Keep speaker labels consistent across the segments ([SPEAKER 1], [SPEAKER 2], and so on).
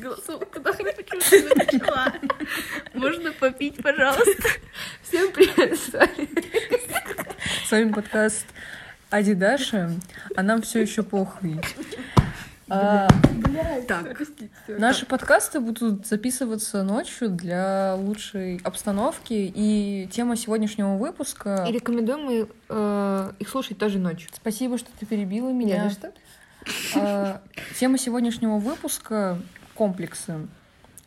[SPEAKER 1] голосовку, нахрен почему-то начала. Можно попить, пожалуйста. Всем привет, с вами.
[SPEAKER 2] С вами подкаст Адидаша, а нам все еще похуй. А,
[SPEAKER 1] Так,
[SPEAKER 2] наши подкасты будут записываться ночью для лучшей обстановки, и тема сегодняшнего выпуска...
[SPEAKER 1] и рекомендуем мы э, их слушать тоже ночью.
[SPEAKER 2] Спасибо, что ты перебила
[SPEAKER 1] Не
[SPEAKER 2] меня.
[SPEAKER 1] за что.
[SPEAKER 2] А, Тема сегодняшнего выпуска — комплексы.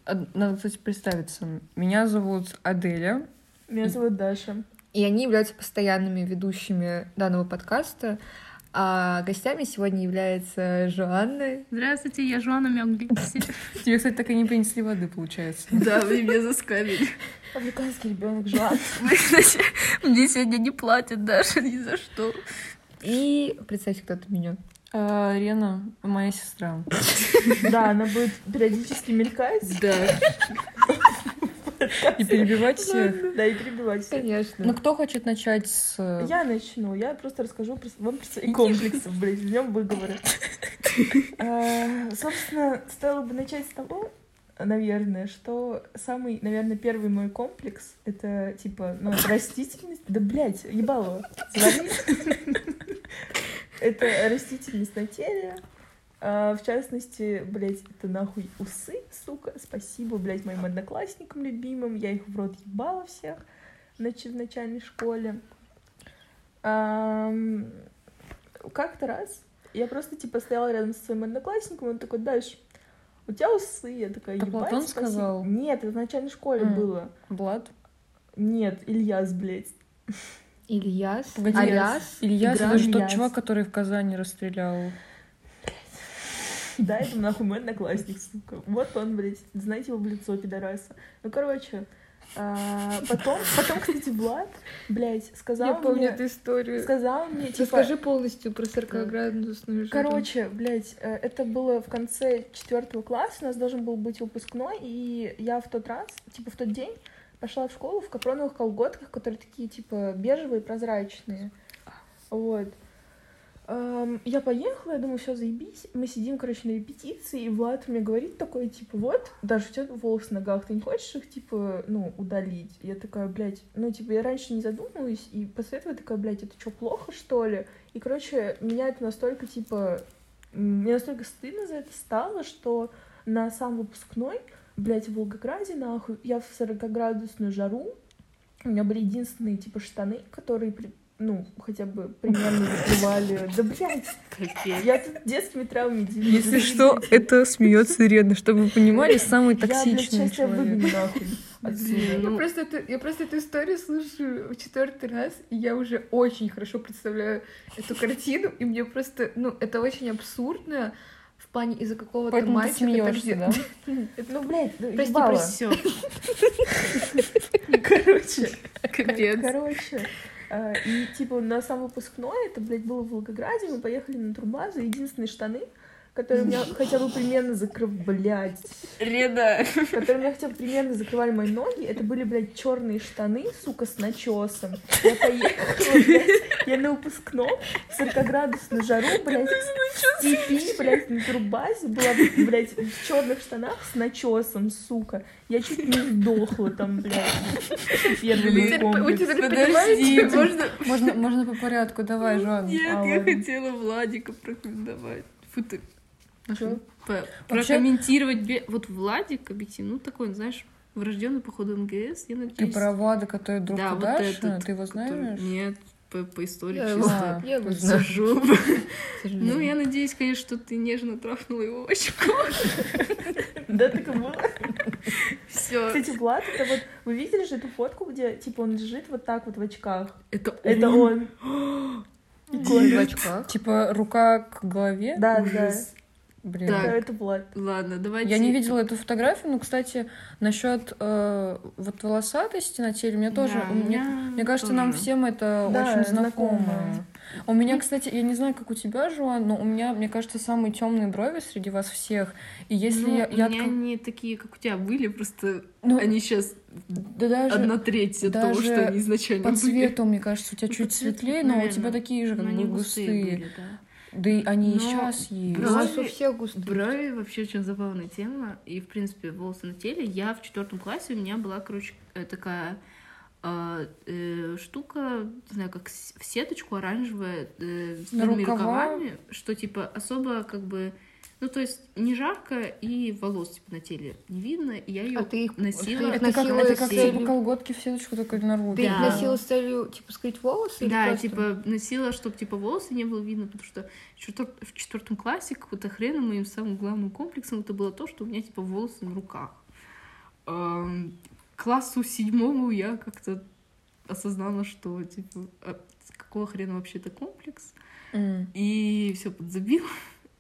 [SPEAKER 2] Надо, кстати, представиться. Меня зовут Аделя.
[SPEAKER 3] Меня зовут Даша.
[SPEAKER 1] И они являются постоянными ведущими данного подкаста. А гостями сегодня является Жоанна.
[SPEAKER 4] Здравствуйте, я Жуана Мёгликси.
[SPEAKER 2] Тебе, кстати, так и не принесли воды, получается.
[SPEAKER 4] Да, вы меня заскамили.
[SPEAKER 3] Африканский ребенок Жан.
[SPEAKER 4] Мне сегодня не платят даже ни за что.
[SPEAKER 1] И представьте, кто от меня.
[SPEAKER 2] А, Рена — моя сестра.
[SPEAKER 3] Да, она будет периодически мелькать.
[SPEAKER 4] Да.
[SPEAKER 2] И перебивать всех.
[SPEAKER 3] Да, и перебивать. всех.
[SPEAKER 1] Конечно.
[SPEAKER 2] Ну, кто хочет начать с... э,
[SPEAKER 3] Я начну. Я просто расскажу про- вам про свои комплексы, блядь, в нем выговора. А, Собственно, стоило бы начать с того, наверное, что самый, наверное, первый мой комплекс — это, типа, ну, растительность. Да, блядь, ебало. Это растительность на теле. А, в частности, блядь, это нахуй усы, сука. Спасибо, блядь, моим одноклассникам любимым. Я их в рот ебала всех нач- в начальной школе. Как-то раз я просто, типа, стояла рядом со своим одноклассником, он такой, Даш, у тебя усы. Я такая, ебать,
[SPEAKER 2] Платон
[SPEAKER 3] спасибо».
[SPEAKER 2] сказал?
[SPEAKER 3] Нет, это в начальной школе
[SPEAKER 2] М.
[SPEAKER 3] было.
[SPEAKER 2] Влад?
[SPEAKER 3] Нет, Ильяс, блядь.
[SPEAKER 1] Ильяс.
[SPEAKER 2] Погоди,
[SPEAKER 1] Аляс.
[SPEAKER 2] Ильяс — это же тот чувак, который в Казани расстрелял.
[SPEAKER 3] Да, это нахуй мой одноклассник, сука. Вот он, блядь, знаете его в лицо, пидораса. Ну, короче, а, потом, потом, кстати, Влад, блядь, сказал
[SPEAKER 1] Я помню
[SPEAKER 3] мне,
[SPEAKER 1] эту историю.
[SPEAKER 3] сказал мне, типа,
[SPEAKER 1] Расскажи полностью про 40-градусную жару.
[SPEAKER 3] Короче, блядь, э, это было в конце четвертого класса, у нас должен был быть выпускной, и я в тот раз, типа в тот день, пошла в школу в капроновых колготках, которые такие, типа, бежевые, прозрачные. Вот. Я поехала, я думаю, все заебись. Мы сидим, короче, на репетиции, и Влад мне говорит такой, типа, вот, даже у тебя волосы на ногах, ты не хочешь их, типа, ну, удалить? Я такая, блядь, ну, типа, я раньше не задумывалась, и после этого я такая, блядь, это что, плохо, что ли? И, короче, меня это настолько, типа, мне настолько стыдно за это стало, что на сам выпускной, блядь, в Волгограде, нахуй, я в 40-градусную жару, у меня были единственные, типа, штаны, которые, при- ну, хотя бы примерно закрывали. Да, блядь,
[SPEAKER 4] Капец.
[SPEAKER 3] я тут детскими травмами делюсь.
[SPEAKER 2] Если что, это смеется Рена, чтобы вы понимали, самый
[SPEAKER 3] Я, блядь,
[SPEAKER 2] токсичный
[SPEAKER 3] сейчас тебя
[SPEAKER 2] человек.
[SPEAKER 3] выгоню нахуй отсюда.
[SPEAKER 1] Я
[SPEAKER 4] Ну,
[SPEAKER 1] просто, эту, я просто эту историю слышу в четвертый раз, и я уже очень хорошо представляю эту картину, и мне просто, ну, это очень абсурдно плане из-за какого-то
[SPEAKER 2] Поэтому ты
[SPEAKER 1] мальчика.
[SPEAKER 2] смеешься,
[SPEAKER 1] где-
[SPEAKER 2] да?
[SPEAKER 3] Ну, блядь, ну,
[SPEAKER 1] Прости, прости.
[SPEAKER 4] Все,
[SPEAKER 3] Короче,
[SPEAKER 4] капец.
[SPEAKER 3] короче. а, И, типа, на сам выпускной, это, блядь, было в Волгограде, мы поехали на турбазу, единственные штаны, которые меня хотя бы примерно закрывали, блядь,
[SPEAKER 4] Реда.
[SPEAKER 3] которые меня хотя бы примерно закрывали мои ноги, это были, блядь, черные штаны, сука, с начесом. Я поехала, блядь, я на выпускном, в 40-градусную жару, блядь, в степи, блядь, на турбазе была, блядь, в черных штанах с начесом, сука. Я чуть не сдохла там, блядь. Первый комплекс.
[SPEAKER 1] понимаете, можно...
[SPEAKER 2] Можно, можно по порядку, давай, Жан.
[SPEAKER 4] Нет,
[SPEAKER 3] А,
[SPEAKER 4] я
[SPEAKER 3] ладно.
[SPEAKER 4] хотела Владика прокомментовать. Фу ты.
[SPEAKER 2] Вообще-
[SPEAKER 4] Прокомментировать. бе- Вот Владик, объективно, ну такой, знаешь, врожденный, походу, МГС, я надеюсь.
[SPEAKER 2] Ты про Влада, который друг
[SPEAKER 4] Да, вот
[SPEAKER 2] Даши?
[SPEAKER 4] этот,
[SPEAKER 2] Ты его
[SPEAKER 4] который-
[SPEAKER 2] знаешь?
[SPEAKER 4] Нет, по, по истории
[SPEAKER 1] Я
[SPEAKER 4] чисто.
[SPEAKER 1] я его знаю.
[SPEAKER 4] Сижу. Ну, я надеюсь, конечно, что ты нежно трахнула его очко.
[SPEAKER 3] Да, так и было.
[SPEAKER 4] Все.
[SPEAKER 3] Кстати, Влад, это вот, вы видели же эту фотку, где, типа, он лежит вот так вот в очках?
[SPEAKER 4] Это
[SPEAKER 3] Это он.
[SPEAKER 1] В очках.
[SPEAKER 2] Типа рука к голове?
[SPEAKER 3] Да, да.
[SPEAKER 2] Блин.
[SPEAKER 4] Так.
[SPEAKER 3] Это, это Влад.
[SPEAKER 4] Ладно, давайте.
[SPEAKER 2] Я не видела эту фотографию, но, кстати, насчет э, вот волосатости на теле, мне тоже,
[SPEAKER 4] Да, у
[SPEAKER 2] мне,
[SPEAKER 4] меня
[SPEAKER 2] мне кажется, нам
[SPEAKER 4] тоже.
[SPEAKER 2] всем это
[SPEAKER 3] Да,
[SPEAKER 2] очень знакомо.
[SPEAKER 3] знакомо.
[SPEAKER 2] У меня, кстати, я не знаю, как у тебя, Жуан, но у меня, мне кажется, самые темные брови среди вас всех. И если
[SPEAKER 4] Ну,
[SPEAKER 2] я, я
[SPEAKER 4] у меня не такие, как у тебя были, просто
[SPEAKER 2] ну,
[SPEAKER 4] они сейчас
[SPEAKER 2] да даже
[SPEAKER 4] одна треть от того,
[SPEAKER 2] даже
[SPEAKER 4] что они изначально
[SPEAKER 2] по
[SPEAKER 4] были.
[SPEAKER 2] цвету, мне кажется, у тебя
[SPEAKER 4] Ну,
[SPEAKER 2] чуть светлее, но у тебя такие же как
[SPEAKER 4] Но
[SPEAKER 2] бы густые.
[SPEAKER 4] были, да.
[SPEAKER 2] Да и они и
[SPEAKER 4] Но
[SPEAKER 2] сейчас есть.
[SPEAKER 1] У нас у
[SPEAKER 4] Брови-
[SPEAKER 1] всех густые.
[SPEAKER 4] Брови вообще очень забавная тема. И, в принципе, волосы на теле. Я в четвертом классе, у меня была, короче, э, такая а, э, штука, не знаю, как в сеточку оранжевая э, с
[SPEAKER 2] рукава?
[SPEAKER 4] рукавами, что, типа, особо, как бы, ну, то есть, не жарко, и волос, типа, на теле не видно. И я ее
[SPEAKER 1] А ты их
[SPEAKER 4] носила.
[SPEAKER 1] ты их
[SPEAKER 2] Это как,
[SPEAKER 1] носила
[SPEAKER 2] это как
[SPEAKER 1] целью-
[SPEAKER 2] типа колготки в сеточку только наружу.
[SPEAKER 1] Ты их
[SPEAKER 4] Да.
[SPEAKER 1] носила с целью, типа, скрыть волосы? или
[SPEAKER 4] Да,
[SPEAKER 1] просто?
[SPEAKER 4] типа носила, чтобы типа волосы не было видно, потому что в четвер- в четвертом классе какого-то хрена моим самым главным комплексом это было то, что у меня типа волосы на руках. Эм, К классу седьмому я как-то осознала, что типа а с какого хрена вообще это комплекс,
[SPEAKER 2] М.
[SPEAKER 4] и все подзабила.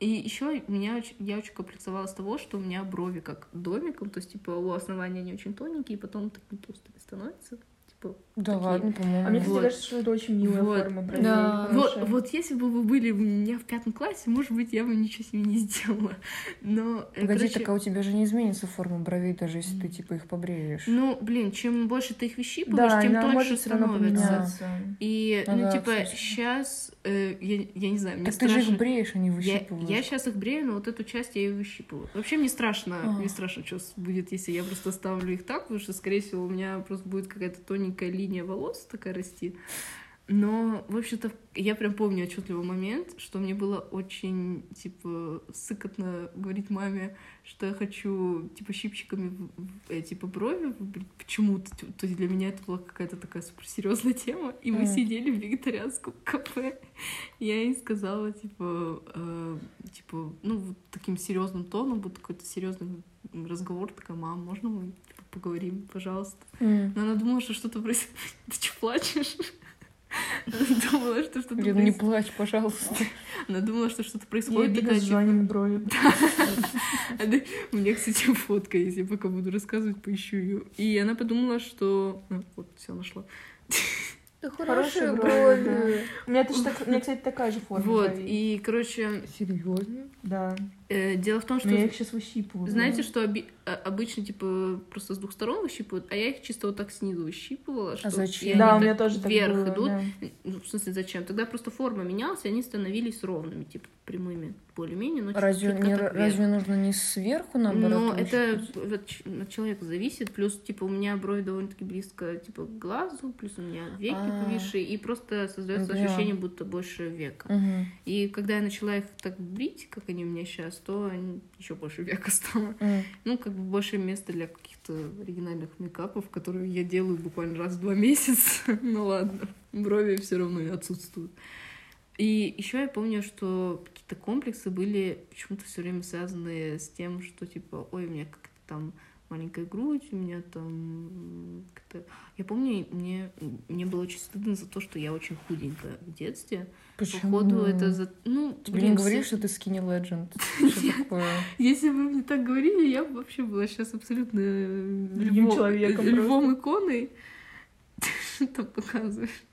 [SPEAKER 4] И еще меня оч- я очень комплексовала с того, что у меня брови как домиком, то есть типа у основания они очень тоненькие, и потом такими толстыми становятся. Типа,
[SPEAKER 2] Да
[SPEAKER 4] такие.
[SPEAKER 2] ладно, по-моему.
[SPEAKER 3] А мне, кстати,
[SPEAKER 4] Вот.
[SPEAKER 3] кажется, что это очень милая
[SPEAKER 4] Вот.
[SPEAKER 3] форма бровей.
[SPEAKER 1] Да.
[SPEAKER 4] Вот, вот если бы вы были у меня в пятом классе, может быть, я бы ничего себе не сделала. Но, э,
[SPEAKER 2] Погоди,
[SPEAKER 4] короче,
[SPEAKER 2] так а у тебя же не изменится форма бровей, даже если ты типа их побреешь.
[SPEAKER 4] ну, блин, чем больше ты их выщипываешь,
[SPEAKER 3] Да,
[SPEAKER 4] тем тоньше становится. И,
[SPEAKER 2] Ну
[SPEAKER 4] ну,
[SPEAKER 2] да,
[SPEAKER 4] типа,
[SPEAKER 2] кстати.
[SPEAKER 4] сейчас, я, я не знаю, мне
[SPEAKER 2] Так ты же их
[SPEAKER 4] страшно.
[SPEAKER 2] бреешь, а не
[SPEAKER 4] Я,
[SPEAKER 2] выщипываешь.
[SPEAKER 4] я сейчас их брею, но вот эту часть я и выщипываю. Вообще мне страшно,
[SPEAKER 2] А.
[SPEAKER 4] мне страшно, что будет, если я просто оставлю их так, потому что, скорее всего, у меня просто будет какая-то тоненькая линия волос такая расти. Но, в общем-то, я прям помню отчетливый момент, что мне было очень, типа, сыкотно говорить маме, что я хочу, типа, щипчиками, э, типа, брови почему-то. То есть для меня это была какая-то такая суперсерьезная тема. И мы
[SPEAKER 2] Мгм.
[SPEAKER 4] сидели в вегетарианском кафе. Я ей сказала, типа, э, типа, ну, вот таким серьезным тоном, вот какой-то серьезный разговор, такая, мам, можно мы поговорим, пожалуйста?
[SPEAKER 2] М.
[SPEAKER 4] Но она думала, что что-то происходит. Ты что, плачешь? Она думала, что что-то
[SPEAKER 2] Лен, не
[SPEAKER 4] происходит.
[SPEAKER 2] плачь, пожалуйста.
[SPEAKER 4] Она думала, что что-то
[SPEAKER 3] Я
[SPEAKER 4] происходит.
[SPEAKER 3] с
[SPEAKER 4] типа,
[SPEAKER 3] желанием брови.
[SPEAKER 4] У меня, кстати, фотка есть, я пока буду рассказывать, поищу ее. И она подумала, что... А, Вот, все нашла.
[SPEAKER 1] Да
[SPEAKER 3] Хорошие брови. У меня, кстати, такая же форма
[SPEAKER 4] Вот, и, короче,
[SPEAKER 1] Серьезно?
[SPEAKER 3] Да.
[SPEAKER 4] Э, дело в том, что...
[SPEAKER 3] Но я их сейчас выщипываю.
[SPEAKER 4] Знаете, что оби- а- обычно, типа, просто с двух сторон выщипывают, а я их чисто вот так снизу выщипывала. что-
[SPEAKER 2] зачем?
[SPEAKER 4] и они
[SPEAKER 3] Да, у
[SPEAKER 4] так
[SPEAKER 3] меня тоже так
[SPEAKER 4] вверх
[SPEAKER 3] было,
[SPEAKER 4] идут.
[SPEAKER 3] да.
[SPEAKER 4] Ну, в смысле, зачем? Тогда просто форма менялась, и они становились ровными, типа, прямыми, более-менее, но
[SPEAKER 2] Разве, не,
[SPEAKER 4] так
[SPEAKER 2] разве нужно не сверху, наоборот?
[SPEAKER 4] Но это от, человека зависит. Плюс, типа, у меня брови довольно-таки близко, типа, к глазу, плюс у меня веки
[SPEAKER 2] А.
[SPEAKER 4] повисшие, и просто создается
[SPEAKER 2] Поняла.
[SPEAKER 4] ощущение, будто больше века.
[SPEAKER 2] Мгм.
[SPEAKER 4] И когда я начала их так брить, как они у меня сейчас, то еще больше века стало.
[SPEAKER 2] М.
[SPEAKER 4] Ну, как бы больше места для каких-то оригинальных мейкапов, которые я делаю буквально раз в два месяца. ну ладно, брови все равно отсутствуют. И еще я помню, что какие-то комплексы были почему-то все время связаны с тем, что типа, ой, у меня как-то там маленькая грудь, у меня там как-то... Я помню, мне, мне было очень стыдно за то, что я очень худенькая в детстве.
[SPEAKER 2] Почему?
[SPEAKER 4] Походу, это за... Ну,
[SPEAKER 2] Тебе
[SPEAKER 4] блин,
[SPEAKER 2] не
[SPEAKER 4] все-
[SPEAKER 2] говорили, что ты skinny legend? Что такое?
[SPEAKER 4] Если бы мне так говорили, я бы вообще была сейчас абсолютно львом, э, львом иконой. Что там показываешь?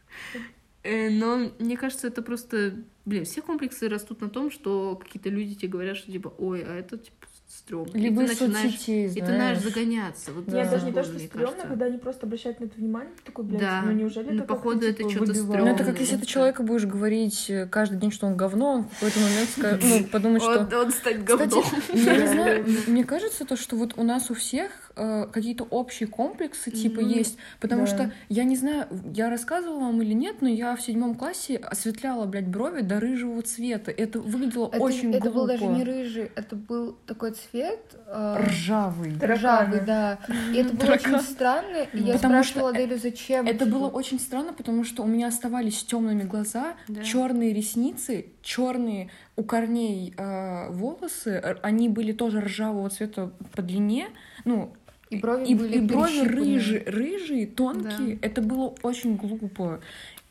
[SPEAKER 4] Э, Но мне кажется, это просто... Блин, все комплексы растут на том, что какие-то люди тебе говорят, что типа, ой, а это типа стрёмно. И
[SPEAKER 2] Либо
[SPEAKER 4] ты
[SPEAKER 2] из
[SPEAKER 4] начинаешь,
[SPEAKER 2] соцсетей,
[SPEAKER 4] и ты начинаешь
[SPEAKER 2] знаешь.
[SPEAKER 4] загоняться. Вот
[SPEAKER 2] Да.
[SPEAKER 3] Нет,
[SPEAKER 4] это
[SPEAKER 3] даже не то, что стрёмно,
[SPEAKER 4] кажется.
[SPEAKER 3] когда они просто обращают на это внимание, ты такой, блядь,
[SPEAKER 4] Да.
[SPEAKER 3] ну неужели
[SPEAKER 4] Ну,
[SPEAKER 3] это как-то,
[SPEAKER 4] походу, это
[SPEAKER 3] типа,
[SPEAKER 4] чё-то
[SPEAKER 3] выбивает?
[SPEAKER 2] Ну, это как если ты человеку будешь говорить э, каждый день, что он говно, он в какой-то момент скажет, ну, подумает, что...
[SPEAKER 4] Он, он станет
[SPEAKER 2] Кстати,
[SPEAKER 4] говном.
[SPEAKER 2] я не знаю, мне кажется, то, что вот у нас у всех э, какие-то общие комплексы типа
[SPEAKER 4] Мгм.
[SPEAKER 2] есть, потому
[SPEAKER 3] Да.
[SPEAKER 2] что я не знаю, я рассказывала вам или нет, но я в седьмом классе осветляла, блядь, брови до рыжего цвета. Это выглядело
[SPEAKER 1] Это,
[SPEAKER 2] очень
[SPEAKER 1] это
[SPEAKER 2] глупо.
[SPEAKER 1] был даже не рыжий, это был такой цвет э,
[SPEAKER 2] ржавый.
[SPEAKER 1] ржавый, да. И это было очень
[SPEAKER 2] Таракан.
[SPEAKER 1] странно. И я
[SPEAKER 2] Потому что
[SPEAKER 1] спрашивала Аделю, зачем.
[SPEAKER 2] Это
[SPEAKER 1] типа.
[SPEAKER 2] было очень странно, потому что у меня оставались темными глаза,
[SPEAKER 4] Да.
[SPEAKER 2] черные ресницы, черные у корней э, волосы, р- они были тоже ржавого цвета по длине, ну
[SPEAKER 1] И брови
[SPEAKER 2] и,
[SPEAKER 1] были
[SPEAKER 2] и брови рыжие, рыжие, тонкие. Это было очень глупо.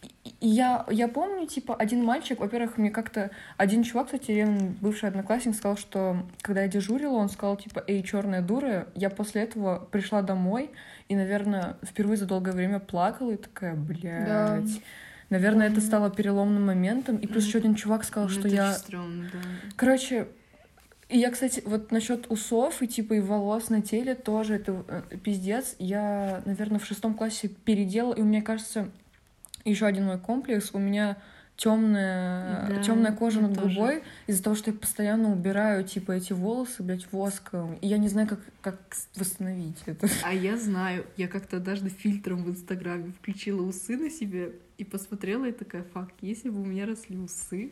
[SPEAKER 2] И- я, я помню, типа, один мальчик, во-первых, мне как-то... Один чувак, кстати, Лен, бывший одноклассник, сказал, что когда я дежурила, он сказал, типа, эй, черная дура. Я после этого пришла домой и, наверное, впервые за долгое время плакала и такая, блядь.
[SPEAKER 1] Да.
[SPEAKER 2] Наверное, это
[SPEAKER 1] Мгм.
[SPEAKER 2] стало переломным моментом. И плюс
[SPEAKER 4] Мгм.
[SPEAKER 2] еще один чувак сказал,
[SPEAKER 4] Ну,
[SPEAKER 2] что
[SPEAKER 4] это
[SPEAKER 2] я...
[SPEAKER 4] стрёмно, да.
[SPEAKER 2] Короче, и я, кстати, вот насчет усов и типа и волос на теле тоже это э, пиздец. Я, наверное, в шестом классе переделала, и меня кажется, еще один мой комплекс. У меня темная,
[SPEAKER 4] Да,
[SPEAKER 2] темная кожа над
[SPEAKER 4] тоже.
[SPEAKER 2] губой из-за того, что я постоянно убираю, типа, эти волосы, блядь, воском. И я не знаю, как, как восстановить это.
[SPEAKER 4] А я знаю, я как-то однажды фильтром в Инстаграме включила усы на себе и посмотрела и такая, факт, если бы у меня росли усы,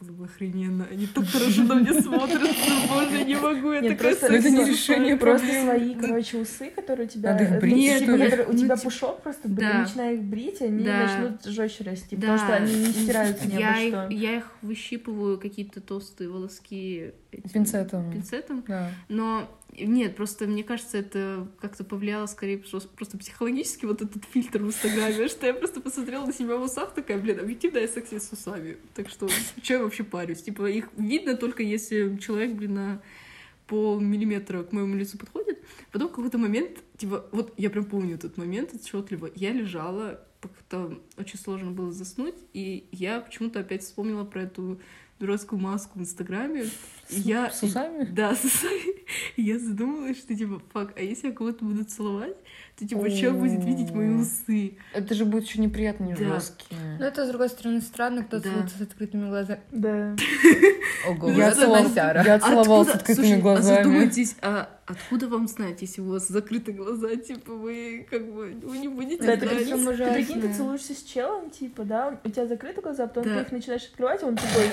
[SPEAKER 4] было бы охрененно. Они так хорошо на мне смотрятся, боже, не могу, я такая
[SPEAKER 2] Это не решение
[SPEAKER 3] Просто свои, короче, усы, которые у тебя...
[SPEAKER 2] Надо их
[SPEAKER 3] ну,
[SPEAKER 2] брить,
[SPEAKER 3] типа, у
[SPEAKER 4] Ну,
[SPEAKER 3] тебя пушок просто,
[SPEAKER 4] Да.
[SPEAKER 3] начиная их брить, они начнут жестче расти, потому что они не стираются ни
[SPEAKER 4] я
[SPEAKER 3] обо
[SPEAKER 4] их,
[SPEAKER 3] что.
[SPEAKER 4] я их выщипываю, какие-то толстые волоски
[SPEAKER 2] Пинцетом.
[SPEAKER 4] пинцетом.
[SPEAKER 2] Да.
[SPEAKER 4] Но нет, просто мне кажется, это как-то повлияло скорее просто, психологически вот этот фильтр в Инстаграме, что я просто посмотрела на себя в усах, такая, блин, объективно я секси с усами. Так что, что я вообще парюсь? Типа, их видно только если человек, блин, на полмиллиметра к моему лицу подходит. Потом в какой-то момент, типа, вот я прям помню этот момент отчетливо. Я лежала, как-то очень сложно было заснуть, и я почему-то опять вспомнила про эту дурацкую маску в Инстаграме. И я...
[SPEAKER 2] С усами?
[SPEAKER 4] Да, с усами. Я задумалась, что типа, фак, а если я кого-то буду целовать, то типа, что будет видеть мои усы?
[SPEAKER 2] Это же будет еще неприятно, не
[SPEAKER 4] Да.
[SPEAKER 1] Но
[SPEAKER 2] жесткие.
[SPEAKER 1] это, с другой стороны, странно, кто
[SPEAKER 4] Да.
[SPEAKER 1] целуется с открытыми глазами.
[SPEAKER 3] Да.
[SPEAKER 1] Ого,
[SPEAKER 2] Я
[SPEAKER 1] вот это
[SPEAKER 2] целовал-
[SPEAKER 1] Настяра.
[SPEAKER 2] я целовал с открытыми
[SPEAKER 4] Слушай,
[SPEAKER 2] глазами.
[SPEAKER 4] А задумайтесь, а откуда вам знать, если у вас закрыты глаза, типа, вы как бы, вы не будете
[SPEAKER 3] Да, ты
[SPEAKER 1] это
[SPEAKER 4] знать?
[SPEAKER 3] прикинь, ты
[SPEAKER 1] ужасно.
[SPEAKER 3] целуешься с челом, типа, да, у тебя закрыты глаза, а потом
[SPEAKER 4] Да.
[SPEAKER 3] ты их начинаешь открывать, и он такой,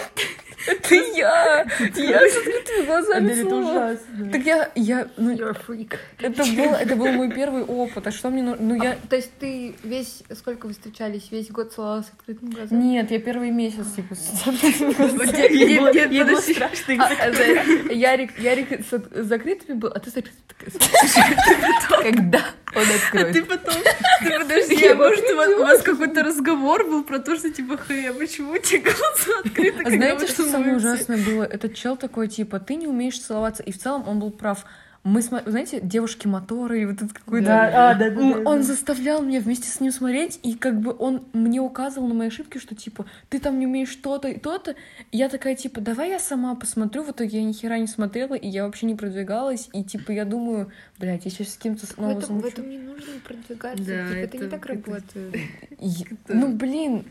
[SPEAKER 2] Это я! Я с открытыми глазами
[SPEAKER 3] Адель, это
[SPEAKER 2] целовала.
[SPEAKER 3] ужасно.
[SPEAKER 2] Так я, я, ну,
[SPEAKER 1] You're a freak.
[SPEAKER 2] это был, это был мой первый опыт. А что мне нужно? Ну, я,
[SPEAKER 1] А, то есть ты весь, сколько вы встречались, весь год целовалась с открытыми глазами?
[SPEAKER 2] нет, я первый месяц, типа, с.
[SPEAKER 4] Нет,
[SPEAKER 3] было- ей было
[SPEAKER 4] подожди.
[SPEAKER 3] страшно
[SPEAKER 1] А, это Ярик, Ярик с, закрытыми был, а ты с открытыми. Когда он
[SPEAKER 4] А ты
[SPEAKER 1] откроет?
[SPEAKER 4] потом, ты подожди,
[SPEAKER 1] Я
[SPEAKER 4] а может у вас,
[SPEAKER 1] его
[SPEAKER 4] у вас какой-то разговор был про то, что типа, а почему у тебя глаза открыты,
[SPEAKER 2] А знаете, что самое
[SPEAKER 4] целуетесь?»
[SPEAKER 2] ужасное было? Этот чел такой, типа, ты не умеешь целоваться. И в целом он был прав. Мы, смо- знаете, девушки-моторы, и вот этот какой-то...
[SPEAKER 3] Да, а, да, да,
[SPEAKER 2] Он,
[SPEAKER 3] да,
[SPEAKER 2] он заставлял меня вместе с ним смотреть, и как бы он мне указывал на мои ошибки, что типа ты там не умеешь то-то и то-то. Я такая типа давай я сама посмотрю. В итоге я ни хера не смотрела, и я вообще не продвигалась. И типа я думаю, блядь, я сейчас с кем-то
[SPEAKER 1] В
[SPEAKER 2] снова
[SPEAKER 1] этом, в
[SPEAKER 2] замучу.
[SPEAKER 1] этом не нужно продвигаться.
[SPEAKER 4] Да,
[SPEAKER 1] типа, это, не
[SPEAKER 4] это-
[SPEAKER 1] так
[SPEAKER 4] это-
[SPEAKER 1] работает.
[SPEAKER 2] Ну блин,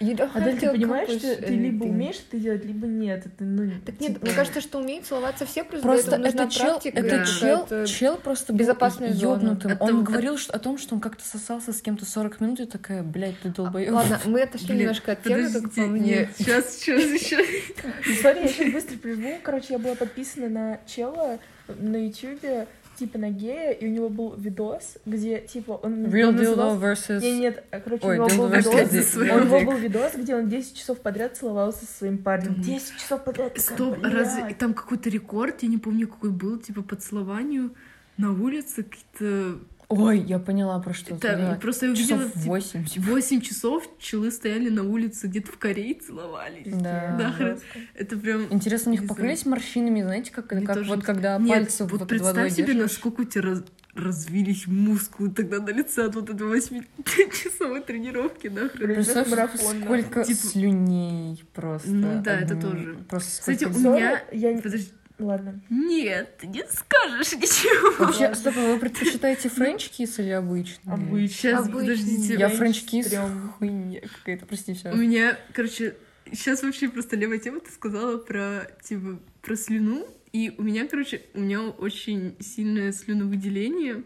[SPEAKER 3] Адель, ты понимаешь, что ты либо умеешь это делать, либо нет. Это, ну,
[SPEAKER 1] Так нет,
[SPEAKER 3] типа,
[SPEAKER 1] мне кажется, что умеют целоваться все, просто,
[SPEAKER 2] просто этот чел,
[SPEAKER 4] Да.
[SPEAKER 2] чел, чел просто
[SPEAKER 1] зона.
[SPEAKER 2] ёбнутым.
[SPEAKER 4] Это-
[SPEAKER 2] Он
[SPEAKER 4] это-
[SPEAKER 2] говорил что- о том, что он как-то сосался с кем-то 40 минут, и такая, блядь, ты долбоёб.
[SPEAKER 1] Ладно, мы отошли
[SPEAKER 4] Блин,
[SPEAKER 1] немножко от темы, как по мне.
[SPEAKER 4] нет, сейчас, сейчас еще.
[SPEAKER 3] Смотри, я сейчас быстро прерву. Короче, я была подписана на чела на Ютубе, типа на гея, и у него был видос, где, типа, он...
[SPEAKER 2] Real
[SPEAKER 3] он
[SPEAKER 2] dildo
[SPEAKER 3] назывался-
[SPEAKER 2] versus...
[SPEAKER 3] Не, нет, а, короче,
[SPEAKER 2] Ой,
[SPEAKER 3] у него был видос, у него был видос, где он 10 часов подряд целовался со своим парнем. 10 часов подряд. такая,
[SPEAKER 4] Стоп,
[SPEAKER 3] блядь.
[SPEAKER 4] разве там какой-то рекорд, я не помню, какой был, типа по целованию на улице какие-то...
[SPEAKER 2] Ой, я поняла, про что.
[SPEAKER 4] Это
[SPEAKER 2] да.
[SPEAKER 4] просто я увидела,
[SPEAKER 2] Часов
[SPEAKER 4] типа,
[SPEAKER 2] 8.
[SPEAKER 4] 8 часов челы стояли на улице где-то в Корее целовались.
[SPEAKER 2] Да.
[SPEAKER 4] Да,
[SPEAKER 3] Жестко.
[SPEAKER 4] Это прям...
[SPEAKER 2] Интересно, у них покрылись морщинами, знаете, как,
[SPEAKER 4] Мне
[SPEAKER 2] как
[SPEAKER 4] тоже
[SPEAKER 2] вот когда
[SPEAKER 4] Нет,
[SPEAKER 2] пальцы
[SPEAKER 4] вот
[SPEAKER 2] под водой
[SPEAKER 4] представь себе,
[SPEAKER 2] держишь.
[SPEAKER 4] насколько у тебя раз- развились мускулы тогда на лице от вот этой 8-часовой тренировки, нахрен.
[SPEAKER 2] Представь,
[SPEAKER 3] марафон, да.
[SPEAKER 2] сколько
[SPEAKER 4] Типа-
[SPEAKER 2] слюней просто.
[SPEAKER 4] Ну да, это тоже.
[SPEAKER 2] Просто
[SPEAKER 4] Кстати, у меня-
[SPEAKER 3] Я...
[SPEAKER 4] Подожди.
[SPEAKER 3] Ладно.
[SPEAKER 4] Нет, ты не скажешь ничего.
[SPEAKER 2] Вообще, стоп, а вы предпочитаете French kiss или обычный?
[SPEAKER 3] Обычный.
[SPEAKER 4] Сейчас,
[SPEAKER 1] Обычный.
[SPEAKER 4] подождите.
[SPEAKER 2] Я
[SPEAKER 3] French
[SPEAKER 2] French kiss
[SPEAKER 3] стрёмный.
[SPEAKER 2] хуйня какая-то, прости, все.
[SPEAKER 4] У меня, короче, сейчас вообще просто левая тема, ты сказала про, типа, про слюну, и у меня, короче, у меня очень сильное слюновыделение,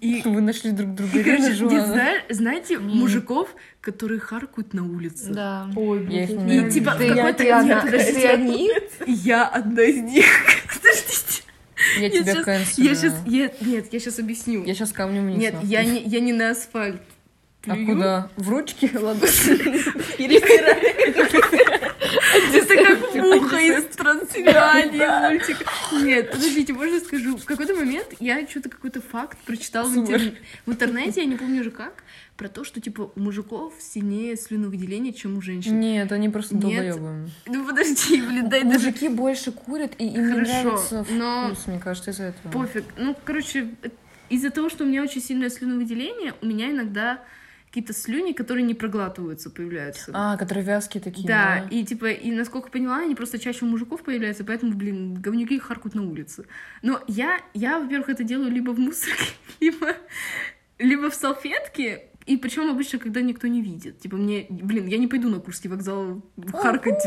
[SPEAKER 4] и,
[SPEAKER 2] Вы нашли друг друга.
[SPEAKER 4] нет, зна- знаете, мужиков, которые харкают на улице.
[SPEAKER 1] Да.
[SPEAKER 3] Ой,
[SPEAKER 2] Я их
[SPEAKER 3] блядь,
[SPEAKER 2] не
[SPEAKER 3] я
[SPEAKER 4] И, типа,
[SPEAKER 3] не
[SPEAKER 4] в
[SPEAKER 1] Ты,
[SPEAKER 4] какой-то-
[SPEAKER 1] ты одна, ты одни?
[SPEAKER 4] Я одна из них. Подождите.
[SPEAKER 2] Я
[SPEAKER 4] Нет,
[SPEAKER 2] тебя канцелю.
[SPEAKER 4] Я сейчас, нет, я сейчас объясню.
[SPEAKER 2] Я сейчас камнем вниз.
[SPEAKER 4] Нет, я не, я не на асфальт.
[SPEAKER 2] А
[SPEAKER 4] плюю.
[SPEAKER 2] куда? В ручки? Ладно.
[SPEAKER 4] Это как муха из трансильвании мультика. Нет, подождите, можно скажу? В какой-то момент я что-то какой-то факт прочитала в, интерне- в интернете, я не помню уже как, про то, что типа у мужиков сильнее слюновыделение, чем у женщин.
[SPEAKER 2] Нет, они просто
[SPEAKER 4] Нет.
[SPEAKER 2] долбоебы.
[SPEAKER 4] Ну подожди, блин, дай даже
[SPEAKER 2] Мужики больше курят, и им не
[SPEAKER 4] Хорошо,
[SPEAKER 2] нравится
[SPEAKER 4] но-
[SPEAKER 2] вкус, мне кажется, из-за этого.
[SPEAKER 4] пофиг. Ну, короче, э, из-за того, что у меня очень сильное слюновыделение, у меня иногда какие-то слюни, которые не проглатываются, появляются.
[SPEAKER 2] А, которые вязкие такие,
[SPEAKER 4] Да, и типа, и насколько поняла, они просто чаще у мужиков появляются, поэтому, блин, говнюки харкут на улице. Но я, я, во-первых, это делаю либо в мусорке, либо, либо в салфетке, И причем обычно, когда никто не видит. Типа мне, блин, я не пойду на Курский вокзал харкать.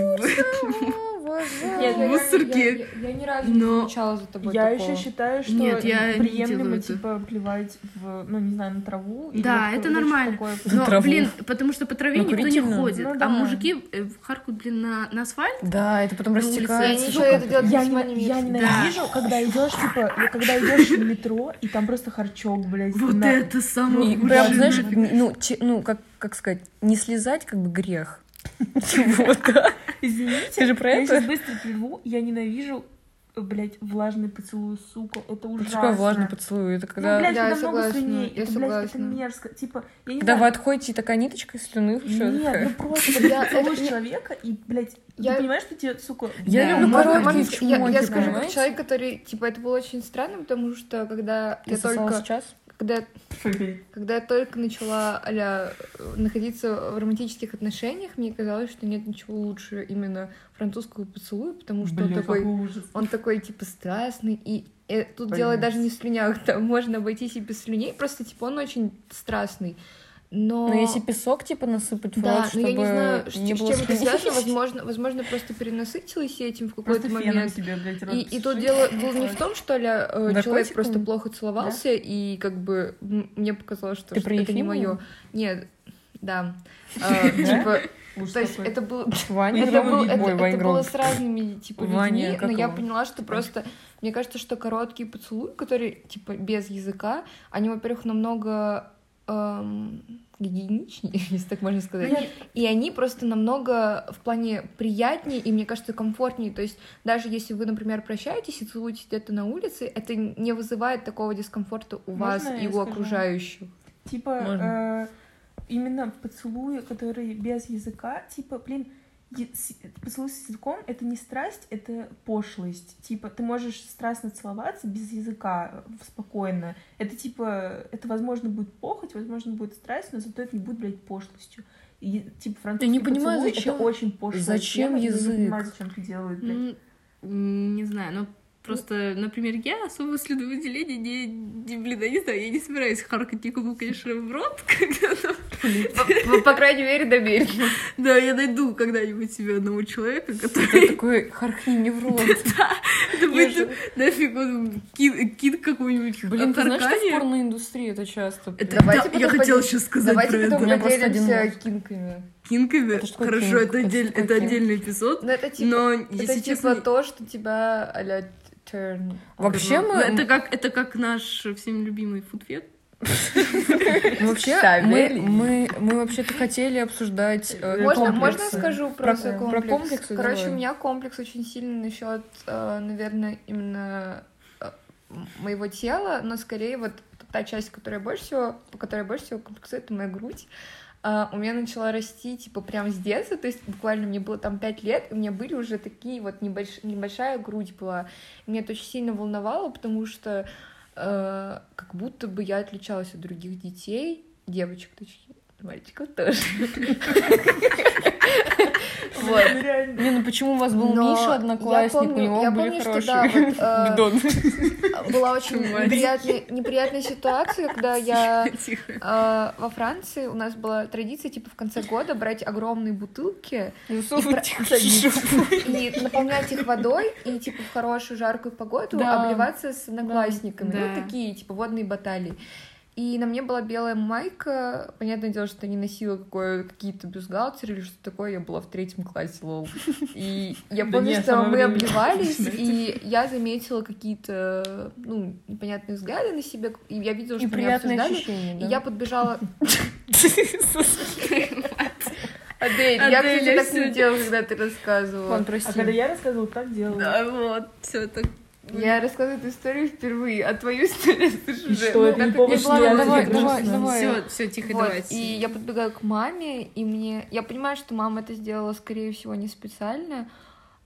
[SPEAKER 1] Нет, я-
[SPEAKER 4] мусорке.
[SPEAKER 1] Я, я- я ни разу не
[SPEAKER 4] Но-
[SPEAKER 1] замечала за тобой
[SPEAKER 3] Я
[SPEAKER 1] такого.
[SPEAKER 3] еще считаю, что
[SPEAKER 4] Нет, я не
[SPEAKER 3] приемлемо,
[SPEAKER 4] это.
[SPEAKER 3] типа, плевать в, ну, не знаю, на траву.
[SPEAKER 4] Да, это нормально.
[SPEAKER 3] такое.
[SPEAKER 4] Но,
[SPEAKER 2] траву.
[SPEAKER 4] блин, потому что по траве
[SPEAKER 2] Ну,
[SPEAKER 4] никто не ходит.
[SPEAKER 3] Ну
[SPEAKER 4] А
[SPEAKER 3] да.
[SPEAKER 4] мужики э, харкают, блин, на, на асфальт.
[SPEAKER 2] Да, это потом растекается.
[SPEAKER 1] еще это
[SPEAKER 3] Я, не,
[SPEAKER 1] не
[SPEAKER 3] я ненавижу, когда идешь, типа, я- когда идешь в метро, и там просто харчок, блядь.
[SPEAKER 4] Вот
[SPEAKER 3] на-
[SPEAKER 4] это самое
[SPEAKER 2] И прям, знаешь, ну, ну как, как сказать, не слезать как бы грех. Вот, да.
[SPEAKER 3] Извините,
[SPEAKER 2] Ты же про
[SPEAKER 3] я
[SPEAKER 2] это?
[SPEAKER 3] сейчас быстро прерву, я ненавижу, блядь, влажный поцелуй, сука, это
[SPEAKER 2] Это
[SPEAKER 3] ужасно.
[SPEAKER 2] такой влажный поцелуй. Это
[SPEAKER 3] Ну,
[SPEAKER 2] когда,
[SPEAKER 3] блядь,
[SPEAKER 1] Да, я
[SPEAKER 3] когда много
[SPEAKER 1] согласна,
[SPEAKER 3] слюней,
[SPEAKER 1] я
[SPEAKER 3] это, блядь, это
[SPEAKER 1] согласна.
[SPEAKER 3] мерзко. Типа, я не
[SPEAKER 2] когда вы
[SPEAKER 3] знаю,
[SPEAKER 2] отходите, и такая ниточка слюны. всё,
[SPEAKER 3] Нет,
[SPEAKER 2] такая.
[SPEAKER 3] ну просто,
[SPEAKER 1] Я-
[SPEAKER 3] ты целуешь
[SPEAKER 1] это-
[SPEAKER 3] человека, и, блядь,
[SPEAKER 1] Я-
[SPEAKER 3] ты понимаешь, что тебе, сука...
[SPEAKER 2] Я
[SPEAKER 3] да,
[SPEAKER 2] люблю короткие
[SPEAKER 1] Можно-
[SPEAKER 3] можно-
[SPEAKER 1] я, я
[SPEAKER 2] чмоки,
[SPEAKER 1] скажу, как человек, который, типа, это было очень странно, потому что когда
[SPEAKER 2] Ты
[SPEAKER 1] я только,
[SPEAKER 2] сейчас?
[SPEAKER 1] Когда, когда я только начала а находиться в романтических отношениях, мне казалось, что нет ничего лучше именно французского поцелуя, потому что он
[SPEAKER 3] Бля,
[SPEAKER 1] такой,
[SPEAKER 3] ужас.
[SPEAKER 1] он такой, типа, страстный, и э, тут
[SPEAKER 3] Блин.
[SPEAKER 1] дело даже не в слюнях, там можно обойтись и без слюней, просто, типа, он очень страстный. Но...
[SPEAKER 2] Но если песок, типа, насыпать в
[SPEAKER 1] Да,
[SPEAKER 2] рот, чтобы
[SPEAKER 1] я не знаю, с,
[SPEAKER 2] не было
[SPEAKER 1] чем это связано. Возможно, возможно, просто перенасытилась этим в какой-то момент.
[SPEAKER 3] себе, блядь, рот
[SPEAKER 1] И, и тут дело было не в том, что ли, э, человек просто плохо целовался, и как бы мне показалось, что,
[SPEAKER 2] Ты
[SPEAKER 1] что это не мое. Нет, да. Э, Типа, то есть это.
[SPEAKER 2] Ваня,
[SPEAKER 1] был- это- было с разными типа людьми, но я поняла, что просто мне кажется, что короткие поцелуи, которые типа без языка, они, во-первых, намного эм, гигиеничнее, если так можно сказать.
[SPEAKER 3] Нет.
[SPEAKER 1] И они просто намного в плане приятнее и, мне кажется, комфортнее. То есть даже если вы, например, прощаетесь и целуетесь где-то на улице, это не вызывает такого дискомфорта у вас
[SPEAKER 3] Можно
[SPEAKER 1] и
[SPEAKER 3] я
[SPEAKER 1] у
[SPEAKER 3] скажу?
[SPEAKER 1] окружающих.
[SPEAKER 3] Типа, э, именно поцелуи, которые без языка, типа, блин, поцелуй с языком — это не страсть, это пошлость. Типа, ты можешь страстно целоваться без языка, э, спокойно. Это, типа, это, возможно, будет похоть, возможно, будет страсть, но зато это не будет, блядь, пошлостью. И, типа, французский
[SPEAKER 2] не понимаю,
[SPEAKER 3] поцелуй
[SPEAKER 2] зачем-
[SPEAKER 3] это очень пошлая
[SPEAKER 2] зачем
[SPEAKER 3] тема, и Я
[SPEAKER 2] язык?
[SPEAKER 3] не понимаю, зачем это делают, блядь.
[SPEAKER 4] Не знаю, ну просто, например, я особо следовыделения не, не, блин, я не знаю, я не собираюсь харкать никому, конечно, в рот, когда там-
[SPEAKER 1] По, по крайней мере, намеренно.
[SPEAKER 4] Да, я найду когда-нибудь себе одного человека, который
[SPEAKER 2] такой, харкни не в рот.
[SPEAKER 4] это будет нафиг он кид, кид какой-нибудь
[SPEAKER 2] Блин, ты знаешь, что в порноиндустрии это часто?
[SPEAKER 1] Давайте
[SPEAKER 4] да,
[SPEAKER 1] потом
[SPEAKER 4] я хотела сейчас сказать
[SPEAKER 1] Давайте
[SPEAKER 4] про
[SPEAKER 1] потом
[SPEAKER 4] это.
[SPEAKER 2] Просто один
[SPEAKER 1] поделимся кинками.
[SPEAKER 4] Кинками. Хорошо, это, отдельный эпизод.
[SPEAKER 1] Ну, это типа,
[SPEAKER 4] Но,
[SPEAKER 1] это типа то, что тебя а turn.
[SPEAKER 2] Вообще
[SPEAKER 4] ну,
[SPEAKER 2] мы...
[SPEAKER 4] это как это как наш всем любимый фудфет.
[SPEAKER 2] Вообще, мы, мы, мы вообще-то хотели обсуждать э,
[SPEAKER 1] Можно,
[SPEAKER 2] комплексы.
[SPEAKER 1] можно я скажу про,
[SPEAKER 2] Про-
[SPEAKER 1] свой
[SPEAKER 2] про
[SPEAKER 1] комплекс?
[SPEAKER 2] комплексы
[SPEAKER 1] Короче,
[SPEAKER 2] давай.
[SPEAKER 1] у меня комплекс очень сильный насчет, э, наверное, именно э, моего тела, но скорее вот та часть, которая больше всего, по которой больше всего комплексует, это моя грудь. А, у меня начала расти, типа, прям с детства, то есть буквально мне было там пять лет, и у меня были уже такие вот небольш... небольшая грудь была. И меня это очень сильно волновало, потому что как будто бы я отличалась от других детей, девочек, точнее, мальчиков тоже. Вот.
[SPEAKER 3] Ну.
[SPEAKER 2] Не, ну почему у вас был
[SPEAKER 1] Но
[SPEAKER 2] Миша, одноклассник,
[SPEAKER 1] помню-
[SPEAKER 2] у него
[SPEAKER 1] я
[SPEAKER 2] были
[SPEAKER 1] помню, что
[SPEAKER 2] хорошие
[SPEAKER 1] да, вот, э. Была очень неприятная, неприятная ситуация, когда я э, во Франции, у нас была традиция, типа, в конце года брать огромные бутылки
[SPEAKER 2] жопу.
[SPEAKER 1] и наполнять их водой, и, типа, в хорошую жаркую погоду
[SPEAKER 2] Да.
[SPEAKER 1] обливаться с одноклассниками.
[SPEAKER 4] Да.
[SPEAKER 1] Ну, такие, типа, водные баталии. И на мне была белая майка. Понятное дело, что я не носила какое, какие-то бюстгальтеры или что-то такое. Я была в третьем классе, лол. И я помню, что мы обливались, и я заметила какие-то, ну, непонятные взгляды на себя. И я видела, что меня
[SPEAKER 2] приятное
[SPEAKER 1] обсуждали.
[SPEAKER 2] ощущение,
[SPEAKER 1] И я подбежала... Адель, я,
[SPEAKER 4] Адель,
[SPEAKER 1] кстати,
[SPEAKER 4] я
[SPEAKER 1] так не делала, когда ты рассказывала.
[SPEAKER 3] А
[SPEAKER 2] прости.
[SPEAKER 3] когда я рассказывала, так делала.
[SPEAKER 4] Да, вот, все так.
[SPEAKER 1] Я рассказываю эту историю впервые, а твою историю слышу уже.
[SPEAKER 3] что,
[SPEAKER 1] Ну,
[SPEAKER 3] это не
[SPEAKER 1] была
[SPEAKER 3] я
[SPEAKER 1] на
[SPEAKER 2] давай, давай, давай.
[SPEAKER 4] Все, все, тихо,
[SPEAKER 1] Вот,
[SPEAKER 4] давайте.
[SPEAKER 1] И я подбегаю к маме, и мне... Я понимаю, что мама это сделала, скорее всего, не специально,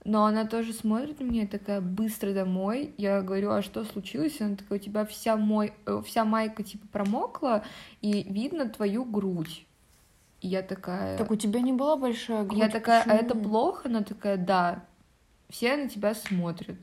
[SPEAKER 1] но она тоже смотрит на меня, такая, быстро домой. Я говорю, а что случилось? Она такая, у тебя вся, мой... э, вся майка, типа, промокла, и видно твою грудь. И я такая...
[SPEAKER 2] Так у тебя не была большая грудь?
[SPEAKER 1] Я такая, а это
[SPEAKER 2] почему?
[SPEAKER 1] плохо? Она такая, да. Все на тебя смотрят.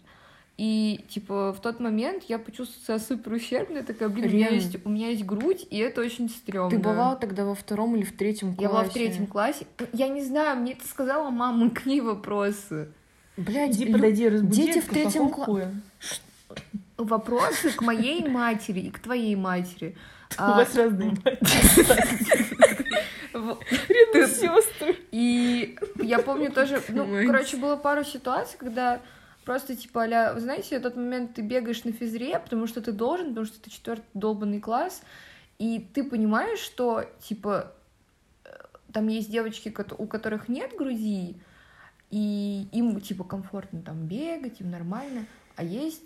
[SPEAKER 1] И, типа, в тот момент я почувствовала себя супер ущербной, такая, блин, у меня, есть, у меня есть грудь, и это очень стрёмно.
[SPEAKER 2] Ты бывала тогда во втором или в третьем классе?
[SPEAKER 1] Я была в третьем классе. Я не знаю, мне это сказала мама, к ней вопросы.
[SPEAKER 2] Блядь,
[SPEAKER 3] Иди подойди, разбуди.
[SPEAKER 2] дети в третьем классе.
[SPEAKER 1] Вопросы к моей матери и к твоей матери.
[SPEAKER 3] У
[SPEAKER 1] А,
[SPEAKER 3] вас разные
[SPEAKER 1] в-
[SPEAKER 3] сестры.
[SPEAKER 1] И я помню тоже, ну, короче, было пару ситуаций, когда просто, типа, а вы знаете, в тот момент ты бегаешь на физре, потому что ты должен, потому что это четвертый долбанный класс, и ты понимаешь, что, типа, э, там есть девочки, у которых нет груди, и им, типа, комфортно там бегать, им нормально, а есть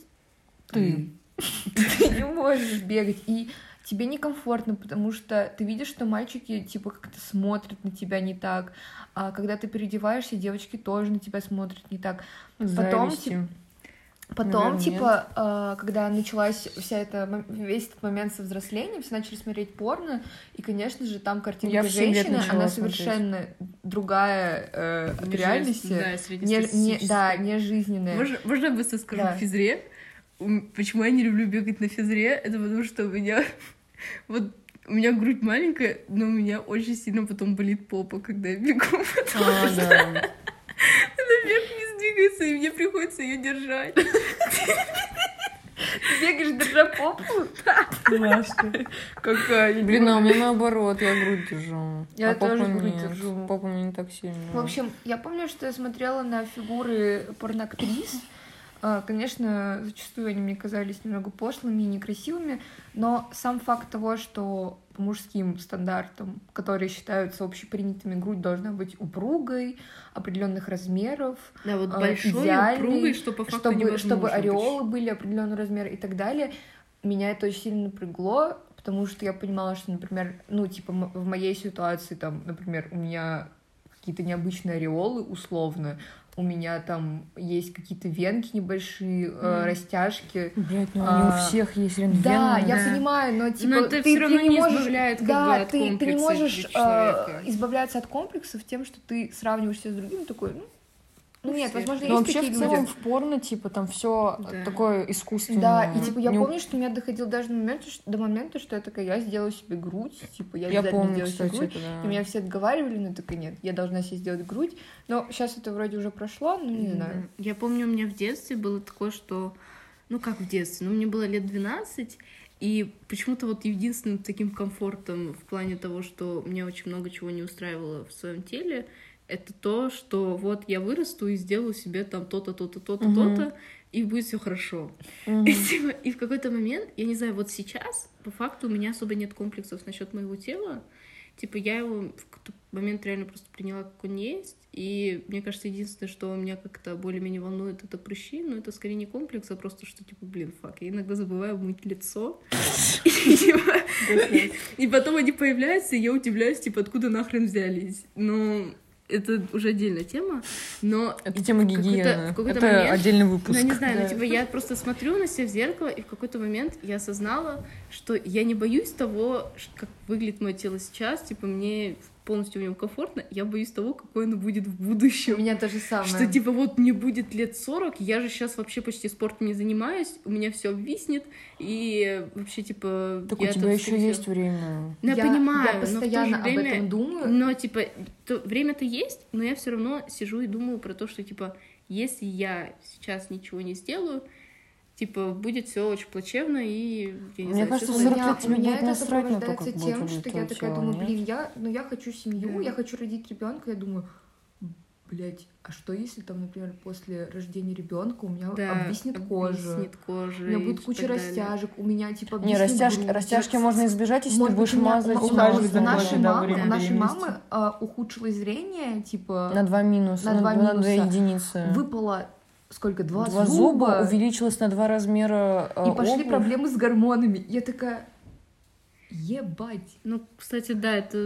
[SPEAKER 2] Ты.
[SPEAKER 1] ты не можешь бегать, и тебе некомфортно, потому что ты видишь, что мальчики, типа, как-то смотрят на тебя не так, а когда ты переодеваешься, девочки тоже на тебя смотрят не так. Потом,
[SPEAKER 2] Завистью.
[SPEAKER 1] Потом,
[SPEAKER 2] Наверное,
[SPEAKER 1] типа, э, когда началась вся эта, весь этот момент со взрослением, все начали смотреть порно, и, конечно же, там картинка
[SPEAKER 2] Я
[SPEAKER 1] женщины, она
[SPEAKER 2] смотреть.
[SPEAKER 1] совершенно другая э, от
[SPEAKER 4] Не
[SPEAKER 1] реальности.
[SPEAKER 4] жизнь- Да,
[SPEAKER 1] Не, не, да, не жизненная.
[SPEAKER 4] Можно, можно я быстро скажу
[SPEAKER 1] Да.
[SPEAKER 4] физре? Почему я не люблю бегать на физре? Это потому что у меня вот у меня грудь маленькая, но у меня очень сильно потом болит попа, когда я бегу.
[SPEAKER 2] А, да.
[SPEAKER 4] Она вверх не сдвигается, и мне приходится ее держать.
[SPEAKER 1] Ты бегаешь, держа попу? Какая
[SPEAKER 2] Блин, а у меня наоборот, я грудь держу.
[SPEAKER 1] Я
[SPEAKER 2] а
[SPEAKER 1] тоже
[SPEAKER 2] попу
[SPEAKER 1] грудь
[SPEAKER 2] нет.
[SPEAKER 1] держу.
[SPEAKER 2] Попу мне не так сильно.
[SPEAKER 1] В общем, я помню, что я смотрела на фигуры порноактрис. А, Конечно, зачастую они мне казались немного пошлыми и некрасивыми, но сам факт того, что по мужским стандартам, которые считаются общепринятыми, грудь должна быть упругой, определенных размеров,
[SPEAKER 4] Да, вот
[SPEAKER 1] а,
[SPEAKER 4] большой,
[SPEAKER 1] идеальный,
[SPEAKER 4] упругой, что по факту
[SPEAKER 1] чтобы, чтобы
[SPEAKER 4] быть.
[SPEAKER 1] ореолы были определенного размера и так далее. Меня это очень сильно напрягло, потому что я понимала, что, например, ну, типа, в моей ситуации, там, например, у меня какие-то необычные ореолы, условно, у меня там есть какие-то венки небольшие, э,
[SPEAKER 4] Мгм.
[SPEAKER 1] растяжки.
[SPEAKER 2] Блять, ну они
[SPEAKER 1] А,
[SPEAKER 2] у всех есть рентген.
[SPEAKER 1] Да, я
[SPEAKER 4] Да.
[SPEAKER 1] понимаю, но типа
[SPEAKER 4] Но это
[SPEAKER 1] ты,
[SPEAKER 4] всё равно
[SPEAKER 1] ты не
[SPEAKER 4] не
[SPEAKER 1] можешь,
[SPEAKER 4] избавляет, как
[SPEAKER 1] да,
[SPEAKER 4] бы, от
[SPEAKER 1] ты, ты не можешь э, избавляться от комплексов тем, что ты сравниваешься с другим, такой, ну, ну нет,
[SPEAKER 4] все.
[SPEAKER 1] возможно,
[SPEAKER 2] Но
[SPEAKER 1] есть
[SPEAKER 2] вообще
[SPEAKER 1] такие
[SPEAKER 2] в целом
[SPEAKER 1] люди.
[SPEAKER 2] в порно, типа, там все
[SPEAKER 4] Да.
[SPEAKER 2] такое искусственное.
[SPEAKER 1] Да, и типа я
[SPEAKER 2] Не-
[SPEAKER 1] помню, что у меня доходил даже до момента, что, до момента, что я такая, я сделаю себе грудь, типа я,
[SPEAKER 2] Я
[SPEAKER 1] обязательно
[SPEAKER 2] помню,
[SPEAKER 1] сделаю себе
[SPEAKER 2] кстати,
[SPEAKER 1] грудь.
[SPEAKER 2] это, да.
[SPEAKER 1] И меня все отговаривали, но я такая, нет, я должна себе сделать грудь. Но сейчас это вроде уже прошло, ну не знаю.
[SPEAKER 4] Да. Я помню, у меня в детстве было такое, что... Ну, как в детстве? Ну, мне было лет 12, и почему-то вот единственным таким комфортом в плане того, что мне очень много чего не устраивало в своем теле, это то, что вот я вырасту и сделаю себе там то-то, то-то, то-то,
[SPEAKER 2] Мгм.
[SPEAKER 4] то-то, и будет все хорошо.
[SPEAKER 2] Мгм.
[SPEAKER 4] И, в какой-то момент, я не знаю, вот сейчас, по факту, у меня особо нет комплексов насчет моего тела. Типа, я его в какой-то момент реально просто приняла, как он есть. И мне кажется, единственное, что меня как-то более-менее волнует, это прыщи. Но это скорее не комплекс, а просто что, типа, блин, фак, я иногда забываю мыть лицо. Типа, И потом они появляются, и я удивляюсь, типа, откуда нахрен взялись. Но это уже отдельная тема. Но
[SPEAKER 2] Это тема
[SPEAKER 4] в какой-то-
[SPEAKER 2] гигиены.
[SPEAKER 4] в какой-то
[SPEAKER 2] Это
[SPEAKER 4] момент-
[SPEAKER 2] отдельный
[SPEAKER 4] ну,
[SPEAKER 2] выпуск.
[SPEAKER 4] я не знаю,
[SPEAKER 2] Да.
[SPEAKER 4] ну, типа, я просто смотрю на себя в зеркало, и в какой-то момент я осознала, что я не боюсь того, как выглядит мое тело сейчас, типа, мне полностью в нем комфортно, я боюсь того, какое оно будет в
[SPEAKER 1] У
[SPEAKER 4] будущем.
[SPEAKER 1] меня то же самое.
[SPEAKER 4] Что, типа, вот мне будет лет 40, я же сейчас вообще почти спортом не занимаюсь, у меня все обвиснет, и вообще, типа...
[SPEAKER 2] Так у
[SPEAKER 4] я
[SPEAKER 2] тебя
[SPEAKER 4] там,
[SPEAKER 2] еще
[SPEAKER 4] скорее
[SPEAKER 2] есть время.
[SPEAKER 4] Ну, я,
[SPEAKER 1] Я-
[SPEAKER 4] понимаю,
[SPEAKER 1] я
[SPEAKER 4] но в то же
[SPEAKER 1] постоянно об
[SPEAKER 4] время-
[SPEAKER 1] этом думаю.
[SPEAKER 4] но, типа, то, время-то есть, но я все равно сижу и думаю про то, что, типа, если я сейчас ничего не сделаю, типа, будет все очень плачевно, и я не
[SPEAKER 2] Мне
[SPEAKER 4] знаю,
[SPEAKER 2] кажется, 40
[SPEAKER 1] меня, у меня это сопровождается
[SPEAKER 2] будет
[SPEAKER 1] тем, что я такая
[SPEAKER 2] тело,
[SPEAKER 1] думаю,
[SPEAKER 2] нет?
[SPEAKER 1] блин, я, ну я хочу семью,
[SPEAKER 4] Да.
[SPEAKER 1] я хочу родить ребенка, я думаю, блять, а что если там, например, после рождения ребенка у меня
[SPEAKER 4] Да,
[SPEAKER 1] обвиснет кожа,
[SPEAKER 4] обвиснет кожа
[SPEAKER 1] у меня будет куча
[SPEAKER 4] так далее.
[SPEAKER 1] растяжек, у меня типа
[SPEAKER 2] Не, растяжки,
[SPEAKER 1] грудь.
[SPEAKER 2] растяжки можно избежать, если
[SPEAKER 1] Может
[SPEAKER 2] ты будешь мазать
[SPEAKER 1] у, у нашей
[SPEAKER 3] да,
[SPEAKER 1] мамы, у нашей мамы а, ухудшилось зрение, типа
[SPEAKER 2] на два минуса,
[SPEAKER 1] на два
[SPEAKER 2] на две
[SPEAKER 1] минуса.
[SPEAKER 2] единицы.
[SPEAKER 1] выпало сколько два,
[SPEAKER 2] Два зуба увеличилось на два размера э,
[SPEAKER 1] и пошли
[SPEAKER 2] обувь.
[SPEAKER 1] проблемы с гормонами. Я такая, ебать.
[SPEAKER 4] Ну, кстати, да, это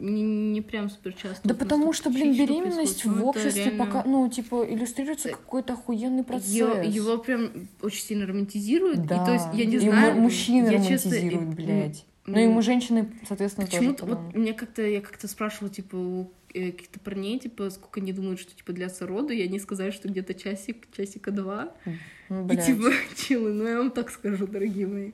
[SPEAKER 4] не, не прям супер часто.
[SPEAKER 2] Да потому что, блин, беременность в
[SPEAKER 4] Ну,
[SPEAKER 2] обществе
[SPEAKER 4] реально-
[SPEAKER 2] пока, ну, типа, иллюстрируется
[SPEAKER 4] Э,
[SPEAKER 2] какой-то охуенный процесс.
[SPEAKER 4] Его, его прям очень сильно романтизируют.
[SPEAKER 2] да.
[SPEAKER 4] И то есть, я не
[SPEAKER 2] И
[SPEAKER 4] знаю.
[SPEAKER 2] му- мужчины
[SPEAKER 4] я честно,
[SPEAKER 2] романтизируют,
[SPEAKER 4] и-
[SPEAKER 2] блядь. Ну и мы женщины, соответственно, тоже
[SPEAKER 4] Почему-то вот мне как-то я как-то спрашивала, типа, у каких-то парней, типа, сколько они думают, что, типа, длятся роды, и они сказали, что где-то часик, часика два.
[SPEAKER 2] Ну,
[SPEAKER 4] И,
[SPEAKER 2] блядь.
[SPEAKER 4] типа, чилы, ну, я вам так скажу, дорогие мои.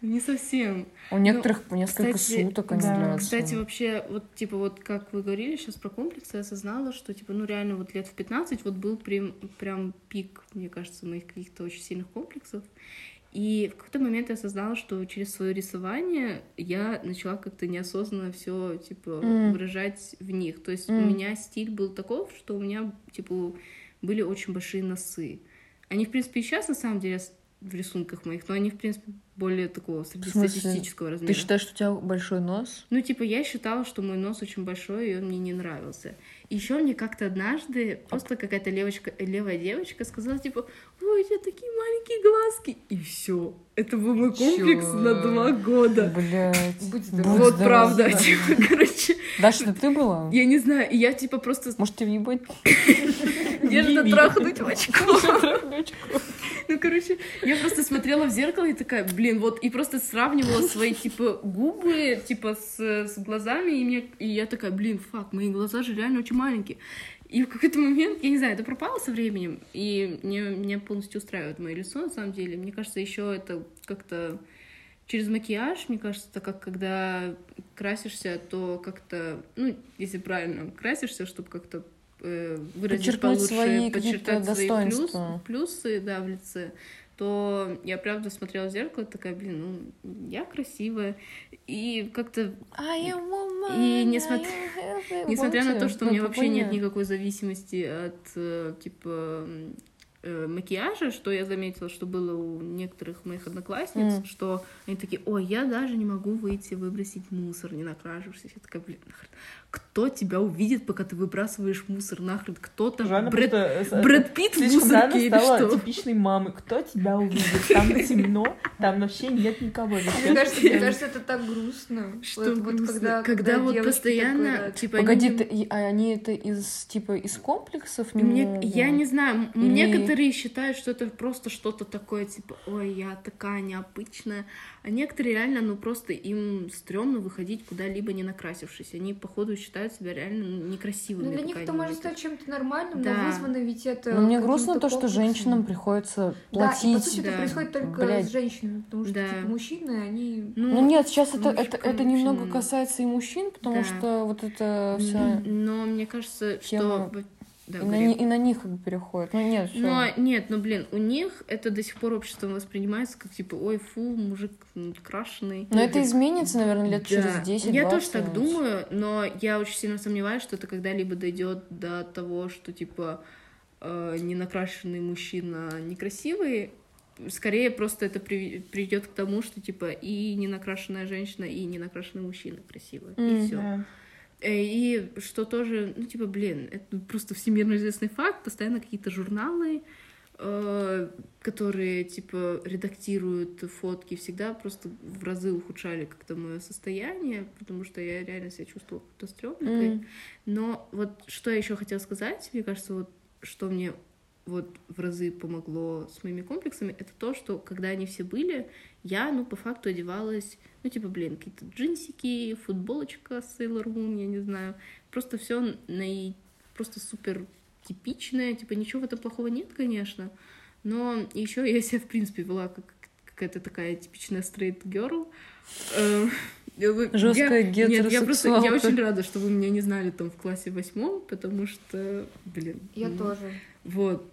[SPEAKER 4] Не совсем.
[SPEAKER 2] У некоторых по несколько
[SPEAKER 4] Ну, кстати,
[SPEAKER 2] суток они
[SPEAKER 3] да,
[SPEAKER 2] длятся.
[SPEAKER 4] Кстати, вообще, вот, типа, вот как вы говорили сейчас про комплексы, я осознала, что, типа, ну, реально, вот лет в 15 вот был прям, прям пик, мне кажется, моих каких-то очень сильных комплексов. И в какой-то момент я осознала, что через свое рисование я начала как-то неосознанно все, типа,
[SPEAKER 2] М.
[SPEAKER 4] выражать в них. То есть у
[SPEAKER 2] М.
[SPEAKER 4] меня стиль был таков, что у меня, типа, были очень большие носы. Они, в принципе, и сейчас, на самом деле, в рисунках моих, но они, в принципе, более такого
[SPEAKER 2] смысле?
[SPEAKER 4] среднестатистического размера.
[SPEAKER 2] Ты считаешь, что у тебя большой нос?
[SPEAKER 4] Ну, типа, я считала, что мой нос очень большой, и он мне не нравился. Еще мне как-то однажды просто какая-то левочка, левая девочка сказала, типа, ой, у тебя такие маленькие глазки. И все. Это был мой комплекс
[SPEAKER 2] Чё?
[SPEAKER 4] на два года.
[SPEAKER 2] Блять.
[SPEAKER 1] Будь здоров.
[SPEAKER 4] вот
[SPEAKER 2] здоров,
[SPEAKER 4] правда.
[SPEAKER 2] да.
[SPEAKER 4] Типа, короче,
[SPEAKER 2] Даша, это ты была?
[SPEAKER 4] я не знаю, я, типа, просто
[SPEAKER 2] Может, тебе въебать?
[SPEAKER 4] где-то
[SPEAKER 2] Еби.
[SPEAKER 4] трахнуть в очко. Ну, короче, я просто смотрела в зеркало и такая, блин, вот, и просто сравнивала свои, типа, губы, типа, с, с глазами, и, мне, и я такая, блин, фак, мои глаза же реально очень маленькие. И в какой-то момент, я не знаю, это пропало со временем, и мне, меня полностью устраивает мое лицо, на самом деле. Мне кажется, еще это как-то через макияж, мне кажется, это как когда красишься, то как-то, ну, если правильно красишься, чтобы как-то выразить
[SPEAKER 2] Подчеркнуть
[SPEAKER 4] получше,
[SPEAKER 2] свои
[SPEAKER 4] подчеркнуть свои плюс-
[SPEAKER 2] достоинства.
[SPEAKER 4] плюсы, да, в лице, то я правда смотрела в зеркало, такая, блин, ну, я красивая. И как-то, И несмотря- несмотря на то, что у меня вообще нет никакой зависимости от, э, типа, э, макияжа, что я заметила, что было у некоторых моих одноклассниц,
[SPEAKER 2] М.
[SPEAKER 4] что они такие, ой, я даже не могу выйти выбросить мусор, не накрашившись. Я такая, блин, нахрен, кто тебя увидит, пока ты выбрасываешь мусор, нахрен, кто там,
[SPEAKER 3] Жанна
[SPEAKER 4] Брэд,
[SPEAKER 3] просто, э,
[SPEAKER 4] Брэд Питт в мусорке или
[SPEAKER 3] стала
[SPEAKER 4] что?
[SPEAKER 3] типичной мамой. Кто тебя увидит? Там темно, там вообще нет никого.
[SPEAKER 1] Мне кажется, мне кажется, это так грустно.
[SPEAKER 4] Что
[SPEAKER 1] Вот- вот
[SPEAKER 4] грустно?
[SPEAKER 1] когда,
[SPEAKER 4] когда, вот постоянно,
[SPEAKER 1] говорят.
[SPEAKER 4] типа,
[SPEAKER 2] Погоди,
[SPEAKER 4] они-
[SPEAKER 2] ты- а они это из, типа, из комплексов не
[SPEAKER 4] Мне,
[SPEAKER 2] могут?
[SPEAKER 4] я не знаю,
[SPEAKER 2] Или-
[SPEAKER 4] некоторые считают, что это просто что-то такое, типа, ой, я такая необычная, а некоторые реально, ну, просто им стрёмно выходить куда-либо не накрасившись, они, походу, считают себя реально ну, некрасивыми.
[SPEAKER 1] Ну, для них это может стать чем-то нормальным,
[SPEAKER 4] Да.
[SPEAKER 1] но вызвано ведь это...
[SPEAKER 2] Но мне грустно то, что женщинам приходится
[SPEAKER 1] Да, и по
[SPEAKER 2] платить.
[SPEAKER 1] сути это
[SPEAKER 4] Да.
[SPEAKER 1] происходит только
[SPEAKER 2] Блядь.
[SPEAKER 1] с женщинами, потому что
[SPEAKER 4] Да.
[SPEAKER 1] типа, мужчины, они...
[SPEAKER 2] Ну нет, сейчас это, это, это немного
[SPEAKER 4] ну,
[SPEAKER 2] касается и мужчин, потому
[SPEAKER 4] Да.
[SPEAKER 2] что вот это вся...
[SPEAKER 4] Но мне кажется,
[SPEAKER 2] тема-
[SPEAKER 4] что... Да,
[SPEAKER 2] И на, и на них как бы переходит. Ну нет.
[SPEAKER 4] Но нет, ну блин, у них это до сих пор обществом воспринимается как типа, ой, фу, мужик крашеный.
[SPEAKER 2] Но это изменится, наверное, лет
[SPEAKER 4] Да.
[SPEAKER 2] через 10
[SPEAKER 4] Я тоже так думаю, но я очень сильно сомневаюсь, что это когда-либо дойдет до того, что типа э, ненакрашенный мужчина некрасивый. Скорее просто это при- приведет к тому, что типа и ненакрашенная женщина, и ненакрашенный мужчина красивый. И
[SPEAKER 2] М.
[SPEAKER 4] все.
[SPEAKER 3] Да.
[SPEAKER 4] И что тоже, ну, типа, блин, это просто всемирно известный факт, постоянно какие-то журналы, э, которые, типа, редактируют фотки, всегда просто в разы ухудшали как-то мое состояние, потому что я реально себя чувствовала как-то стрёмненькой.
[SPEAKER 2] М.
[SPEAKER 4] Но вот что я еще хотела сказать, мне кажется, вот что мне вот в разы помогло с моими комплексами, это то, что когда они все были, я, ну, по факту одевалась, ну, типа, блин, какие-то джинсики, футболочка Sailor Moon, я не знаю, просто все наи... просто супер типичное, типа, ничего в этом плохого нет, конечно, но еще я себя, в принципе, вела как какая-то такая типичная straight girl. Э, вы-
[SPEAKER 2] Жесткая
[SPEAKER 4] я- Нет, я просто, я очень рада, что вы меня не знали там в классе восьмом, потому что, блин.
[SPEAKER 1] Я
[SPEAKER 4] ну,
[SPEAKER 1] тоже.
[SPEAKER 4] Вот.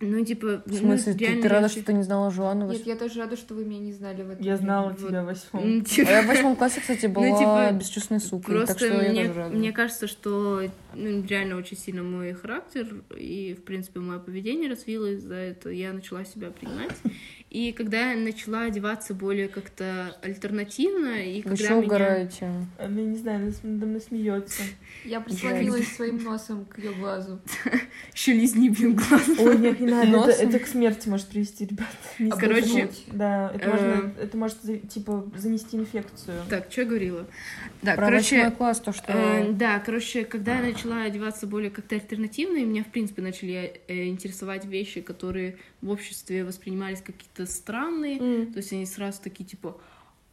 [SPEAKER 4] Ну, типа...
[SPEAKER 2] В смысле, ты, ты рада, что ты не знала Жуанову?
[SPEAKER 1] Нет, я тоже рада, что вы меня не знали в этом.
[SPEAKER 3] Я знала
[SPEAKER 4] Вот.
[SPEAKER 3] тебя в восьмом.
[SPEAKER 4] М,
[SPEAKER 2] А
[SPEAKER 4] типа,
[SPEAKER 2] я в восьмом классе, кстати, была
[SPEAKER 4] Ну, типа,
[SPEAKER 2] бесчувственной сукой,
[SPEAKER 4] Просто
[SPEAKER 2] так что я
[SPEAKER 4] мне,
[SPEAKER 2] тоже рада.
[SPEAKER 4] мне кажется, что ну, реально очень сильно мой характер и, в принципе, мое поведение развилось за это. Я начала себя принимать. И когда я начала одеваться более как-то альтернативно, и когда
[SPEAKER 2] еще
[SPEAKER 4] меня...
[SPEAKER 2] угораете.
[SPEAKER 3] Она, не знаю, надо мной смеется.
[SPEAKER 1] Я прислонилась своим носом к ее глазу.
[SPEAKER 4] Еще лизни, блин, глаз.
[SPEAKER 3] Ой, нет, не надо, это, к смерти может привести, ребят. Не
[SPEAKER 1] А
[SPEAKER 4] Короче,
[SPEAKER 3] да, это,
[SPEAKER 4] э,
[SPEAKER 3] может, типа, занести инфекцию.
[SPEAKER 4] Так, что я говорила? Да, короче...
[SPEAKER 2] класс, то, что...
[SPEAKER 4] Э, да, короче, когда я начала одеваться более как-то альтернативно, и меня, в принципе, начали э, интересовать вещи, которые в обществе воспринимались как какие-то странные,
[SPEAKER 3] М.
[SPEAKER 4] то есть они сразу такие, типа,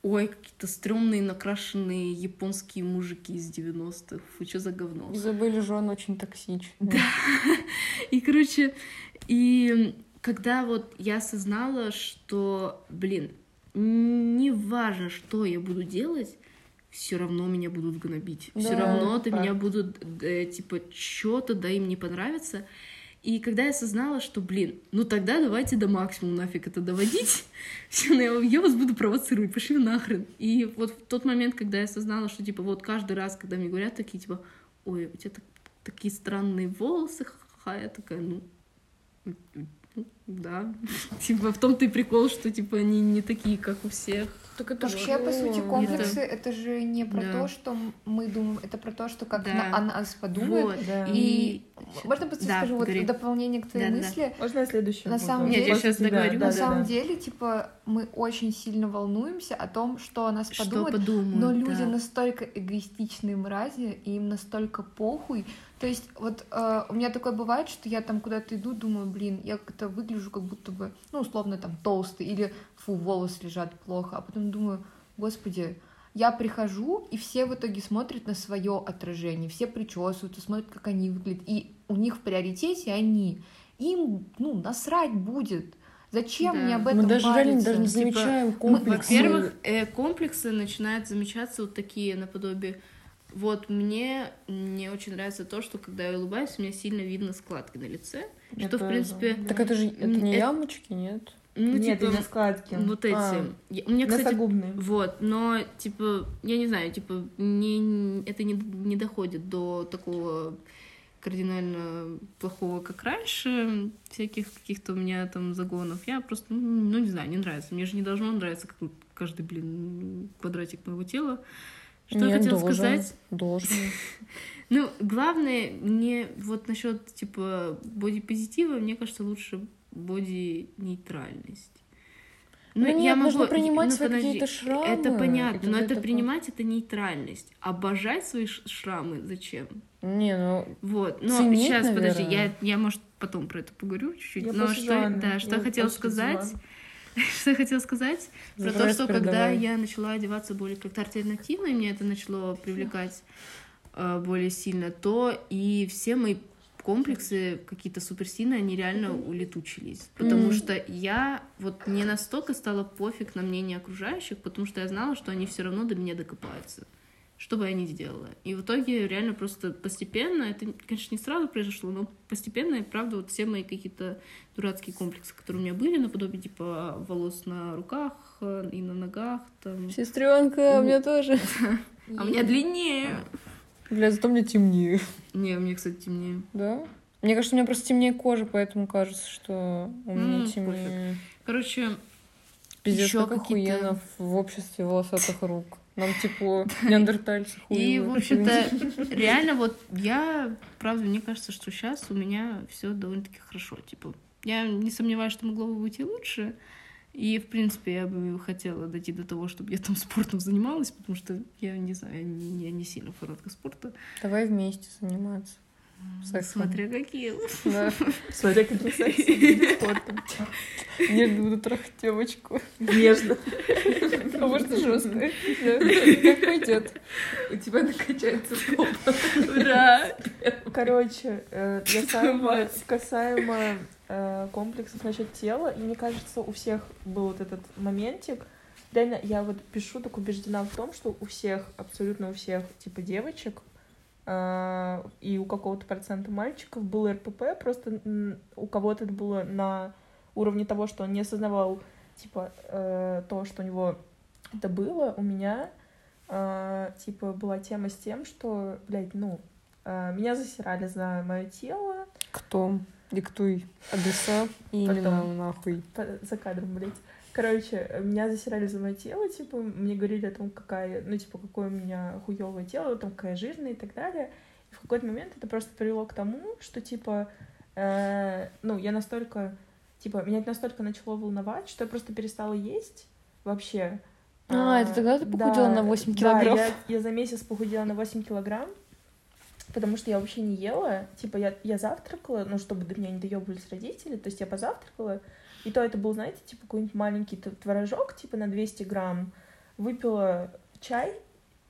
[SPEAKER 4] ой, какие-то стрёмные накрашенные японские мужики из 90-х. Фу, что за говно?
[SPEAKER 2] И забыли же, он очень токсичный.
[SPEAKER 4] Да. И, короче, и когда вот я осознала, что, блин, не важно, что я буду делать, все равно меня будут гнобить.
[SPEAKER 2] Да,
[SPEAKER 4] все равно ты меня будут, э, типа, что-то, да, им не понравится. И когда я осознала, что, блин, ну тогда давайте до максимума нафиг это доводить, все, я, я вас буду провоцировать, пошли нахрен. И вот в тот момент, когда я осознала, что, типа, вот каждый раз, когда мне говорят такие, типа, ой, у тебя так- такие странные волосы, ха-ха, я такая, ну, ну, да. Типа, в том-то и прикол, что, типа, они не такие, как у всех.
[SPEAKER 2] Так это
[SPEAKER 1] Вообще, по сути,
[SPEAKER 2] же-
[SPEAKER 1] комплексы это же не про
[SPEAKER 4] Да.
[SPEAKER 1] то, что мы думаем, это про то, что как
[SPEAKER 4] Да.
[SPEAKER 1] на- о нас подумают.
[SPEAKER 4] Вот.
[SPEAKER 3] Да.
[SPEAKER 1] И можно просто
[SPEAKER 4] Да,
[SPEAKER 1] скажу вот
[SPEAKER 4] говори.
[SPEAKER 1] в дополнение к твоей
[SPEAKER 4] Да-да-да.
[SPEAKER 1] мысли.
[SPEAKER 3] Можно я следующую
[SPEAKER 1] На
[SPEAKER 3] буду?
[SPEAKER 1] самом
[SPEAKER 4] Нет, я
[SPEAKER 3] После
[SPEAKER 4] щас
[SPEAKER 3] тебя,
[SPEAKER 4] договорю.
[SPEAKER 3] да,
[SPEAKER 1] На
[SPEAKER 3] да,
[SPEAKER 1] самом
[SPEAKER 3] да.
[SPEAKER 1] деле, типа, мы очень сильно волнуемся о том, что о нас
[SPEAKER 4] Что
[SPEAKER 1] подумают.
[SPEAKER 4] подумают,
[SPEAKER 1] Но люди
[SPEAKER 4] да.
[SPEAKER 1] настолько эгоистичные мрази, и им настолько похуй. То есть, вот э, у меня такое бывает, что я там куда-то иду, думаю, блин, я как-то выгляжу, как будто бы, ну, условно, там, толстый, или, фу, волосы лежат плохо, а потом думаю, господи, я прихожу, и все в итоге смотрят на свое отражение, все причесываются, смотрят, как они выглядят, и у них в приоритете они. Им, ну, насрать будет. Зачем
[SPEAKER 4] Да.
[SPEAKER 1] мне об этом
[SPEAKER 2] Мы даже реально даже не
[SPEAKER 4] Типа,
[SPEAKER 2] замечаем комплексы.
[SPEAKER 4] Во-первых, э, комплексы начинают замечаться вот такие наподобие. Вот мне не очень нравится то, что когда я улыбаюсь, у меня сильно видно складки на лице.
[SPEAKER 3] Я
[SPEAKER 4] что, в принципе,
[SPEAKER 2] Так это же это не
[SPEAKER 4] это-
[SPEAKER 2] ямочки, нет?
[SPEAKER 4] ну,
[SPEAKER 3] Нет,
[SPEAKER 4] типа,
[SPEAKER 3] именно складки.
[SPEAKER 4] вот эти.
[SPEAKER 2] А.
[SPEAKER 4] Я- у меня, кстати, вот, но, типа, я не знаю, типа, не, это не, не доходит до такого кардинально плохого, как раньше, всяких каких-то у меня там загонов. Я просто, ну, ну, не знаю, не нравится. Мне же не должно нравиться как каждый, блин, квадратик моего тела. Что я
[SPEAKER 2] Нет,
[SPEAKER 4] хотела
[SPEAKER 2] должен,
[SPEAKER 4] сказать?
[SPEAKER 2] Должен.
[SPEAKER 4] Ну, главное, не вот насчет типа бодипозитива, мне кажется, лучше боди-нейтральность.
[SPEAKER 2] Ну, нет,
[SPEAKER 4] я могу-
[SPEAKER 2] принимать
[SPEAKER 4] ну,
[SPEAKER 2] свои
[SPEAKER 4] подожди,
[SPEAKER 2] какие-то шрамы.
[SPEAKER 4] Это понятно,
[SPEAKER 2] И
[SPEAKER 4] но это
[SPEAKER 2] такое-
[SPEAKER 4] принимать это нейтральность. Обожать свои шрамы зачем?
[SPEAKER 2] Не, ну,
[SPEAKER 4] Вот. Но
[SPEAKER 2] Ценить,
[SPEAKER 4] сейчас, подожди,
[SPEAKER 2] наверное.
[SPEAKER 4] я, я, может, потом про это поговорю чуть-чуть.
[SPEAKER 3] Я
[SPEAKER 4] но что, да, что я
[SPEAKER 3] Я
[SPEAKER 4] хотела сказать,
[SPEAKER 3] Жанны.
[SPEAKER 4] что я хотела сказать, про то, что когда я начала одеваться более как-то альтернативно, и мне это начало привлекать э, более сильно, то и все мои комплексы какие-то суперсильные, они реально улетучились. Потому
[SPEAKER 2] Мгм.
[SPEAKER 4] что я вот не настолько стала пофиг на мнение окружающих, потому что я знала, что они все равно до меня докопаются. Что бы я ни сделала. И в итоге реально просто постепенно, это, конечно, не сразу произошло, но постепенно, и правда, вот все мои какие-то дурацкие комплексы, которые у меня были, наподобие типа волос на руках э, и на ногах, там.
[SPEAKER 2] сестренка, у меня тоже.
[SPEAKER 4] А у меня длиннее.
[SPEAKER 2] Бля, зато мне темнее.
[SPEAKER 4] Не, мне, кстати, темнее.
[SPEAKER 2] Да? Мне кажется, у меня просто темнее кожа, поэтому кажется, что у меня
[SPEAKER 4] М,
[SPEAKER 2] темнее.
[SPEAKER 4] Короче,
[SPEAKER 2] Пиздец,
[SPEAKER 4] Ещё
[SPEAKER 2] как
[SPEAKER 4] какие-то-
[SPEAKER 2] охуенно в обществе волосатых рук. Нам, типа, неандертальцы
[SPEAKER 4] и,
[SPEAKER 2] хуевые.
[SPEAKER 4] в общем-то, реально вот я, правда, мне кажется, что сейчас у меня все довольно-таки хорошо. Типа, я не сомневаюсь, что могло бы быть и лучше. И, в принципе, я бы хотела дойти до того, чтобы я там спортом занималась, потому что я не знаю, я не, я не сильно фанатка спорта.
[SPEAKER 2] Давай вместе заниматься. Сексом.
[SPEAKER 4] Смотря какие.
[SPEAKER 2] Да.
[SPEAKER 3] Смотря сексом или спортом.
[SPEAKER 2] Нежно буду трахать девочку.
[SPEAKER 3] Нежно.
[SPEAKER 2] А может, жестко. Как пойдет.
[SPEAKER 3] У тебя накачается стоп.
[SPEAKER 4] Ура!
[SPEAKER 3] Короче, э, касаемо, касаемо э, комплексов насчет тела, и мне кажется, у всех был вот этот моментик. Реально, я вот пишу, так убеждена в том, что у всех, абсолютно у всех, типа, девочек и у какого-то процента мальчиков был РПП, просто у кого-то это было на уровне того, что он не осознавал, типа, э, то, что у него это было. У меня, э, типа, была тема с тем, что, блядь, ну, э, меня засирали за мое тело,
[SPEAKER 2] Кто? Диктуй адреса и
[SPEAKER 3] Потом.
[SPEAKER 2] имена нахуй.
[SPEAKER 3] за кадром, блядь. Короче, меня засирали за мое тело, типа, мне говорили о том, какая, ну, типа, какое у меня хуевое тело, там, какая жирная и так далее. И в какой-то момент это просто привело к тому, что, типа, э, ну, я настолько, типа, меня это настолько начало волновать, что я просто перестала есть вообще.
[SPEAKER 2] А, это тогда ты похудела на 8 килограмм?
[SPEAKER 3] Да, я, я за месяц похудела на 8 килограмм, потому что я вообще не ела. Типа, я, я завтракала, ну, чтобы до меня не доебывались родители, то есть я позавтракала, и то это был, знаете, типа какой-нибудь маленький творожок, типа на 200 грамм, выпила чай,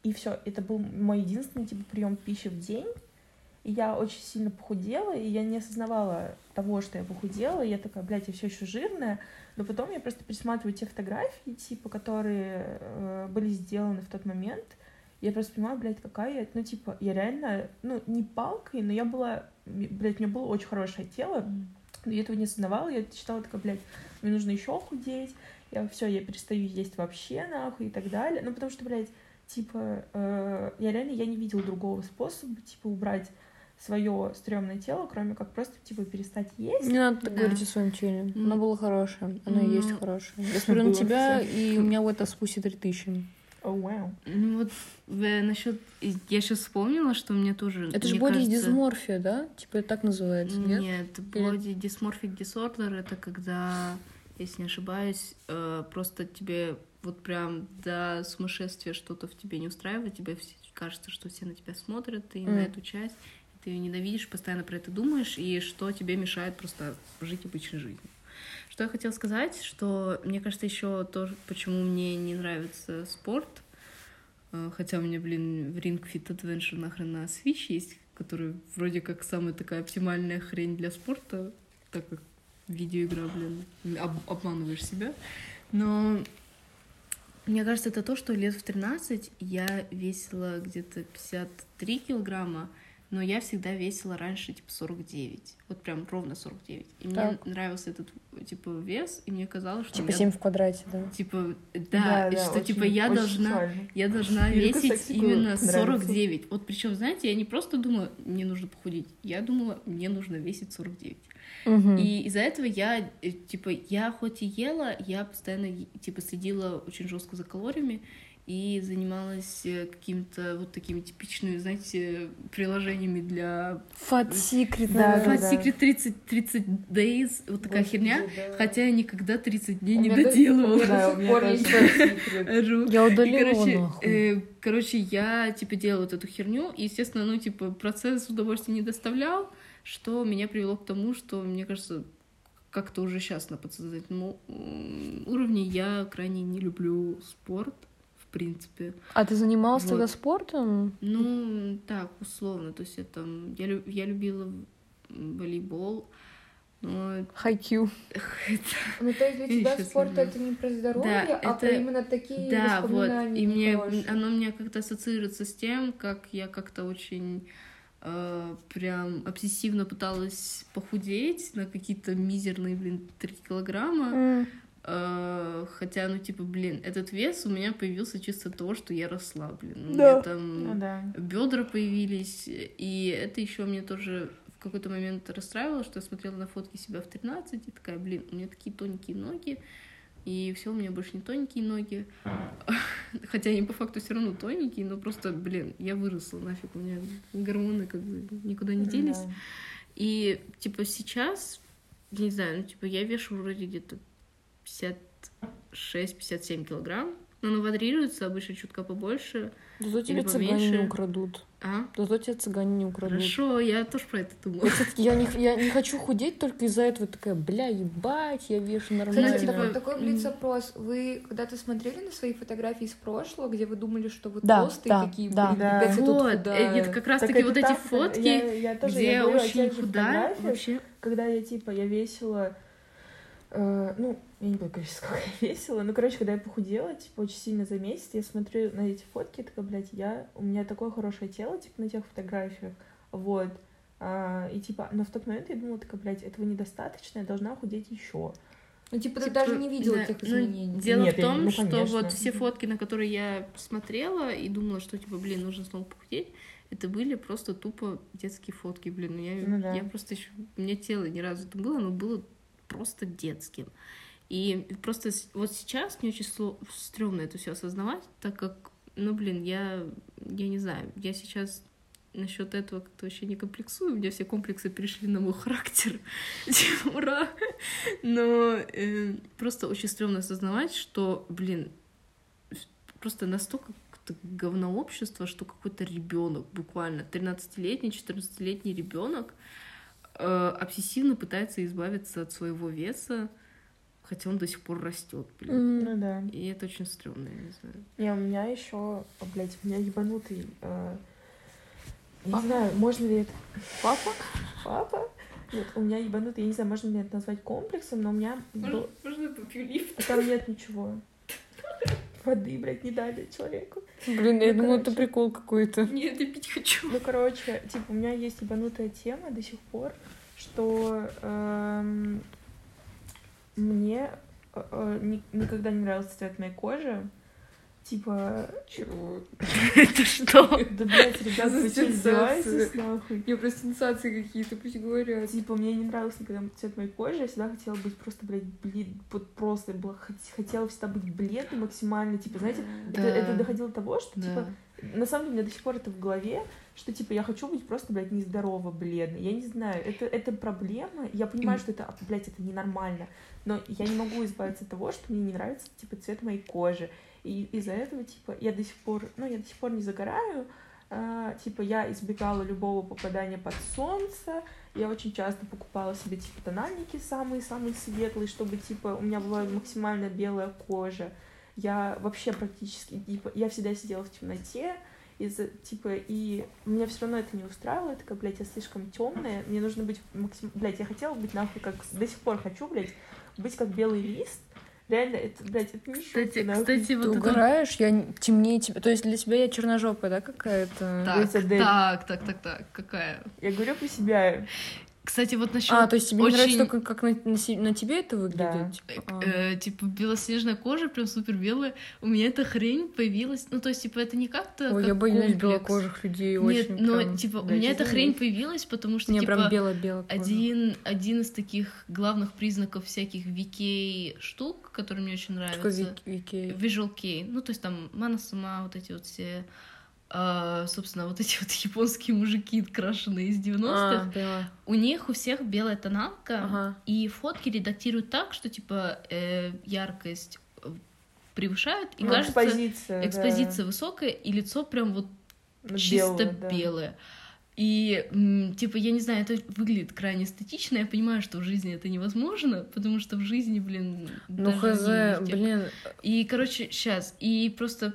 [SPEAKER 3] и все. Это был мой единственный типа прием пищи в день. И я очень сильно похудела, и я не осознавала того, что я похудела. И я такая, блядь, я все еще жирная. Но потом я просто пересматриваю те фотографии, типа, которые э, были сделаны в тот момент. Я просто понимаю, блядь, какая я... Ну, типа, я реально, ну, не палкой, но я была... Блядь, у меня было очень хорошее тело. Но я этого не осознавала. Я считала такая, блядь, мне нужно еще худеть. Я все, я перестаю есть вообще, нахуй, и так далее. Ну, потому что, блядь, типа, э, я реально, я не видела другого способа, типа, убрать свое стрёмное тело, кроме как просто, типа, перестать есть.
[SPEAKER 2] Не надо так
[SPEAKER 4] Да.
[SPEAKER 2] говорить о своем теле.
[SPEAKER 4] М.
[SPEAKER 2] Оно было хорошее. Оно и есть
[SPEAKER 4] Ну,
[SPEAKER 2] хорошее. Я смотрю на тебя, и у меня в это спустя 3000.
[SPEAKER 3] О, вау.
[SPEAKER 4] Ну вот насчет... Я сейчас вспомнила, что мне тоже...
[SPEAKER 2] Это же
[SPEAKER 4] мне
[SPEAKER 2] боди
[SPEAKER 4] кажется-
[SPEAKER 2] дисморфия, да? Типа это так называется, нет?
[SPEAKER 4] Нет, body dysmorphic disorder это когда, если не ошибаюсь, э, просто тебе вот прям до сумасшествия что-то в тебе не устраивает, тебе все- кажется, что все на тебя смотрят, и на
[SPEAKER 2] Мгм.
[SPEAKER 4] эту часть, ты ее ненавидишь, постоянно про это думаешь, и что тебе мешает просто жить обычной жизнью. Что я хотела сказать, что мне кажется еще тоже, почему мне не нравится спорт, э, хотя у меня, блин, в Ring Fit Adventure нахрен на Switch есть, который вроде как самая такая оптимальная хрень для спорта, так как видеоигра, блин, об- обманываешь себя. Но мне кажется, это то, что лет в 13 я весила где-то 53 килограмма, но я всегда весила раньше, типа, 49. Вот прям ровно 49. И мне
[SPEAKER 2] Так.
[SPEAKER 4] нравился этот, типа, вес, и мне казалось, что
[SPEAKER 2] Типа
[SPEAKER 4] я...
[SPEAKER 2] 7 в квадрате, да?
[SPEAKER 4] Типа, да, и что,
[SPEAKER 3] очень-
[SPEAKER 4] типа, я должна... Я должна весить именно
[SPEAKER 3] нравится.
[SPEAKER 4] 49. Вот причем, знаете, я не просто думала, мне нужно похудеть. Я думала, мне нужно весить 49.
[SPEAKER 2] Мгм.
[SPEAKER 4] И из-за этого я, э, типа, я хоть и ела, я постоянно, типа, следила очень жестко за калориями и занималась э, какими-то вот такими типичными, знаете, приложениями для
[SPEAKER 2] Fat Secret,
[SPEAKER 3] Да,
[SPEAKER 2] наверное.
[SPEAKER 4] Fat
[SPEAKER 3] да.
[SPEAKER 4] Secret 30, 30 Days, вот такая
[SPEAKER 3] Господи,
[SPEAKER 4] херня.
[SPEAKER 3] да.
[SPEAKER 4] Хотя я никогда 30 дней
[SPEAKER 1] У
[SPEAKER 4] не доделывала.
[SPEAKER 3] Да, у меня.
[SPEAKER 2] Я
[SPEAKER 4] И,
[SPEAKER 2] удалила
[SPEAKER 4] короче, э, короче, я, типа, делала вот эту херню, и, естественно, ну, типа, процесс удовольствия не доставлял, что меня привело к тому, что, мне кажется, как-то уже сейчас на подсознательном уровне я крайне не люблю спорт, принципе.
[SPEAKER 2] А ты занималась
[SPEAKER 4] Вот.
[SPEAKER 2] тогда спортом?
[SPEAKER 4] Ну, так, условно, то есть я там, я, лю- я любила волейбол, но
[SPEAKER 2] Хайкью.
[SPEAKER 4] это
[SPEAKER 1] Ну, то есть для тебя спорт это не про здоровье,
[SPEAKER 4] Да,
[SPEAKER 1] а про
[SPEAKER 4] это-
[SPEAKER 1] именно такие
[SPEAKER 4] Да, вот.
[SPEAKER 1] воспоминания
[SPEAKER 4] И мне оно меня как-то ассоциируется с тем, как я как-то очень э, прям обсессивно пыталась похудеть на какие-то мизерные, блин, 3 килограмма.
[SPEAKER 2] М.
[SPEAKER 4] Э, хотя, ну, типа, блин, этот вес у меня появился чисто от того, что я росла, блин. У
[SPEAKER 2] Да.
[SPEAKER 4] меня там
[SPEAKER 3] Ну да.
[SPEAKER 4] бедра появились, и это еще мне тоже в какой-то момент расстраивало, что я смотрела на фотки себя в 13 и такая, блин, у меня такие тоненькие ноги, и все, у меня больше не тоненькие ноги. Хотя они по факту все равно тоненькие, но просто, блин, я выросла нафиг, у меня гормоны как бы никуда не делись.
[SPEAKER 3] Да.
[SPEAKER 4] И, типа, сейчас, я не знаю, ну, типа, я вешу вроде где-то 56-57 килограмм, но оно варьируется, обычно чутка побольше.
[SPEAKER 2] Зато тебе
[SPEAKER 4] Или
[SPEAKER 2] цыгане не
[SPEAKER 4] поменьше.
[SPEAKER 2] украдут.
[SPEAKER 4] А?
[SPEAKER 2] Зато тебе цыгане не украдут.
[SPEAKER 4] Хорошо, я тоже про это думала.
[SPEAKER 2] Я, кстати, я не, я не хочу худеть только из-за этого. Такая, бля, ебать, я вешу нормально.
[SPEAKER 1] Кстати,
[SPEAKER 4] типа,
[SPEAKER 1] такой, блиц-опрос. Вы когда-то смотрели на свои фотографии из прошлого, где вы думали, что вы
[SPEAKER 2] Да,
[SPEAKER 1] толстые
[SPEAKER 2] да,
[SPEAKER 1] такие,
[SPEAKER 2] да.
[SPEAKER 1] блин,
[SPEAKER 3] Да.
[SPEAKER 1] я
[SPEAKER 4] Вот, э,
[SPEAKER 1] худая.
[SPEAKER 4] это как раз
[SPEAKER 3] Так
[SPEAKER 4] таки
[SPEAKER 3] это
[SPEAKER 4] вот эти
[SPEAKER 3] так,
[SPEAKER 4] фотки,
[SPEAKER 3] я, я тоже,
[SPEAKER 4] где
[SPEAKER 3] я
[SPEAKER 4] очень худая вообще.
[SPEAKER 3] когда я, типа, я весила, э, ну, я не буду говорить, сколько я весила, ну, короче, когда я похудела, типа, очень сильно за месяц, я смотрю на эти фотки, такая, блядь, я, у меня такое хорошее тело, типа, на тех фотографиях, вот, А, и, типа, но в тот момент я думала, такая, блядь, этого недостаточно, я должна худеть еще.
[SPEAKER 1] Ну, типа, ты
[SPEAKER 4] Типа,
[SPEAKER 1] даже не видела
[SPEAKER 4] да,
[SPEAKER 1] тех
[SPEAKER 4] ну,
[SPEAKER 1] изменений.
[SPEAKER 4] Дело
[SPEAKER 3] Нет,
[SPEAKER 4] в
[SPEAKER 3] я-
[SPEAKER 4] том,
[SPEAKER 3] ну,
[SPEAKER 4] что вот все фотки, на которые я смотрела и думала, что типа, блин, нужно снова похудеть, это были просто тупо детские фотки, блин. Ну, я,
[SPEAKER 3] Ну да.
[SPEAKER 4] я просто еще, у меня тело ни разу это было, но было просто детским. И просто вот сейчас мне очень стрёмно это все осознавать, так как, ну, блин, я, я не знаю, я сейчас насчет этого как-то вообще не комплексую, у меня все комплексы перешли на мой характер. Типа, Ура! Но э, просто очень стрёмно осознавать, что, блин, просто настолько как-то говнообщество, что какой-то ребенок, буквально 13-летний, 14-летний ребенок обсессивно пытается избавиться от своего веса, хотя он до сих пор растет, блин.
[SPEAKER 3] Ну да.
[SPEAKER 4] И это очень стрёмно, я не знаю.
[SPEAKER 3] Не, у меня еще, блядь, у меня ебанутый. э, не знаю, можно ли это. Папа? Папа? Нет, у меня ебанутый, я не знаю, можно ли это назвать комплексом, но у меня. был-
[SPEAKER 4] можно я попью лифт?
[SPEAKER 3] А там нет ничего. Воды, блядь, не дали человеку.
[SPEAKER 2] Блин, я
[SPEAKER 3] Ну,
[SPEAKER 2] думала, это
[SPEAKER 3] короче.
[SPEAKER 2] прикол какой-то.
[SPEAKER 4] Нет, я пить хочу.
[SPEAKER 3] Ну, короче, типа, у меня есть ебанутая тема до сих пор, что эм, мне э, э, ни- никогда не нравился цвет моей кожи. Типа,
[SPEAKER 2] Чего?
[SPEAKER 4] Это что?
[SPEAKER 3] да, блядь, ребят,
[SPEAKER 2] За
[SPEAKER 3] вы что, издеваетесь, нахуй?
[SPEAKER 2] Не, просто сенсации какие-то, пусть говорят.
[SPEAKER 3] Типа, мне не нравился никогда цвет моей кожи, я всегда хотела быть просто, блядь, блин, вот просто была, хот- хотела всегда быть бледной максимально, типа, знаете, это, доходило до того, что,
[SPEAKER 4] Да.
[SPEAKER 3] типа, на самом деле, у меня до сих пор это в голове, что, типа, я хочу быть просто, блядь, нездорово бледной. Я не знаю, это, это проблема. Я понимаю, что это, блядь, это ненормально. Но я не могу избавиться от того, что мне не нравится, типа, цвет моей кожи. И из-за этого, типа, я до сих пор, ну, я до сих пор не загораю. а, типа, я избегала любого попадания под солнце. Я очень часто покупала себе, типа, тональники самые-самые светлые, чтобы, типа, у меня была максимально белая кожа. Я вообще практически, типа, я всегда сидела в темноте, из-за, типа, и меня все равно это не устраивало, я такая, блядь, я слишком темная, мне нужно быть максим... Блядь, я хотела быть нахуй как... До сих пор хочу, блядь, быть как белый лист. Реально, это, блядь, это не шутка,
[SPEAKER 4] Кстати,
[SPEAKER 3] нахуй.
[SPEAKER 4] кстати,
[SPEAKER 2] Ты
[SPEAKER 4] вот это...
[SPEAKER 2] угораешь, я н- темнее тебя. То есть для тебя я черножопая, да, какая-то?
[SPEAKER 4] Так, так, так, так, так, какая?
[SPEAKER 3] Я говорю про себя.
[SPEAKER 4] Кстати, вот насчет
[SPEAKER 2] А, то есть тебе
[SPEAKER 4] очень...
[SPEAKER 2] не нравится только, как на, на на тебе это выглядит?
[SPEAKER 3] Да.
[SPEAKER 2] А.
[SPEAKER 4] э, типа белоснежная кожа, прям супер белая. У меня эта хрень появилась. Ну, то есть, типа, это не как-то.
[SPEAKER 2] Ой,
[SPEAKER 4] как
[SPEAKER 2] я боюсь
[SPEAKER 4] комплекс.
[SPEAKER 2] белокожих людей
[SPEAKER 4] Нет,
[SPEAKER 2] очень.
[SPEAKER 4] но
[SPEAKER 2] прям.
[SPEAKER 4] типа у меня эта хрень появилась, потому что
[SPEAKER 2] Мне
[SPEAKER 4] типа
[SPEAKER 2] прям бело-бело.
[SPEAKER 4] один один из таких главных признаков всяких VK штук, которые мне очень
[SPEAKER 2] Что
[SPEAKER 4] нравятся.
[SPEAKER 2] Вики?
[SPEAKER 4] Visual Kei. Ну, то есть там Мана сама, вот эти вот все, а, собственно, вот эти вот японские мужики, крашеные из 90-х.
[SPEAKER 2] А.
[SPEAKER 4] У них у всех белая тоналка,
[SPEAKER 2] Ага.
[SPEAKER 4] и фотки редактируют так, что типа э, яркость э, превышает, и
[SPEAKER 3] Ну,
[SPEAKER 4] кажется,
[SPEAKER 3] экспозиция. да.
[SPEAKER 4] экспозиция высокая, и лицо прям вот
[SPEAKER 3] Ну,
[SPEAKER 4] чисто
[SPEAKER 3] белое, да.
[SPEAKER 4] белое. И, типа, я не знаю, это выглядит крайне эстетично. Я понимаю, что в жизни это невозможно, потому что в жизни, блин,
[SPEAKER 2] Ну, хз, блин,
[SPEAKER 4] И, короче, сейчас. И просто...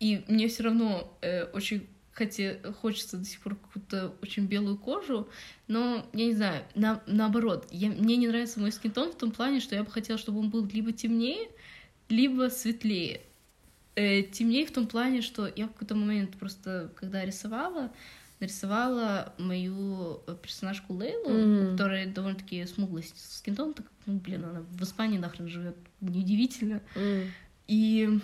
[SPEAKER 4] И мне все равно э, очень хоте... хочется до сих пор какую-то очень белую кожу, но, я не знаю, на... наоборот, я... мне не нравится мой скинтон в том плане, что я бы хотела, чтобы он был либо темнее, либо светлее. Э, темнее в том плане, что я в какой-то момент просто, когда рисовала, нарисовала мою э, персонажку Лейлу,
[SPEAKER 2] Мгм.
[SPEAKER 4] которая довольно-таки смуглая с скинтоном, так, ну, блин, она в Испании нахрен живет, неудивительно.
[SPEAKER 2] м,
[SPEAKER 4] И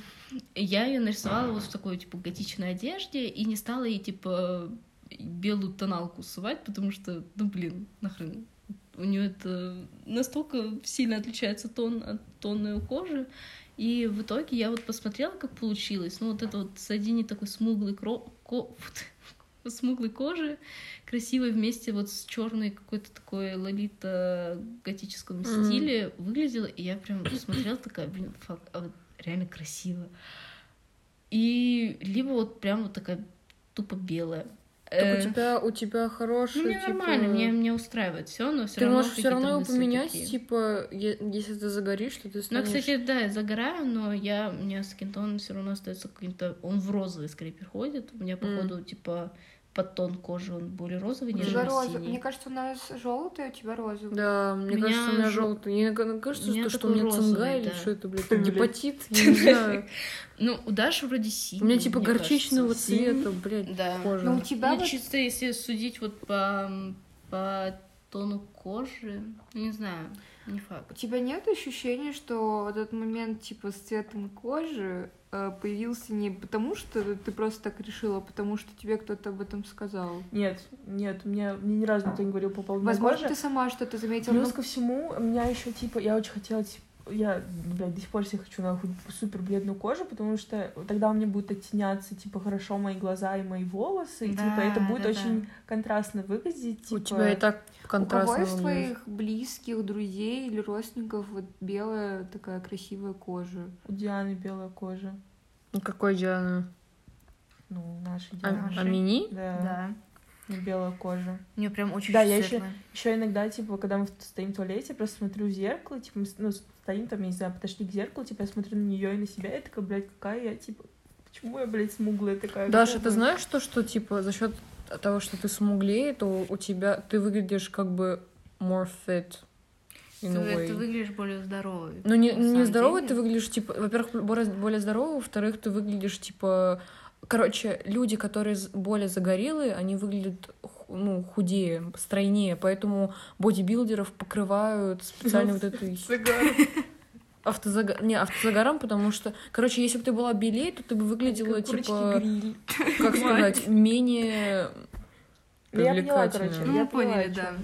[SPEAKER 4] я ее нарисовала вот в такой, типа, готичной одежде и не стала ей, типа, белую тоналку сувать, потому что, ну, блин, нахрен. У нее это настолько сильно отличается тон от тона ее кожи. И в итоге я вот посмотрела, как получилось. Ну, вот это вот соединение такой смуглой кро... ко- смуглой кожи, красивой вместе вот с черной какой-то такой лолита готическом стиле выглядела, и я прям смотрела такая, блин, фак, а вот реально красиво. И либо вот прям вот такая тупо белая.
[SPEAKER 2] Так
[SPEAKER 4] Э,
[SPEAKER 2] у тебя, у тебя хороший,
[SPEAKER 4] ну, мне
[SPEAKER 2] типа...
[SPEAKER 4] нормально, мне, мне устраивает все, но все
[SPEAKER 2] Ты
[SPEAKER 4] равно
[SPEAKER 2] можешь все равно его поменять,
[SPEAKER 4] такие.
[SPEAKER 2] типа, если ты загоришь, что ты
[SPEAKER 4] Ну,
[SPEAKER 2] станешь...
[SPEAKER 4] кстати, да, я загораю, но я, у меня скинтон все равно остается каким-то... Он в розовый скорее переходит. У меня, походу, типа, подтон кожи, он более розовый, нежели
[SPEAKER 1] розовый.
[SPEAKER 4] синий.
[SPEAKER 1] Мне кажется, у нас желтый, у тебя розовый.
[SPEAKER 2] Да, мне
[SPEAKER 4] меня
[SPEAKER 2] кажется, у меня желтый. Мне ка- кажется,
[SPEAKER 4] у меня
[SPEAKER 2] что, что у меня цинга или
[SPEAKER 4] да.
[SPEAKER 2] что это, блядь, гепатит, я не знаю.
[SPEAKER 4] Ну, у Даши вроде синий.
[SPEAKER 2] У меня типа горчичного цвета, блядь,
[SPEAKER 4] Да.
[SPEAKER 2] кожа.
[SPEAKER 1] Но у тебя
[SPEAKER 4] Ну,
[SPEAKER 1] вот
[SPEAKER 4] чисто если судить вот по, по тону кожи, ну, не знаю, не факт.
[SPEAKER 1] У тебя нет ощущения, что вот этот момент типа с цветом кожи появился не потому, что ты просто так решила, а потому что тебе кто-то об этом сказал?
[SPEAKER 3] Нет, нет, мне, мне ни разу никто не говорил по поводу
[SPEAKER 1] Возможно,
[SPEAKER 3] кожи.
[SPEAKER 1] ты сама что-то заметила.
[SPEAKER 3] Плюс
[SPEAKER 1] но-
[SPEAKER 3] ко всему, у меня еще типа, я очень хотела, типа, я, блядь, до сих пор себе хочу нахуй супер бледную кожу, потому что тогда у меня будут оттеняться, типа, хорошо мои глаза и мои волосы, и, типа,
[SPEAKER 1] Да,
[SPEAKER 3] это будет
[SPEAKER 1] да,
[SPEAKER 3] очень контрастно выглядеть, типа...
[SPEAKER 2] У тебя и так
[SPEAKER 1] У
[SPEAKER 2] контрастно
[SPEAKER 1] кого из твоих близких, друзей или родственников вот белая такая красивая кожа?
[SPEAKER 3] У Дианы белая кожа.
[SPEAKER 2] Ну, какой Диана?
[SPEAKER 3] Ну, наша
[SPEAKER 2] А,
[SPEAKER 3] Диана.
[SPEAKER 1] Нашей.
[SPEAKER 2] Амини?
[SPEAKER 3] Да. белая кожа.
[SPEAKER 4] У нее прям очень
[SPEAKER 3] Да, я еще, еще иногда, типа, когда мы стоим в туалете, просто смотрю в зеркало, типа, ну, стоим там, я не знаю, подошли к зеркалу, типа, я смотрю на нее и на себя, и такая, блядь, какая я, типа, почему я, блядь, смуглая такая?
[SPEAKER 2] Даша, ты
[SPEAKER 3] я?»
[SPEAKER 2] знаешь то, что типа за счет того, что ты смуглее, то у тебя ты выглядишь как бы more fit
[SPEAKER 4] Ты, ты выглядишь более здоровой.
[SPEAKER 2] Ну, не, не здоровый
[SPEAKER 4] деле.
[SPEAKER 2] ты выглядишь, типа, во-первых, более здоровый, во-вторых, ты выглядишь, типа... Короче, люди, которые более загорелые, они выглядят ну, худее, стройнее, поэтому бодибилдеров покрывают специально вот этой автозагар... Не, автозагаром, потому что, короче, если бы ты была белее, то ты бы выглядела, типа, как сказать, менее
[SPEAKER 3] я поняла, короче,
[SPEAKER 2] привлекательно.
[SPEAKER 4] Ну, поняли, да.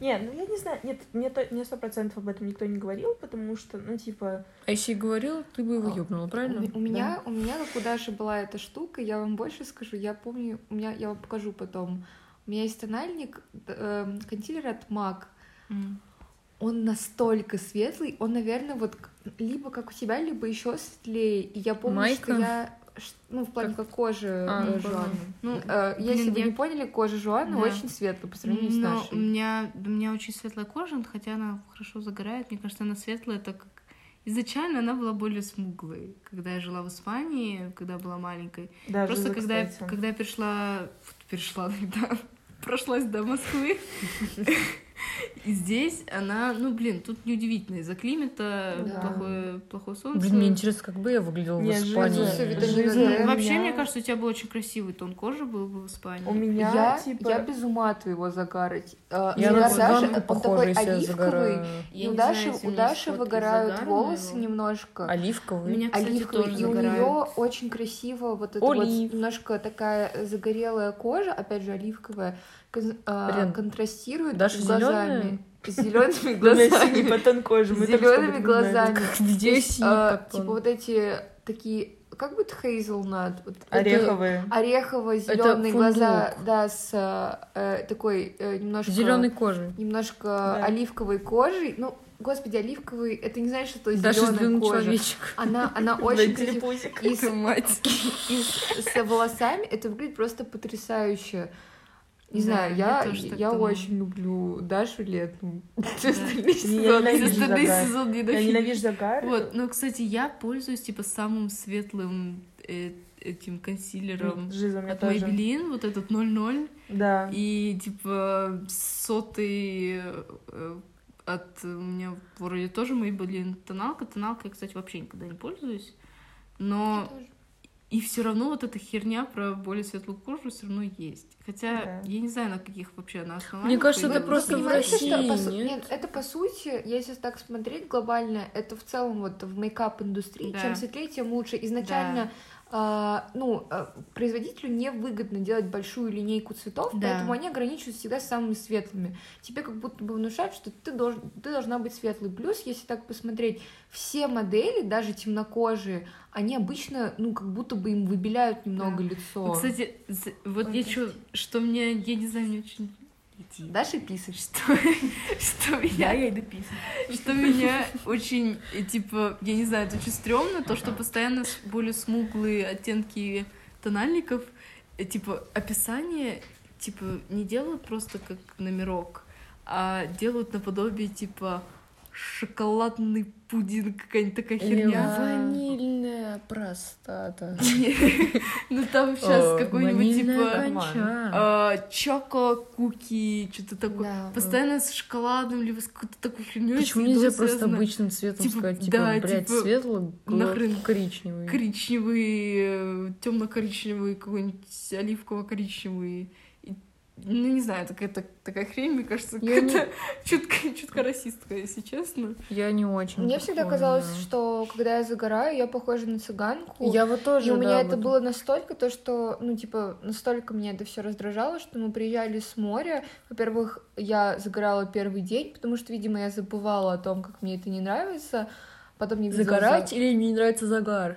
[SPEAKER 3] Не, ну я не знаю, нет, мне, то, мне сто процентов об этом никто не говорил, потому что, ну, типа,
[SPEAKER 2] А если и говорил, ты бы его
[SPEAKER 1] А,
[SPEAKER 2] ёбнула,
[SPEAKER 1] У,
[SPEAKER 2] правильно?
[SPEAKER 1] м- у меня, у меня, как у Даши была эта штука, я вам больше скажу, я помню, у меня, я вам покажу потом. У меня есть тональник, д- эм, консилер от MAC.
[SPEAKER 4] М.
[SPEAKER 1] Он настолько светлый, он, наверное, вот либо как у тебя, либо еще светлее. И я помню,
[SPEAKER 2] Майка?
[SPEAKER 1] что я, ну, в плане как кожи
[SPEAKER 2] А,
[SPEAKER 1] э,
[SPEAKER 2] ну.
[SPEAKER 4] Ну,
[SPEAKER 1] Э, Если вы не поняли, кожа Жуаны
[SPEAKER 4] Да.
[SPEAKER 1] очень светлая по сравнению с
[SPEAKER 4] Но
[SPEAKER 1] нашей.
[SPEAKER 4] у меня, у меня очень светлая кожа, хотя она хорошо загорает. Мне кажется, она светлая, так как изначально она была более смуглой. Когда я жила в Испании, когда была маленькой.
[SPEAKER 3] даже
[SPEAKER 4] Просто
[SPEAKER 3] за,
[SPEAKER 4] когда, я, когда я перешла, перешла, да, прошлась до Москвы, здесь она, ну, блин, тут неудивительно из-за климата,
[SPEAKER 1] Да.
[SPEAKER 4] плохое, плохое солнце.
[SPEAKER 2] Блин, мне интересно, как бы я выглядела в
[SPEAKER 3] Не,
[SPEAKER 2] Испании.
[SPEAKER 3] жиза-
[SPEAKER 1] Всё, витамины
[SPEAKER 3] жиза
[SPEAKER 1] D.
[SPEAKER 3] у
[SPEAKER 4] Вообще,
[SPEAKER 3] меня-
[SPEAKER 4] мне кажется, у тебя был очень красивый тон кожи был бы в Испании.
[SPEAKER 3] У меня,
[SPEAKER 1] я,
[SPEAKER 3] типа...
[SPEAKER 1] я без ума от твоего загара. Э,
[SPEAKER 2] Я
[SPEAKER 1] Даши,
[SPEAKER 2] цыганку
[SPEAKER 1] он
[SPEAKER 2] похожа,
[SPEAKER 1] такой
[SPEAKER 2] я
[SPEAKER 1] оливковый,
[SPEAKER 2] загораю.
[SPEAKER 1] и
[SPEAKER 4] Я
[SPEAKER 1] у Даши,
[SPEAKER 4] знаю,
[SPEAKER 1] у
[SPEAKER 4] у меня
[SPEAKER 1] Даши выгорают волосы
[SPEAKER 4] моего.
[SPEAKER 1] немножко.
[SPEAKER 2] Оливковый.
[SPEAKER 4] У меня, кстати,
[SPEAKER 1] оливковый,
[SPEAKER 4] тоже
[SPEAKER 1] и у
[SPEAKER 4] загорают.
[SPEAKER 1] нее очень красиво вот эта вот немножко такая загорелая кожа, опять же оливковая, кон-
[SPEAKER 2] Блин,
[SPEAKER 1] контрастирует
[SPEAKER 2] Даша
[SPEAKER 1] с глазами,
[SPEAKER 2] зелёная?
[SPEAKER 1] Зелеными
[SPEAKER 3] синий
[SPEAKER 1] глазами,
[SPEAKER 3] кожи.
[SPEAKER 1] зелеными глазами.
[SPEAKER 2] Где
[SPEAKER 1] а? Типа вот эти такие, как будто хейзелнат, вот
[SPEAKER 3] Ореховые.
[SPEAKER 1] орехово-зеленые
[SPEAKER 2] Это
[SPEAKER 1] глаза, да, с э, такой э, немножко
[SPEAKER 2] Зеленой кожи.
[SPEAKER 1] немножко
[SPEAKER 3] Да.
[SPEAKER 1] оливковой кожей. Ну, господи, оливковый, это не знаешь, что зеленая кожа.
[SPEAKER 2] человечек.
[SPEAKER 1] Она, она очень красивая. И с,
[SPEAKER 2] мать.
[SPEAKER 1] и с- с волосами это выглядит просто потрясающе. Не
[SPEAKER 4] Да,
[SPEAKER 1] знаю,
[SPEAKER 4] я
[SPEAKER 1] я, я очень люблю Дашу летом.
[SPEAKER 3] Я ненавижу
[SPEAKER 4] Остальные
[SPEAKER 3] Я
[SPEAKER 4] ненавижу.
[SPEAKER 3] загар.
[SPEAKER 4] Вот, ну, кстати, я пользуюсь, типа, самым светлым э, этим консилером
[SPEAKER 3] Жиза у меня
[SPEAKER 4] от
[SPEAKER 3] тоже.
[SPEAKER 4] Maybelline, вот этот 00.
[SPEAKER 3] Да.
[SPEAKER 4] И, типа, сотый э, от... У меня вроде тоже Maybelline тоналка. Тоналка я, кстати, вообще никогда не пользуюсь. Но и все равно вот эта херня про более светлую кожу все равно есть. Хотя
[SPEAKER 3] Да.
[SPEAKER 4] я не знаю, на каких вообще на основании.
[SPEAKER 2] Мне кажется, это
[SPEAKER 1] вы
[SPEAKER 2] просто в
[SPEAKER 1] понимаете, что
[SPEAKER 2] России,
[SPEAKER 1] по су-
[SPEAKER 2] нет?
[SPEAKER 1] Нет, это по сути, если так смотреть глобально, это в целом вот в мейкап-индустрии,
[SPEAKER 4] Да.
[SPEAKER 1] чем светлее, тем лучше. Изначально, а, ну, а, производителю невыгодно делать большую линейку цветов,
[SPEAKER 4] Да.
[SPEAKER 1] поэтому они ограничиваются всегда самыми светлыми. Тебе как будто бы внушают, что ты, должен, ты должна быть светлой. Плюс, если так посмотреть, все модели, даже темнокожие, они обычно, ну, как будто бы им выбеляют немного
[SPEAKER 4] Да.
[SPEAKER 1] лицо.
[SPEAKER 4] Ну, Кстати, вот
[SPEAKER 1] Ой,
[SPEAKER 4] я чё, что мне, я не знаю, мне очень... Иди.
[SPEAKER 1] Даша писать.
[SPEAKER 4] Что, что меня,
[SPEAKER 3] я иду писать.
[SPEAKER 4] что меня очень, э, типа, я не знаю, это очень стрёмно, то, что постоянно более смуглые оттенки тональников, э, типа, описание, типа, не делают просто как номерок, а делают наподобие, типа, шоколадный пудинг, какая-нибудь такая
[SPEAKER 2] Или
[SPEAKER 4] херня.
[SPEAKER 2] ванильная простата.
[SPEAKER 4] Ну там сейчас какой-нибудь, типа, а, чоко-куки, что-то такое. Постоянно с шоколадом, либо с какой-то такой херней.
[SPEAKER 2] Почему нельзя просто обычным цветом
[SPEAKER 4] Типа,
[SPEAKER 2] сказать, типа, блядь,
[SPEAKER 4] типа, нахрен
[SPEAKER 2] коричневый.
[SPEAKER 4] коричневый, темно-коричневый, какой-нибудь оливково-коричневый. Ну, не знаю, такая, так- такая хрень, мне кажется,
[SPEAKER 2] Я не-
[SPEAKER 4] какая-то чутко, чутко расистка, если честно.
[SPEAKER 2] Я не очень.
[SPEAKER 1] Мне всегда казалось, что когда я загораю, я похожа на цыганку.
[SPEAKER 2] Я вот тоже,
[SPEAKER 1] И у меня
[SPEAKER 2] да,
[SPEAKER 1] это
[SPEAKER 2] вот-
[SPEAKER 1] было настолько, то что, ну, типа, настолько меня это все раздражало, что мы приезжали с моря. Во-первых, я загорала первый день, потому что, видимо, я забывала о том, как мне это не нравится. Потом мне
[SPEAKER 2] Загорать
[SPEAKER 1] за-
[SPEAKER 2] или мне не нравится загар?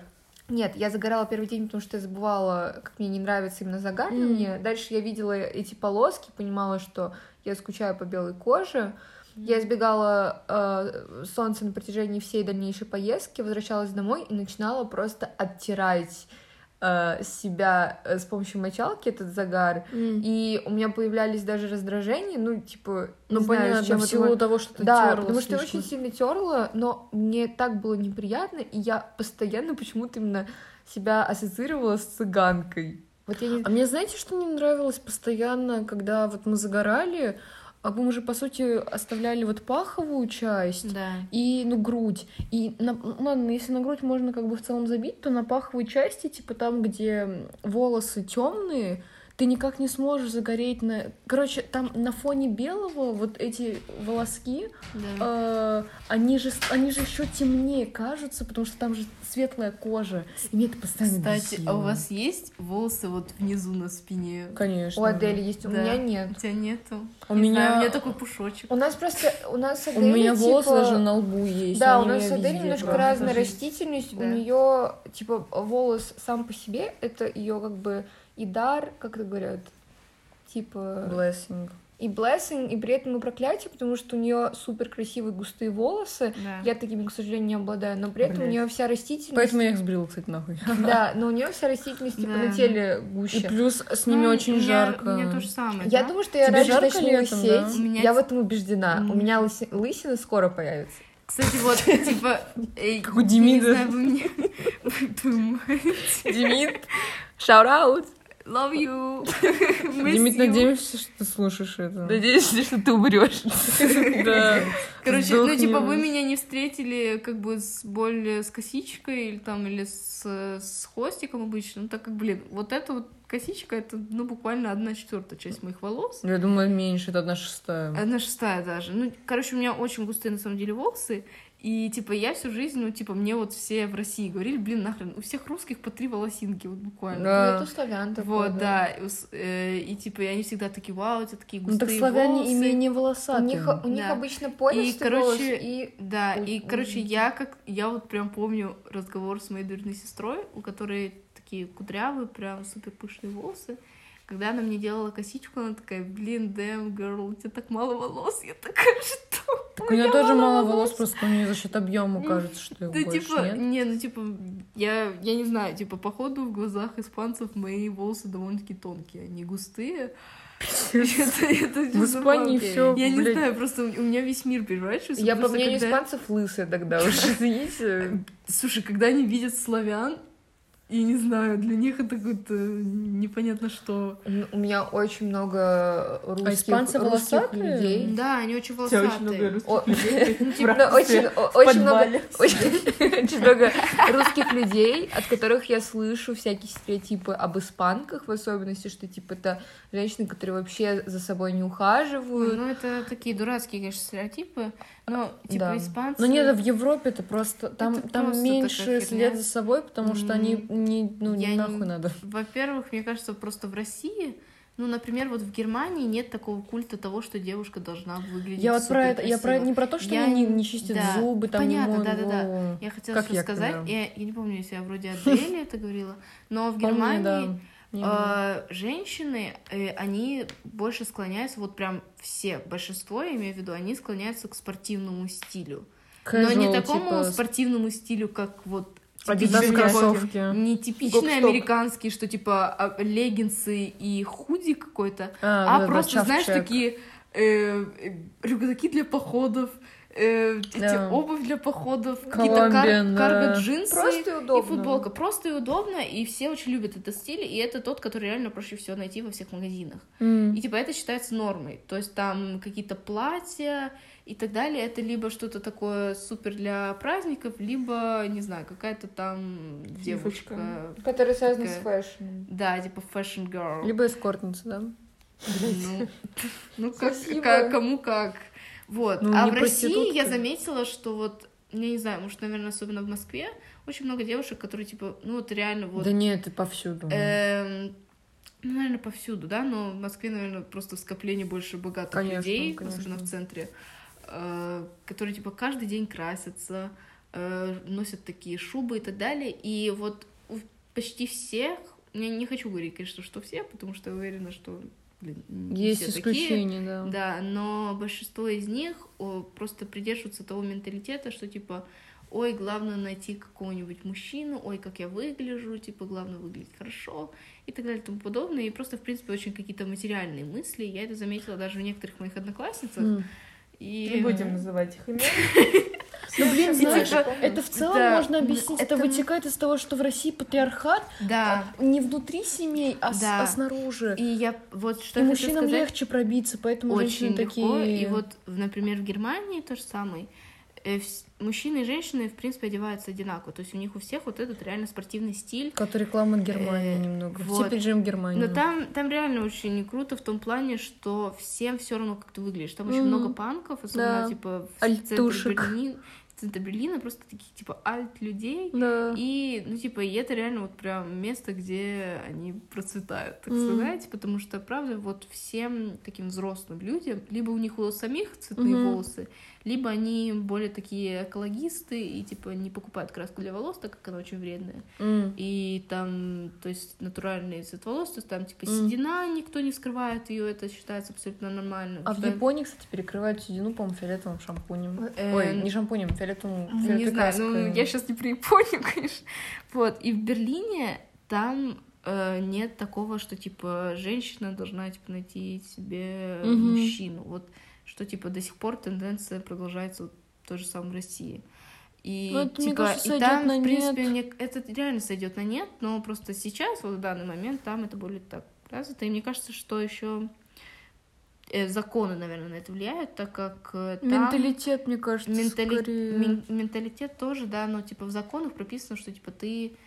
[SPEAKER 1] Нет, я загорала первый день, потому что я забывала, как мне не нравится именно загар на
[SPEAKER 2] Мгм.
[SPEAKER 1] мне. Дальше я видела эти полоски, понимала, что я скучаю по белой коже. Я избегала э, солнца на протяжении всей дальнейшей поездки, возвращалась домой и начинала просто оттирать э, себя э, с помощью мочалки этот загар, и у меня появлялись даже раздражения, ну, типа, не
[SPEAKER 2] Ну,
[SPEAKER 1] знаю, с
[SPEAKER 2] понятно,
[SPEAKER 1] чем
[SPEAKER 2] в
[SPEAKER 1] это
[SPEAKER 2] силу
[SPEAKER 1] мо-
[SPEAKER 2] того, что ты
[SPEAKER 1] Да,
[SPEAKER 2] тёрла
[SPEAKER 1] потому что я
[SPEAKER 2] слишком.
[SPEAKER 1] очень сильно терла, но мне так было неприятно, и я постоянно почему-то именно себя ассоциировала с цыганкой. Вот я не...
[SPEAKER 2] А мне знаете, что мне нравилось постоянно, когда вот мы загорали, а мы же, по сути, оставляли вот паховую часть
[SPEAKER 4] Да.
[SPEAKER 2] и, ну, грудь. И, на, ну, ладно, если на грудь можно как бы в целом забить, то на паховой части, типа там, где волосы темные, ты никак не сможешь загореть на... Короче, там на фоне белого вот эти волоски,
[SPEAKER 4] Да.
[SPEAKER 2] э, они же, они же еще темнее кажутся, потому что там же светлая кожа. И мне это постоянно
[SPEAKER 4] Кстати, а
[SPEAKER 2] бесило.
[SPEAKER 4] у вас есть волосы вот внизу на спине?
[SPEAKER 2] Конечно.
[SPEAKER 1] У Адели есть, у
[SPEAKER 4] Да.
[SPEAKER 1] меня нет.
[SPEAKER 4] У тебя нету?
[SPEAKER 2] У
[SPEAKER 4] Не
[SPEAKER 2] меня...
[SPEAKER 4] знаю, у меня такой пушочек.
[SPEAKER 1] У нас просто, у нас с
[SPEAKER 2] У меня волосы
[SPEAKER 1] типа,
[SPEAKER 2] даже на лбу есть.
[SPEAKER 1] Да, у нас с
[SPEAKER 2] везде
[SPEAKER 1] немножко разная
[SPEAKER 4] Даже-
[SPEAKER 1] растительность. У
[SPEAKER 4] Да.
[SPEAKER 1] нее, типа, волос сам по себе, это ее как бы и дар, как это говорят, типа...
[SPEAKER 2] Blessing.
[SPEAKER 1] И blessing, и при этом и проклятие, потому что у нее супер красивые густые волосы.
[SPEAKER 4] Да.
[SPEAKER 1] Я такими, к сожалению, не обладаю, но при этом у
[SPEAKER 2] Блядь.
[SPEAKER 1] нее вся растительность.
[SPEAKER 2] Поэтому я их сбрила, кстати, нахуй.
[SPEAKER 1] Да, но у нее вся растительность типа
[SPEAKER 4] Да.
[SPEAKER 1] на теле
[SPEAKER 2] И
[SPEAKER 1] гуще.
[SPEAKER 2] плюс с ними
[SPEAKER 4] Ну,
[SPEAKER 2] очень
[SPEAKER 4] у меня-
[SPEAKER 2] жарко.
[SPEAKER 4] У меня то же самое.
[SPEAKER 1] Я
[SPEAKER 4] да?
[SPEAKER 1] думаю, что я
[SPEAKER 2] Тебе
[SPEAKER 1] раньше начну
[SPEAKER 2] летом,
[SPEAKER 1] лысеть.
[SPEAKER 2] да?
[SPEAKER 4] У меня-
[SPEAKER 1] Я в этом убеждена. У
[SPEAKER 4] М.
[SPEAKER 1] меня лыси- лысина скоро появится.
[SPEAKER 4] Кстати, вот, типа...
[SPEAKER 2] Как у Демида.
[SPEAKER 1] Демид, shout out.
[SPEAKER 4] Love you.
[SPEAKER 2] Димит, надеемся, что ты слушаешь это.
[SPEAKER 1] Надеюсь, что ты умрешь.
[SPEAKER 2] Да.
[SPEAKER 4] Короче, ну типа вы меня не встретили как бы с более с косичкой или там или с, с хвостиком обычно. Ну так как, блин, вот эта вот косичка это ну буквально одна четвертая часть моих волос.
[SPEAKER 2] Я думаю, меньше, это одна шестая.
[SPEAKER 4] Одна шестая даже. Ну, короче, у меня очень густые на самом деле волосы. И, типа, я всю жизнь, ну, типа, мне вот все в России говорили, блин, нахрен, у всех русских по три волосинки, вот буквально.
[SPEAKER 2] Да.
[SPEAKER 1] Ну, это славян такой,
[SPEAKER 4] Вот, да. И, ус- э, и, типа, и они всегда такие, вау, у тебя такие
[SPEAKER 2] Ну
[SPEAKER 4] густые
[SPEAKER 2] так славяне
[SPEAKER 4] волосы.
[SPEAKER 2] и менее
[SPEAKER 1] У
[SPEAKER 2] волосатые.
[SPEAKER 1] них, у них
[SPEAKER 4] Да.
[SPEAKER 1] обычно пористый
[SPEAKER 4] короче,
[SPEAKER 1] волос, и
[SPEAKER 4] Да,
[SPEAKER 1] У-
[SPEAKER 4] и,
[SPEAKER 1] у-
[SPEAKER 4] короче, я как... Я вот прям помню разговор с моей двоюродной сестрой, у которой такие кудрявые, прям супер пышные волосы. Когда она мне делала косичку, она такая, блин, damn, girl, у тебя так мало волос. Я такая, что?
[SPEAKER 2] Так у нее тоже мало волос, просто у нее за счет объема кажется, что их
[SPEAKER 4] Да,
[SPEAKER 2] больше
[SPEAKER 4] типа,
[SPEAKER 2] нет.
[SPEAKER 4] не, ну, типа, я, я не знаю, типа, походу в глазах испанцев мои волосы довольно-таки тонкие, они густые. Это- это
[SPEAKER 2] В Испании
[SPEAKER 4] забавно.
[SPEAKER 2] все.
[SPEAKER 4] Я не знаю, просто у меня весь мир переворачивается.
[SPEAKER 1] я, по
[SPEAKER 4] просто
[SPEAKER 1] мнению
[SPEAKER 4] когда-
[SPEAKER 1] испанцев, лысая тогда уже, извините.
[SPEAKER 4] Слушай, когда они видят славян, я не знаю, для них это какое-то непонятно что.
[SPEAKER 1] У- меня очень много русских,
[SPEAKER 2] испанцы
[SPEAKER 1] русских
[SPEAKER 2] волосатые?
[SPEAKER 1] людей.
[SPEAKER 4] Да, они очень
[SPEAKER 1] У тебя
[SPEAKER 4] волосатые. Ну, типа,
[SPEAKER 1] ну, очень, о- очень много,
[SPEAKER 3] подвале.
[SPEAKER 1] очень, очень много русских людей, от которых я слышу всякие стереотипы об испанках, в особенности, что типа это женщины, которые вообще за собой не ухаживают.
[SPEAKER 4] Ну, это такие дурацкие, конечно, стереотипы. Но, типа,
[SPEAKER 1] Да.
[SPEAKER 4] испанцы...
[SPEAKER 2] Ну нет, в Европе это просто там,
[SPEAKER 4] Это
[SPEAKER 2] там
[SPEAKER 4] просто
[SPEAKER 2] меньше след за собой, потому что они не, ну, не
[SPEAKER 4] не-
[SPEAKER 2] нахуй надо.
[SPEAKER 4] Во-первых, мне кажется, просто в России... Ну, например, вот в Германии нет такого культа того, что девушка должна выглядеть
[SPEAKER 2] Я вот про это, я про не про то, что
[SPEAKER 4] Я
[SPEAKER 2] они не,
[SPEAKER 4] не-
[SPEAKER 2] не чистят
[SPEAKER 4] да,
[SPEAKER 2] зубы, там
[SPEAKER 4] понятно,
[SPEAKER 2] не моют
[SPEAKER 4] да-да-да.
[SPEAKER 2] голову.
[SPEAKER 4] Я хотела
[SPEAKER 2] Как
[SPEAKER 4] что
[SPEAKER 2] я, к
[SPEAKER 4] сказать, я, я не помню, если я вроде Адели это говорила, но в
[SPEAKER 2] Помню,
[SPEAKER 4] Германии
[SPEAKER 2] да. Не,
[SPEAKER 4] э, женщины, э, они больше склоняются, вот прям все, большинство, я имею в виду, они склоняются к спортивному стилю. но не
[SPEAKER 2] casual,
[SPEAKER 4] такому
[SPEAKER 2] типа,
[SPEAKER 4] спортивному стилю, как вот
[SPEAKER 2] кроссовки.
[SPEAKER 4] не типичный
[SPEAKER 1] Гоп-стоп.
[SPEAKER 4] американский, что типа а, леггинсы и худи какой-то,
[SPEAKER 2] А,
[SPEAKER 4] а
[SPEAKER 2] да-да,
[SPEAKER 4] просто, знаешь,
[SPEAKER 2] чаф-чек.
[SPEAKER 4] такие э, э, рюкзаки для походов, э, эти
[SPEAKER 2] Да.
[SPEAKER 4] обувь для походов, какие-то кар-
[SPEAKER 2] да.
[SPEAKER 4] карго-джинсы
[SPEAKER 1] Просто и удобно.
[SPEAKER 4] и футболка. Просто и удобно, и все очень любят этот стиль, и это тот, который реально проще всего найти во всех магазинах.
[SPEAKER 2] М.
[SPEAKER 4] И типа это считается нормой. То есть там какие-то платья и так далее. Это либо что-то такое супер для праздников, либо, не знаю, какая-то там девушка.
[SPEAKER 1] Которые связаны с
[SPEAKER 4] Такая.
[SPEAKER 1] фэшном.
[SPEAKER 4] Да, типа fashion girl.
[SPEAKER 2] Либо эскортница, да?
[SPEAKER 4] Ну, ну как, как- кому как. Вот.
[SPEAKER 2] Ну,
[SPEAKER 4] а в России я заметила, что вот, я не знаю, может, наверное, особенно в Москве, очень много девушек, которые, типа, ну вот реально вот...
[SPEAKER 2] Да нет, это повсюду.
[SPEAKER 4] эм, ну, наверное, повсюду, да, но в Москве, наверное, просто скопление больше богатых
[SPEAKER 2] Конечно,
[SPEAKER 4] людей,
[SPEAKER 2] конечно.
[SPEAKER 4] особенно в центре, э, которые, типа, каждый день красятся, э, носят такие шубы и так далее. И вот почти всех, я не хочу говорить, конечно, что все, потому что я уверена, что, блин,
[SPEAKER 2] Есть
[SPEAKER 4] все такие.
[SPEAKER 2] исключения, да.
[SPEAKER 4] Да, но большинство из них о, просто придерживаются того менталитета, что типа ой, главное найти какого-нибудь мужчину, ой, как я выгляжу, типа, главное выглядеть хорошо и так далее и тому подобное. И просто, в принципе, очень какие-то материальные мысли. Я это заметила даже в некоторых моих одноклассницах. Mm.
[SPEAKER 3] И... Не будем называть их имен.
[SPEAKER 2] Ну, блин, знаешь, это в целом да, можно объяснить. Это... это вытекает из того, что в России патриархат
[SPEAKER 4] да.
[SPEAKER 2] А, не внутри семей, а, да. а снаружи.
[SPEAKER 4] И я вот что
[SPEAKER 2] И мужчинам сказать, легче пробиться, поэтому
[SPEAKER 4] очень легко.
[SPEAKER 2] такие...
[SPEAKER 4] И вот, например, в Германии то же самое. Э, мужчины и женщины, в принципе, одеваются одинаково. То есть у них у всех вот этот реально спортивный стиль.
[SPEAKER 2] Как реклама Германии э, немного. Вот. Типа режим Германии.
[SPEAKER 4] Но там, там реально очень круто в том плане, что всем все равно, как ты выглядишь. Там mm-hmm. очень много панков, особенно
[SPEAKER 2] да.
[SPEAKER 4] типа
[SPEAKER 2] в Альтушек.
[SPEAKER 4] центре Берлина центра Берлина просто таких, типа, альт-людей.
[SPEAKER 2] Да.
[SPEAKER 4] И, ну, типа, и это реально вот прям место, где они процветают, так mm. сказать, потому что, правда, вот всем таким взрослым людям, либо у них у самих цветные mm-hmm. волосы, либо они более такие экологисты и типа не покупают краску для волос, так как она очень вредная.
[SPEAKER 2] Mm.
[SPEAKER 4] И там, то есть натуральный цвет волос, то есть там типа mm. седина, никто не скрывает ее, это считается абсолютно нормально.
[SPEAKER 2] А
[SPEAKER 4] что...
[SPEAKER 2] в Японии, кстати, перекрывают седину, по-моему, фиолетовым шампунем. Э... Ой, не шампунем, фиолетовым,
[SPEAKER 4] Не знаю, ну я сейчас не про Японию, конечно. Вот, и в Берлине там э, нет такого, что типа женщина должна типа найти себе mm-hmm. мужчину. Вот что типа до сих пор тенденция продолжается вот то же самое в России. И,
[SPEAKER 2] ну, это,
[SPEAKER 4] типа,
[SPEAKER 2] кажется,
[SPEAKER 4] и там,
[SPEAKER 2] на
[SPEAKER 4] в принципе,
[SPEAKER 2] нет.
[SPEAKER 4] мне это реально сойдет на нет, но просто сейчас, вот в данный момент, там это более так развито. И мне кажется, что еще э, законы, наверное, на это влияют, так как э, там...
[SPEAKER 2] Менталитет, мне кажется,
[SPEAKER 4] ментали...
[SPEAKER 2] скорее...
[SPEAKER 4] Мен... Менталитет тоже, да, но, типа, в законах прописано, что, типа, ты,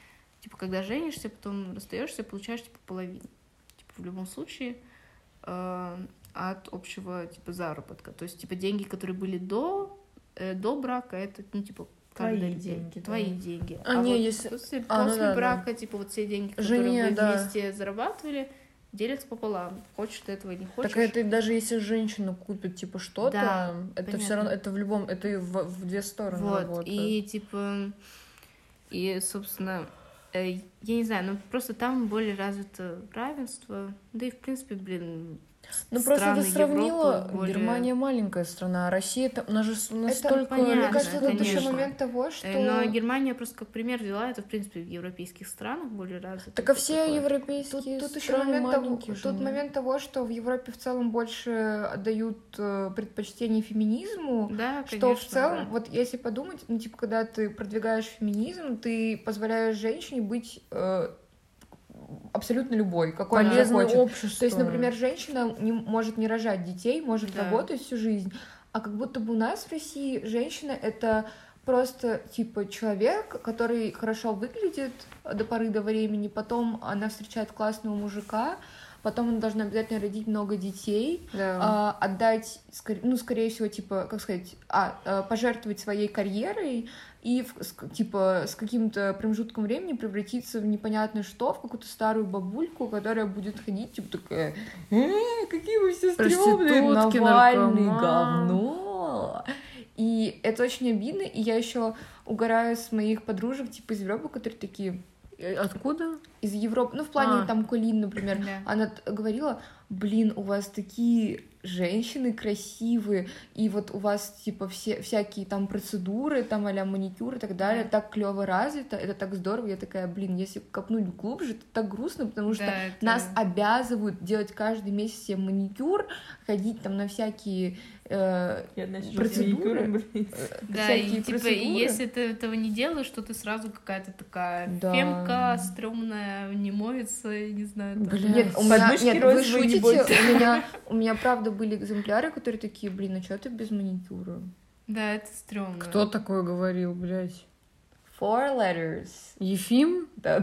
[SPEAKER 4] типа, когда женишься, потом расстаешься, получаешь, типа, половину. Типа, в любом случае, э, от общего типа заработка. То есть типа деньги, которые были до э, до брака, это ну типа
[SPEAKER 3] твои деньги,
[SPEAKER 4] твои да. деньги.
[SPEAKER 2] А, а не,
[SPEAKER 4] вот
[SPEAKER 2] если
[SPEAKER 4] после,
[SPEAKER 2] а,
[SPEAKER 4] после
[SPEAKER 2] ну, да,
[SPEAKER 4] брака
[SPEAKER 2] да.
[SPEAKER 4] типа вот все деньги,
[SPEAKER 2] Жене,
[SPEAKER 4] которые вы
[SPEAKER 2] да.
[SPEAKER 4] вместе зарабатывали, делятся пополам. Хочешь ты этого не хочешь.
[SPEAKER 2] Так это даже если женщина купит типа что-то,
[SPEAKER 4] да,
[SPEAKER 2] это все равно это в любом это в, в две стороны
[SPEAKER 4] вот,
[SPEAKER 2] работает.
[SPEAKER 4] И типа и собственно э, я не знаю, ну просто там более развито равенство, да и в принципе, блин,
[SPEAKER 2] ну просто ты сравнила, более... Германия маленькая страна, а Россия там, у нас же настолько...
[SPEAKER 1] Это понятно, Мне кажется, тут еще момент того, что...
[SPEAKER 4] Э, но Германия просто как пример взяла, это в принципе в европейских странах более развито.
[SPEAKER 2] Так а все такое. европейские
[SPEAKER 1] тут, тут еще момент того, Тут момент того, что в Европе в целом больше отдают э, предпочтение феминизму,
[SPEAKER 4] да,
[SPEAKER 1] что
[SPEAKER 4] конечно,
[SPEAKER 1] в целом,
[SPEAKER 4] да.
[SPEAKER 1] вот если подумать, ну типа когда ты продвигаешь феминизм, ты позволяешь женщине быть э, абсолютно любой, какой
[SPEAKER 2] Полезное
[SPEAKER 1] она захочет.
[SPEAKER 2] общество.
[SPEAKER 1] То есть, например, женщина не, может не рожать детей, может
[SPEAKER 4] Да.
[SPEAKER 1] работать всю жизнь, а как будто бы у нас в России женщина это просто типа человек, который хорошо выглядит до поры до времени, потом она встречает классного мужика, потом она должна обязательно родить много детей,
[SPEAKER 2] Да.
[SPEAKER 1] а, отдать, ну, скорее всего, типа, как сказать, а, а, пожертвовать своей карьерой и, в- с- типа, с каким-то промежутком времени превратиться в непонятно что, в какую-то старую бабульку, которая будет ходить, типа, такая, «Э, какие вы все стрёмные, Навальный,
[SPEAKER 2] наркоман».
[SPEAKER 1] говно. И это очень обидно, и я еще угораю с моих подружек, типа, из Европы, которые такие,
[SPEAKER 2] Э, Откуда?
[SPEAKER 1] из Европы, ну, в плане,
[SPEAKER 2] А.
[SPEAKER 1] там, Колин, например,
[SPEAKER 4] Да.
[SPEAKER 1] она говорила, блин, у вас такие женщины красивые, и вот у вас, типа, все, всякие там процедуры, там, а маникюр и так далее,
[SPEAKER 4] Да.
[SPEAKER 1] так клево развито, это так здорово, я такая, блин, если копнуть глубже, это так грустно, потому что
[SPEAKER 4] Да, это-
[SPEAKER 1] нас обязывают делать каждый месяц себе маникюр, ходить там на всякие э, процедуры, э,
[SPEAKER 4] Да,
[SPEAKER 1] всякие
[SPEAKER 4] и типа, и
[SPEAKER 1] процедуры.
[SPEAKER 4] если ты этого не делаешь, то ты сразу какая-то такая
[SPEAKER 1] Да.
[SPEAKER 4] фемка, стрёмная, не моется, я не знаю. там.
[SPEAKER 2] Бля.
[SPEAKER 1] Нет, у меня, нет, вы
[SPEAKER 3] не
[SPEAKER 1] шутите, у меня, у меня правда были экземпляры, которые такие, блин, а что ты без маникюра?
[SPEAKER 4] Да, это стрёмно.
[SPEAKER 2] Кто такое говорил, блядь?
[SPEAKER 1] Four letters.
[SPEAKER 2] Ефим?
[SPEAKER 1] Да,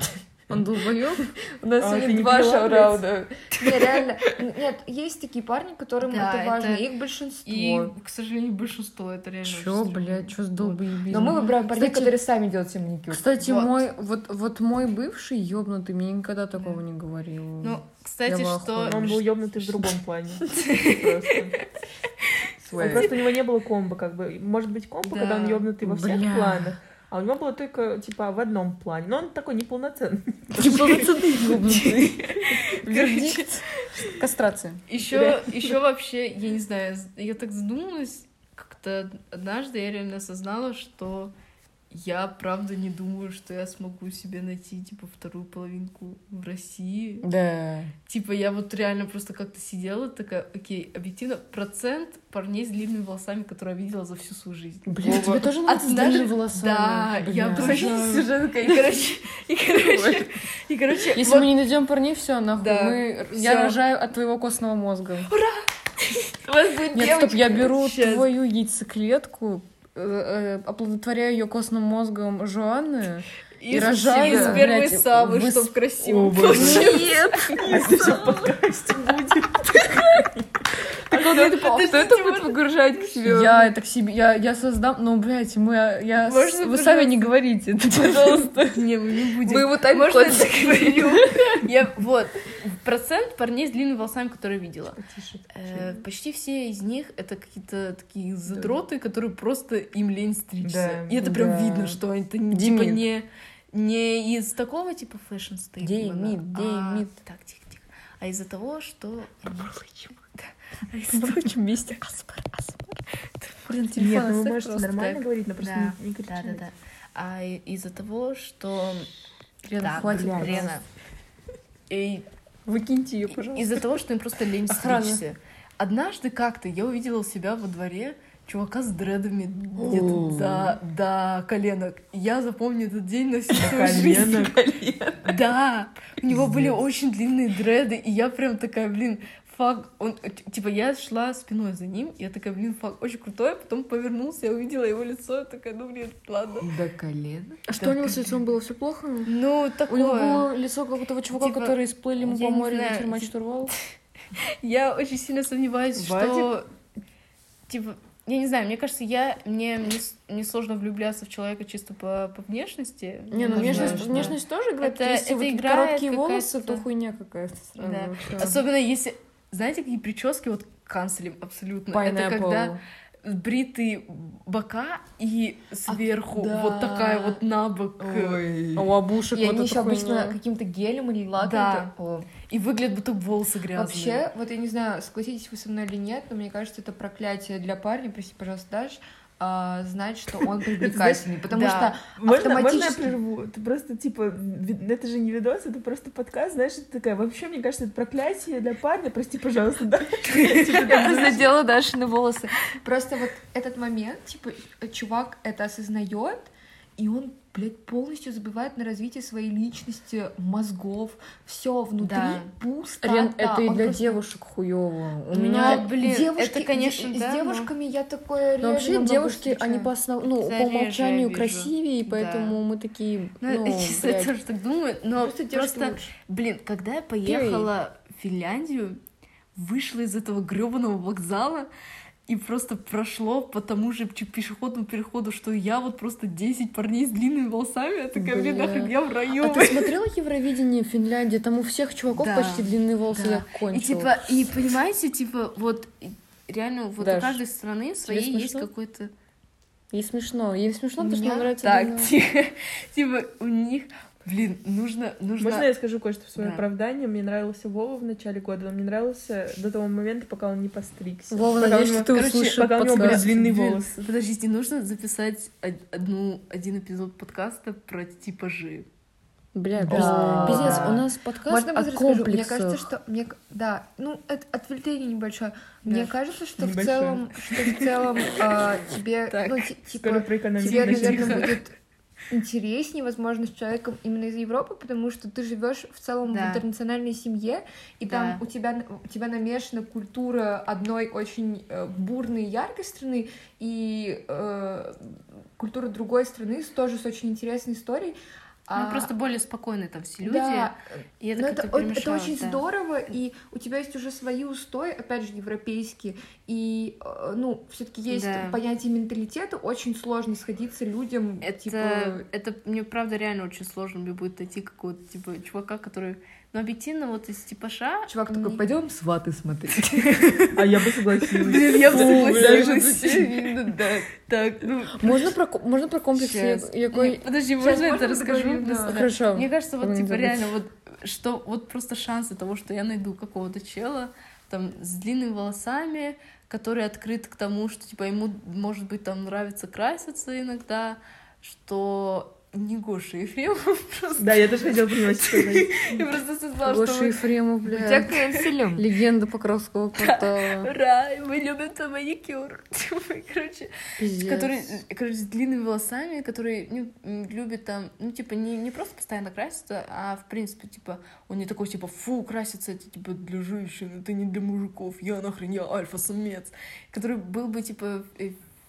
[SPEAKER 2] Он долбоёб?
[SPEAKER 1] у нас
[SPEAKER 3] А,
[SPEAKER 1] сегодня два шарауда. Не, реально, нет, есть такие парни, которым это важно, их большинство.
[SPEAKER 4] И, к сожалению, большинство это реально
[SPEAKER 2] Чё, блядь, чё с долбоебизмом?
[SPEAKER 1] Но мы выбираем парней, которые сами делают себе маникюр.
[SPEAKER 2] Кстати,
[SPEAKER 1] Вот.
[SPEAKER 2] мой вот вот мой бывший ёбнутый мне никогда такого не говорил.
[SPEAKER 4] Ну, кстати, что...
[SPEAKER 3] Он был ёбнутый в другом плане. Просто. У него не было комбо, как бы. Может быть, комбо, когда он ёбнутый во всех планах, а у него было только, типа, в одном плане. Но он такой неполноценный.
[SPEAKER 2] неполноценный. Вердикт. Кастрация.
[SPEAKER 4] Еще, еще вообще, я не знаю, я так задумалась, как-то однажды я реально осознала, что я правда не думаю, что я смогу себе найти, типа, вторую половинку в России.
[SPEAKER 2] Да.
[SPEAKER 4] Типа, я вот реально просто как-то сидела, такая, окей, объективно, процент парней с длинными волосами, которые я видела за всю свою жизнь.
[SPEAKER 2] Блин, тебе тоже нравится с
[SPEAKER 4] Однажды-
[SPEAKER 2] длинными волосами?
[SPEAKER 4] Да, я
[SPEAKER 2] Бля.
[SPEAKER 4] обожаю. Сюжетка. И, короче, и, короче, и, короче,
[SPEAKER 2] Если
[SPEAKER 4] вот-
[SPEAKER 2] мы не найдем парней, все, нахуй.
[SPEAKER 4] Да,
[SPEAKER 2] Мы... Я рожаю от твоего костного мозга.
[SPEAKER 4] у вас будет
[SPEAKER 2] Нет, стоп,
[SPEAKER 4] девочка.
[SPEAKER 2] я беру твою яйцеклетку, оплодотворяю ее костным мозгом Жоанны. и рожаю,
[SPEAKER 4] из первой
[SPEAKER 2] блядь,
[SPEAKER 4] самой,
[SPEAKER 2] вы
[SPEAKER 4] чтоб
[SPEAKER 2] с-
[SPEAKER 4] красиво получилось.
[SPEAKER 3] Это все в подкасте будет.
[SPEAKER 1] Так вот, кто это будет выгружать к себе?
[SPEAKER 2] Я это к себе, я, я создам, ну, блядь, мы, я, вы сами не говорите, это, пожалуйста.
[SPEAKER 4] Не, мы не будем.
[SPEAKER 1] Мы его так
[SPEAKER 4] Можно я договорю? Я, вот, процент парней с длинными волосами, которые видела. Э, Почти все из них это какие-то такие задроты, которые просто им лень стричься. И это прям видно, что не- типа не, не из такого типа fashion style а.
[SPEAKER 2] Демид,
[SPEAKER 4] а-
[SPEAKER 2] Демид.
[SPEAKER 4] Так, тихо, тихо. А из-за того, что... они-
[SPEAKER 2] Будем вместе. Аспар, аспар. Блин,
[SPEAKER 3] Нет,
[SPEAKER 2] телефон
[SPEAKER 3] ну вы можете нормально говорить, но просто
[SPEAKER 4] Да,
[SPEAKER 3] не,
[SPEAKER 4] да, да, да. А из-за того, что...
[SPEAKER 2] Лена, хватит.
[SPEAKER 4] Лена. И
[SPEAKER 2] Выкиньте ее, пожалуйста.
[SPEAKER 4] Из-за того, что им просто лень стричься. Однажды как-то я увидела у себя во дворе чувака с дредами где-то до, до коленок. Я запомню этот день на всю свою жизнь. Да, у него были очень длинные дреды, и я прям такая, блин, фак, он, типа, я шла спиной за ним, я такая, блин, фак, очень крутой, потом повернулся, я увидела его лицо, я такая, ну, блин, ладно.
[SPEAKER 1] До колена.
[SPEAKER 2] А что у него с лицом было? Все плохо?
[SPEAKER 4] Ну,
[SPEAKER 2] У
[SPEAKER 4] такое.
[SPEAKER 2] него было лицо как у того чувака,
[SPEAKER 4] Типа,
[SPEAKER 2] который сплыли ему по морю
[SPEAKER 4] знаю,
[SPEAKER 2] вечер матч
[SPEAKER 4] типа-
[SPEAKER 2] штурвал.
[SPEAKER 4] Я очень сильно сомневаюсь,
[SPEAKER 3] Вадик?
[SPEAKER 4] что типа я не знаю, мне кажется, я мне не, не сложно влюбляться в человека чисто по, по внешности.
[SPEAKER 2] Не, ну внешность,
[SPEAKER 4] да.
[SPEAKER 2] внешность тоже играет.
[SPEAKER 4] Это-
[SPEAKER 2] Если
[SPEAKER 4] это
[SPEAKER 2] вот короткие волосы, то хуйня какая-то сразу
[SPEAKER 4] Да.
[SPEAKER 2] вообще.
[SPEAKER 4] Особенно если, знаете, какие прически вот канцелем абсолютно. Это
[SPEAKER 2] Pineapple.
[SPEAKER 4] когда бритые бока и сверху
[SPEAKER 1] да.
[SPEAKER 4] вот такая вот набок.
[SPEAKER 2] А у обушек
[SPEAKER 1] И
[SPEAKER 2] вот
[SPEAKER 1] они еще обычно каким-то гелем или лаком.
[SPEAKER 4] Да.
[SPEAKER 1] это- О.
[SPEAKER 4] И выглядят будто волосы грязные.
[SPEAKER 1] Вообще, вот я не знаю, согласитесь вы со мной или нет, но мне кажется, это проклятие для парня, прости, пожалуйста, Даш, а, знать, что он привлекательный, потому
[SPEAKER 4] Да.
[SPEAKER 1] что
[SPEAKER 3] Можно, можно я
[SPEAKER 1] автоматически-
[SPEAKER 3] прерву? Это просто, типа, это же не видос, это просто подкаст, знаешь, это такая, вообще, мне кажется, это проклятие для парня, прости, пожалуйста, да?
[SPEAKER 1] Я задела Дашины волосы. Просто вот этот момент, типа, чувак это осознает, и он, блядь, полностью забывает на развитие своей личности, мозгов, все внутри
[SPEAKER 4] Да.
[SPEAKER 1] пусто.
[SPEAKER 2] Рен, это и для девушек хуево. У
[SPEAKER 4] Ну,
[SPEAKER 2] меня
[SPEAKER 4] блин,
[SPEAKER 1] девушки,
[SPEAKER 4] это, конечно,
[SPEAKER 1] с,
[SPEAKER 4] да,
[SPEAKER 1] с
[SPEAKER 4] но-
[SPEAKER 1] девушками я такое
[SPEAKER 2] Но вообще девушки, они
[SPEAKER 1] встречаю.
[SPEAKER 2] по основ... ну,
[SPEAKER 4] Это
[SPEAKER 2] по
[SPEAKER 4] я
[SPEAKER 2] умолчанию красивее, и
[SPEAKER 4] Да.
[SPEAKER 2] поэтому мы такие,
[SPEAKER 4] Ну,
[SPEAKER 2] ну, блядь.
[SPEAKER 4] тоже так думаю, но
[SPEAKER 1] Просто
[SPEAKER 4] просто,
[SPEAKER 1] лучше.
[SPEAKER 4] блин, когда я поехала в Финляндию, вышла из этого гребаного вокзала и просто прошло по тому же пешеходному переходу, что я вот просто 10 парней с длинными волосами, я такая, блин, нахрен я в раю.
[SPEAKER 2] А ты смотрела Евровидение в Финляндии? Там у всех чуваков
[SPEAKER 4] Да.
[SPEAKER 2] почти длинные волосы,
[SPEAKER 4] Да.
[SPEAKER 2] я
[SPEAKER 4] И типа, и понимаете, типа, вот реально вот
[SPEAKER 2] Даш,
[SPEAKER 4] у каждой страны своей есть какой-то...
[SPEAKER 2] Ей смешно. Ей смешно, потому что мне нравится
[SPEAKER 4] Так. Типа, у них, блин, нужно, нужно...
[SPEAKER 3] Можно я скажу кое-что в свое
[SPEAKER 4] Да.
[SPEAKER 3] оправдание? Мне нравился Вова в начале года, но мне нравился до того момента, пока он не постригся.
[SPEAKER 2] Вова,
[SPEAKER 3] Пока
[SPEAKER 2] надеюсь,
[SPEAKER 3] у
[SPEAKER 2] что
[SPEAKER 3] него-
[SPEAKER 2] ты
[SPEAKER 4] короче,
[SPEAKER 2] услышишь
[SPEAKER 3] пока у него были
[SPEAKER 2] подкаст.
[SPEAKER 3] длинные волосы.
[SPEAKER 4] Подождите, нужно записать од- одну, один эпизод подкаста про типажи.
[SPEAKER 2] Бля,
[SPEAKER 1] Да.
[SPEAKER 2] пиздец, у нас подкаст
[SPEAKER 1] Можно
[SPEAKER 2] о
[SPEAKER 1] скажу? Мне
[SPEAKER 2] комплексах.
[SPEAKER 1] кажется, что мне да, ну это отвлечение небольшое. Мне
[SPEAKER 4] Да.
[SPEAKER 1] кажется, что в
[SPEAKER 3] Небольшое.
[SPEAKER 1] целом, что в целом а, тебе,
[SPEAKER 4] Так,
[SPEAKER 1] ну типа тебе, наверное, будет интереснее, возможно, с человеком именно из Европы, потому что ты живешь в целом
[SPEAKER 4] Да.
[SPEAKER 1] в интернациональной семье, и
[SPEAKER 4] Да.
[SPEAKER 1] там у тебя у тебя намешана культура одной очень э, бурной и яркой страны и э, культура другой страны тоже с очень интересной историей.
[SPEAKER 4] Ну,
[SPEAKER 1] А,
[SPEAKER 4] просто более спокойные там все люди.
[SPEAKER 1] да,
[SPEAKER 4] И это
[SPEAKER 1] это, это очень
[SPEAKER 4] да.
[SPEAKER 1] здорово, и у тебя есть уже свои устои, опять же, европейские, и, э, ну, все таки есть
[SPEAKER 4] Да.
[SPEAKER 1] понятие менталитета, очень сложно сходиться людям,
[SPEAKER 4] Это,
[SPEAKER 1] типа...
[SPEAKER 4] это мне правда реально очень сложно мне будет найти какого-то типа чувака, который, ну объективно вот из типажа.
[SPEAKER 1] Чувак такой,
[SPEAKER 4] мне-
[SPEAKER 1] пойдем сваты смотреть.
[SPEAKER 3] А я бы согласилась.
[SPEAKER 4] Блин, я бы согласилась. Так, ну
[SPEAKER 2] Можно про, можно про Якой...
[SPEAKER 4] Не, Подожди, можно это расскажу?
[SPEAKER 2] Хорошо.
[SPEAKER 4] Мне кажется, вот
[SPEAKER 2] не
[SPEAKER 4] типа реально вот что вот просто шансы того, что я найду какого-то чела там с длинными волосами, который открыт к тому, что типа ему может быть там нравится краситься иногда, что не Гоша Ефремов просто.
[SPEAKER 3] Да, я тоже хотела понимать, что.
[SPEAKER 4] Я просто осознала,
[SPEAKER 2] Гоша
[SPEAKER 4] что...
[SPEAKER 2] Ефремов,
[SPEAKER 1] Тебя
[SPEAKER 2] блядь.
[SPEAKER 1] канцелим.
[SPEAKER 2] Легенда Покровского квартала.
[SPEAKER 4] Ура, мы любим твой маникюр. Типа, Короче, который, короче, с длинными волосами, который ну, любит там, ну, типа, не, не просто постоянно краситься, а, в принципе, типа, он не такой, типа, фу, краситься, это, типа, для женщин, это не для мужиков, я нахрен, я альфа-самец. Который был бы, типа,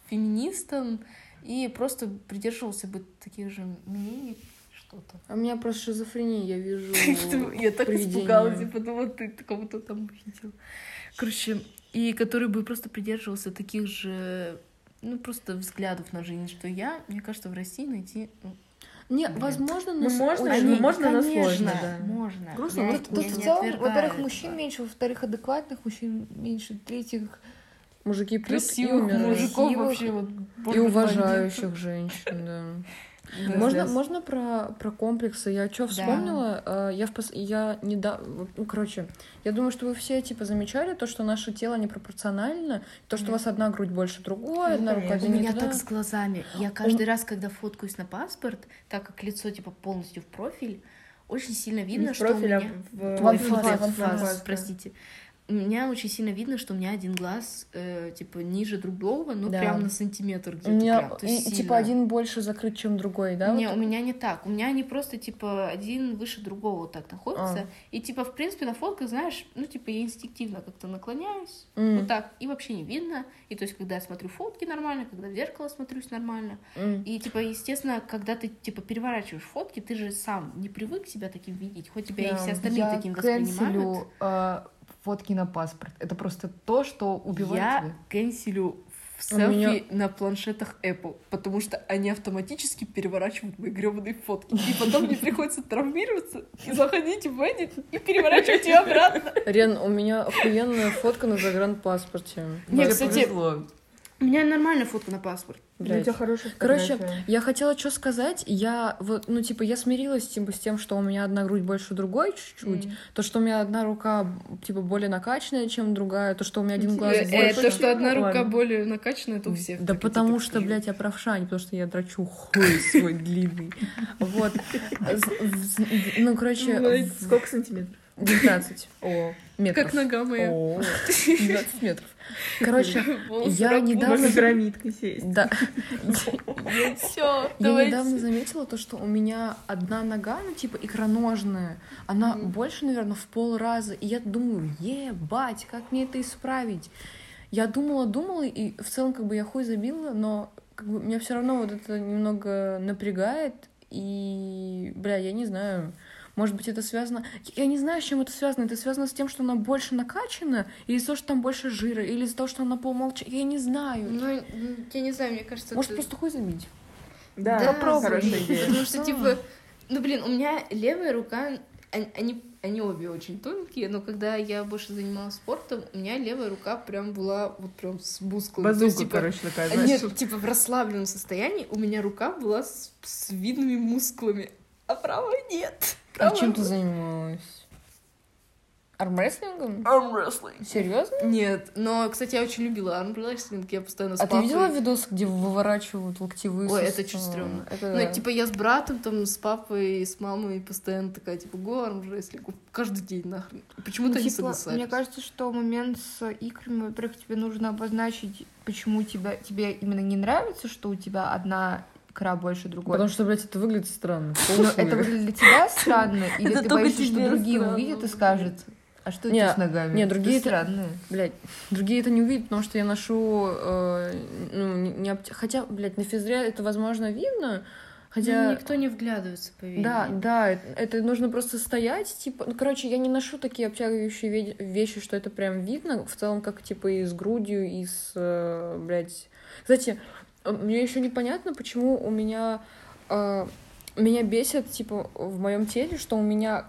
[SPEAKER 4] феминистом и просто придерживался бы таких же мнений, что-то.
[SPEAKER 2] А у меня просто шизофрения, я вижу
[SPEAKER 4] Я так испугалась, я подумала, ты кого-то там увидел. Короче, и который бы просто придерживался таких же, ну, просто взглядов на жизнь, что я, мне кажется, в России найти... ну,
[SPEAKER 2] Не,
[SPEAKER 4] Блин.
[SPEAKER 2] возможно,
[SPEAKER 3] Ну,
[SPEAKER 2] но
[SPEAKER 3] можно,
[SPEAKER 2] очень-
[SPEAKER 3] ну, можно, но сложно, да.
[SPEAKER 4] можно.
[SPEAKER 2] Грустно,
[SPEAKER 4] Я-
[SPEAKER 1] Тут,
[SPEAKER 4] я
[SPEAKER 1] тут в целом, во-первых, мужчин меньше, во-вторых, адекватных мужчин меньше, в-третьих,
[SPEAKER 2] мужики пьют и
[SPEAKER 4] Красивых
[SPEAKER 2] умирают.
[SPEAKER 4] мужиков
[SPEAKER 1] Красивых
[SPEAKER 4] вообще вот...
[SPEAKER 2] И уважающих женщин, да.
[SPEAKER 4] Да.
[SPEAKER 2] Можно,
[SPEAKER 3] Пиздец.
[SPEAKER 2] можно про, про комплексы? Я что вспомнила? Э, Я, в пос... я не да... Ну, короче, я думаю, что вы все, типа, замечали то, что наше тело непропорционально, то, что у вас одна грудь больше другой,
[SPEAKER 3] Ну,
[SPEAKER 2] одна рука.
[SPEAKER 4] У меня так с глазами. Я каждый раз, когда фоткаюсь на паспорт, так как лицо типа полностью в профиль, очень сильно видно,
[SPEAKER 3] Не в
[SPEAKER 4] что
[SPEAKER 3] профиль,
[SPEAKER 4] у
[SPEAKER 3] а
[SPEAKER 4] меня...
[SPEAKER 3] в...
[SPEAKER 2] Ван
[SPEAKER 4] Ой,
[SPEAKER 2] фаз,
[SPEAKER 4] фаз,
[SPEAKER 2] ван
[SPEAKER 4] фаз,
[SPEAKER 3] фаз, да.
[SPEAKER 4] У меня очень сильно видно, что у меня один глаз э, типа ниже другого, ну
[SPEAKER 2] Да.
[SPEAKER 4] прям на сантиметр
[SPEAKER 2] У
[SPEAKER 4] где-то.
[SPEAKER 2] меня
[SPEAKER 4] прям.
[SPEAKER 2] И- и, типа один больше закрыт, чем другой, да?
[SPEAKER 4] Не,
[SPEAKER 2] вот
[SPEAKER 4] у меня не так. У меня они просто, типа, один выше другого вот так находятся.
[SPEAKER 2] А.
[SPEAKER 4] И, типа, в принципе, на фотках, знаешь, ну, типа, я инстинктивно как-то наклоняюсь.
[SPEAKER 2] М,
[SPEAKER 4] Вот так. И вообще не видно. И, то есть, когда я смотрю фотки нормально, когда в зеркало смотрюсь нормально.
[SPEAKER 2] м.
[SPEAKER 4] И, типа, естественно, когда ты, типа, переворачиваешь фотки, ты же сам не привык себя таким видеть. Хоть тебя и
[SPEAKER 2] Да.
[SPEAKER 4] все остальные
[SPEAKER 1] я
[SPEAKER 4] таким воспринимают.
[SPEAKER 1] канцелю э, фотки на паспорт. Это просто то, что убивает
[SPEAKER 4] Я
[SPEAKER 1] тебя.
[SPEAKER 4] кэнселю в селфи
[SPEAKER 2] меня-
[SPEAKER 4] на планшетах Apple, потому что они автоматически переворачивают мои гребаные фотки. И потом мне приходится травмироваться и заходить в Edit и переворачивать ее обратно.
[SPEAKER 2] Рен, у меня охуенная фотка на загранпаспорте.
[SPEAKER 4] Не,
[SPEAKER 1] Тебе
[SPEAKER 4] кстати,
[SPEAKER 1] повезло.
[SPEAKER 4] У меня нормальная фотка на паспорт.
[SPEAKER 3] У
[SPEAKER 2] Блядь.
[SPEAKER 3] тебя хорошая
[SPEAKER 2] Короче, я хотела что сказать. Я вот, ну, типа, я смирилась типа, с тем, что у меня одна грудь больше другой чуть-чуть. То, что у меня одна рука, типа, более накачанная, чем другая. То, что у меня один глаз
[SPEAKER 3] Э,
[SPEAKER 2] больше.
[SPEAKER 4] то, что одна рука более накачана, это у всех.
[SPEAKER 2] Да потому что, блядь, я правша, а не потому что я драчу хуй свой длинный. Вот. Ну, короче, в-
[SPEAKER 3] Сколько сантиметров?
[SPEAKER 2] 19 О, метров.
[SPEAKER 4] Как нога моя.
[SPEAKER 2] О, 20 метров. Короче, я недавно-
[SPEAKER 3] пирамидкой сесть.
[SPEAKER 2] да.
[SPEAKER 4] Всё,
[SPEAKER 2] Я недавно заметила то, что у меня одна нога, ну, типа, икроножная, она больше, наверное, в пол раза. И я думаю, ебать, как мне это исправить? Я думала, думала, и в целом, как бы, я хуй забила, но как бы, меня все равно вот это немного напрягает. И, бля, я не знаю, может быть, это связано... Я не знаю, с чем это связано. Это связано с тем, что она больше накачана, или из-за того, что там больше жира, или из-за того, что она полмолча. Я не знаю.
[SPEAKER 4] Ну, я не знаю, мне кажется,
[SPEAKER 2] Может,
[SPEAKER 4] это-
[SPEAKER 2] просто хуй забить?
[SPEAKER 3] Да,
[SPEAKER 4] Да,
[SPEAKER 3] попробуй. Хорошая идея.
[SPEAKER 4] Потому что, типа, ну, блин, у меня левая рука, они, они, обе очень тонкие, но когда я больше занималась спортом, у меня левая рука прям была вот прям с мускулами. То есть,
[SPEAKER 3] Базука,
[SPEAKER 4] типа,
[SPEAKER 3] короче, такая, знаешь.
[SPEAKER 4] Нет, типа в расслабленном состоянии у меня рука была с, с видными мускулами, а правая нет.
[SPEAKER 2] А
[SPEAKER 4] Правая
[SPEAKER 2] чем ты занималась? Армрестлингом?
[SPEAKER 4] Армрестлинг.
[SPEAKER 2] Серьезно?
[SPEAKER 4] Нет, но, кстати, я очень любила армрестлинг, я постоянно с
[SPEAKER 2] А ты видела видос, где выворачивают локтевые
[SPEAKER 4] Ой,
[SPEAKER 2] суставы?
[SPEAKER 4] это чуть стрёмно.
[SPEAKER 2] Это...
[SPEAKER 4] Ну, типа, я с братом, там, с папой, и с мамой постоянно такая, типа, го, армрестлинг, каждый день нахрен. Почему-то
[SPEAKER 1] Ну,
[SPEAKER 4] не
[SPEAKER 1] типа,
[SPEAKER 4] согласались.
[SPEAKER 1] Мне кажется, что момент с икрами, во-первых, тебе нужно обозначить, почему тебя, тебе именно не нравится, что у тебя одна икра больше другой.
[SPEAKER 2] Потому что, блядь, это выглядит странно.
[SPEAKER 1] Ну, это выглядит для тебя странно, или
[SPEAKER 3] Это
[SPEAKER 1] ты боишься, что другие
[SPEAKER 3] странно.
[SPEAKER 1] увидят и скажут, а что
[SPEAKER 2] Не,
[SPEAKER 1] это с ногами?
[SPEAKER 2] не, другие это-
[SPEAKER 1] странные.
[SPEAKER 2] Блядь, другие это не увидят, потому что я ношу... э, ну, не, не обт- Хотя, блядь, на физре это, возможно, видно, хотя...
[SPEAKER 4] Ну, никто не вглядывается, поверь.
[SPEAKER 2] Да, да, это, нужно просто стоять, типа, ну, короче, я не ношу такие обтягивающие ве- вещи, что это прям видно, в целом, как, типа, и с грудью, и с, э, блядь... Кстати, мне еще непонятно, почему у меня... э, меня бесит, типа, в моем теле, что у меня